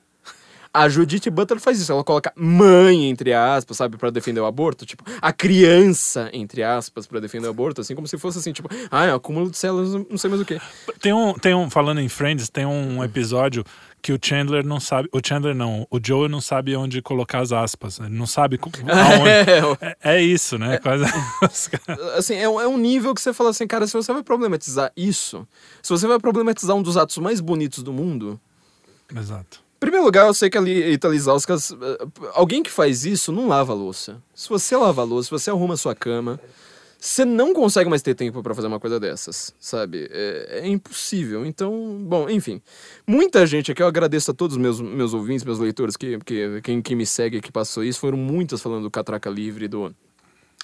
A Judith Butler faz isso, ela coloca mãe, entre aspas, sabe, pra defender o aborto. Tipo, a criança, entre aspas, pra defender o aborto, assim, como se fosse assim, tipo, ah, é um acúmulo de células, não sei mais o quê. Tem um, tem um, falando em Friends, tem um episódio que o Chandler não sabe. O Chandler não, o Joe não sabe onde colocar as aspas. Ele não sabe aonde. É, é isso, né? Quase. assim, é é um nível que você fala assim, cara, se você vai problematizar isso, se você vai problematizar um dos atos mais bonitos do mundo, Exato. Em primeiro lugar, eu sei que ali Italizauskas, eh, alguém que faz isso não lava a louça. Se você lava a louça, se você arruma a sua cama, você não consegue mais ter tempo pra fazer uma coisa dessas, sabe? É, é impossível. Então, bom, enfim. Muita gente aqui, eu agradeço a todos os meus, meus ouvintes, meus leitores, que, que, quem, quem me segue que passou isso, foram muitas falando do Catraca Livre, do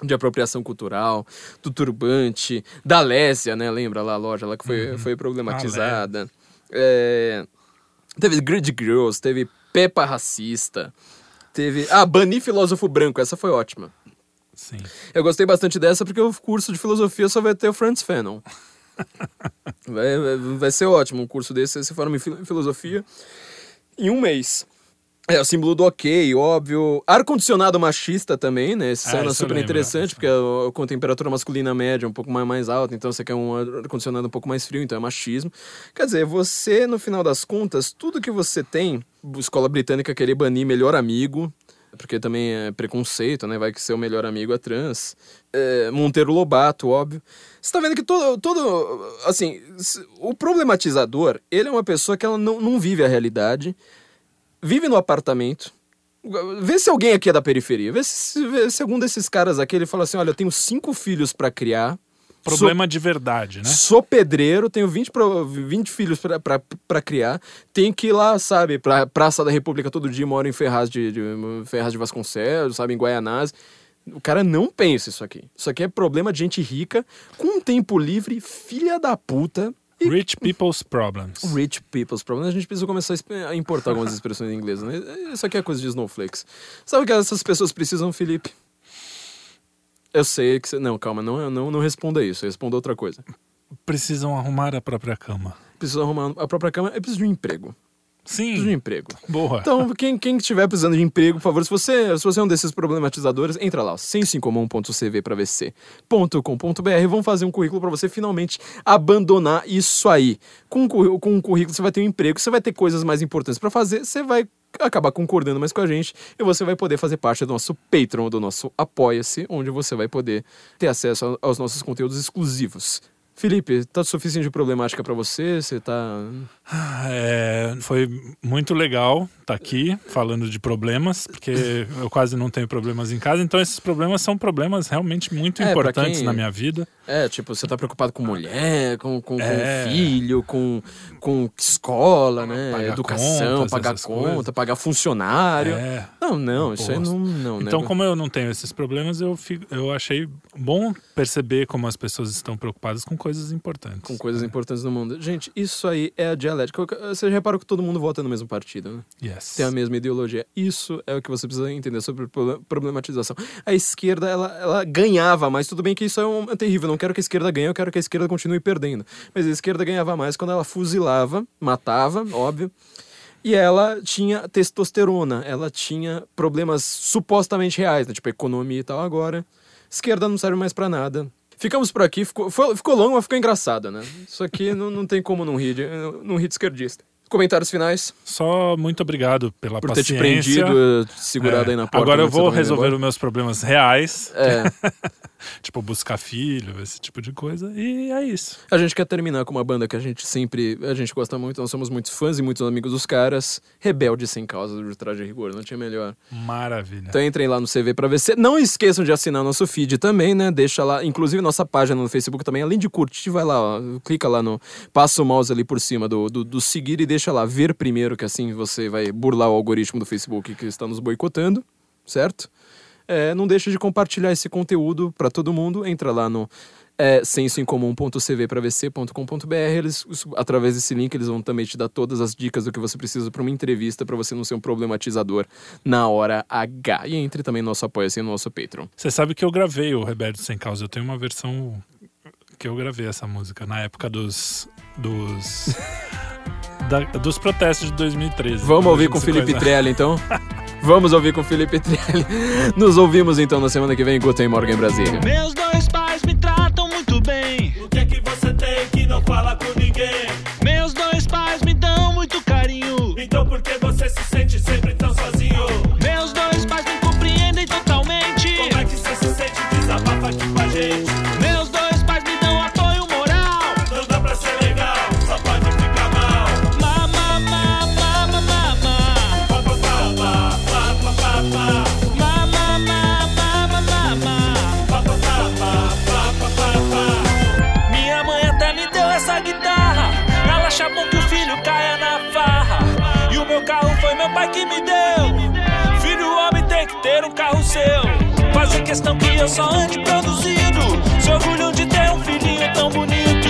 de apropriação cultural, do turbante, da Lésia, né? Lembra lá a loja lá que foi, foi problematizada. É, teve Grid Girls, teve Peppa Racista, teve... Ah, Bani Filósofo Branco, essa foi ótima. Sim. Eu gostei bastante dessa porque o curso de filosofia só vai ter o Franz Fanon. vai, vai, vai ser ótimo um curso desse, se forma em fil- filosofia em um mês. É, o símbolo do ok, óbvio. Ar-condicionado machista também, né? Esse Ah, cena é super lembro, interessante, essa. porque a- com a temperatura masculina média um pouco mais, mais alta, então você quer um ar-condicionado um pouco mais frio, então é machismo. Quer dizer, você, no final das contas, tudo que você tem, escola britânica querer banir melhor amigo, porque também é preconceito, né? Vai que seu melhor amigo é trans. É, Monteiro Lobato, óbvio. Você tá vendo que todo, todo assim, o problematizador, ele é uma pessoa que ela não, não vive a realidade, vive no apartamento, Vê se alguém aqui é da periferia. Vê se, vê se algum desses caras aqui ele fala assim: olha, eu tenho cinco filhos pra criar. Problema de verdade, né? Sou pedreiro, tenho 20, pro- 20 filhos pra criar. Tenho que ir lá, sabe, pra Praça da República todo dia, moro em Ferraz de, de, Ferraz de Vasconcelos, sabe, em Guaianás. O cara não pensa isso aqui. Isso aqui é problema de gente rica, com tempo livre, filha da puta. E Rich people's problems. Rich people's problems. A gente precisa começar a importar algumas expressões em inglês, né? Isso aqui é coisa de snowflakes. Sabe o que essas pessoas precisam, Felipe? Eu sei que você... Não, calma, não, não, não responda isso. Responda outra coisa. Precisam arrumar a própria cama. Precisa arrumar a própria cama. Eu preciso de um emprego. Preciso de um Sim, emprego. boa. Então, quem, quem estiver precisando de emprego, por favor, se você, se você é um desses problematizadores, entra lá, sensoincomum.cvpravc.com.br vão fazer um currículo para você finalmente abandonar isso aí. Com, com um currículo você vai ter um emprego, você vai ter coisas mais importantes para fazer, você vai acabar concordando mais com a gente e você vai poder fazer parte do nosso Patreon, do nosso Apoia-se, onde você vai poder ter acesso aos nossos conteúdos exclusivos. Felipe, tá suficiente de problemática para você? Você tá É, foi muito legal estar aqui falando de problemas, porque eu quase não tenho problemas em casa, então esses problemas são problemas realmente muito É, importantes quem- na minha vida. É, tipo, você tá preocupado com mulher, com, com, É. com filho, com, com escola, né? Pagar Educação, contas, pagar conta, coisas. pagar funcionário. É. Não, não, isso aí Imposto. não, não né? Então, como eu não tenho esses problemas, eu, fico- eu achei bom perceber como as pessoas estão preocupadas com coisas importantes. Com coisas importantes no mundo. Gente, isso aí é a dialética. Você já reparou que todo mundo vota no mesmo partido, né? Yes. Tem a mesma ideologia. Isso é o que você precisa entender sobre proble- problematização. A esquerda, ela, ela ganhava mais. Tudo bem que isso é, um, é terrível. Não quero que a esquerda ganhe, eu quero que a esquerda continue perdendo. Mas a esquerda ganhava mais quando ela fuzilava, matava, óbvio. E ela tinha testosterona. Ela tinha problemas supostamente reais, né? tipo economia e tal. Agora, esquerda não serve mais pra nada. Ficamos por aqui. Ficou, foi- ficou longo, mas ficou engraçado, né? Isso aqui não, não tem como não rir, não rir de esquerdista. Comentários finais? Só muito obrigado pela por ter te paciência. prendido, segurado É, aí na porta. Agora eu vou indo resolver os meus problemas reais, É, tipo buscar filho, esse tipo de coisa, e é isso. a gente quer terminar com uma banda que a gente sempre, a gente gosta muito, nós somos muitos fãs e muitos amigos dos caras, Rebelde Sem Causa do Traje Rigor, não tinha melhor. Maravilha. Então entrem lá no CV pra ver. Não esqueçam de assinar nosso feed também, né? Deixa lá, inclusive nossa página no Facebook também, além de curtir, vai lá, ó, clica lá no, passa o mouse ali por cima do, do, do seguir e deixa lá, ver primeiro, que assim você vai burlar o algoritmo do Facebook que está nos boicotando, certo? É, não deixa de compartilhar esse conteúdo para todo mundo. Entra lá no é, sensoincomum.cvpravc.com.br. Eles, através desse link, eles vão também te dar todas as dicas do que você precisa para uma entrevista, para você não ser um problematizador na hora H. E entre também no nosso apoia-se no nosso Patreon. Você sabe que eu gravei o Rebelde Sem Causa. Eu tenho uma versão que eu gravei essa música na época dos. dos. da- dos protestos de 2013. Vamos ouvir com o Felipe coisa- Trelli, então? Vamos ouvir com o Felipe Trelli. Nos ouvimos então na semana que vem. Guten Morgen, Brasília. Meus dois pais me tratam muito bem. O que é que você tem que não fala com ninguém? Questão que eu só ande produzido. Se orgulham de ter um filhinho tão bonito.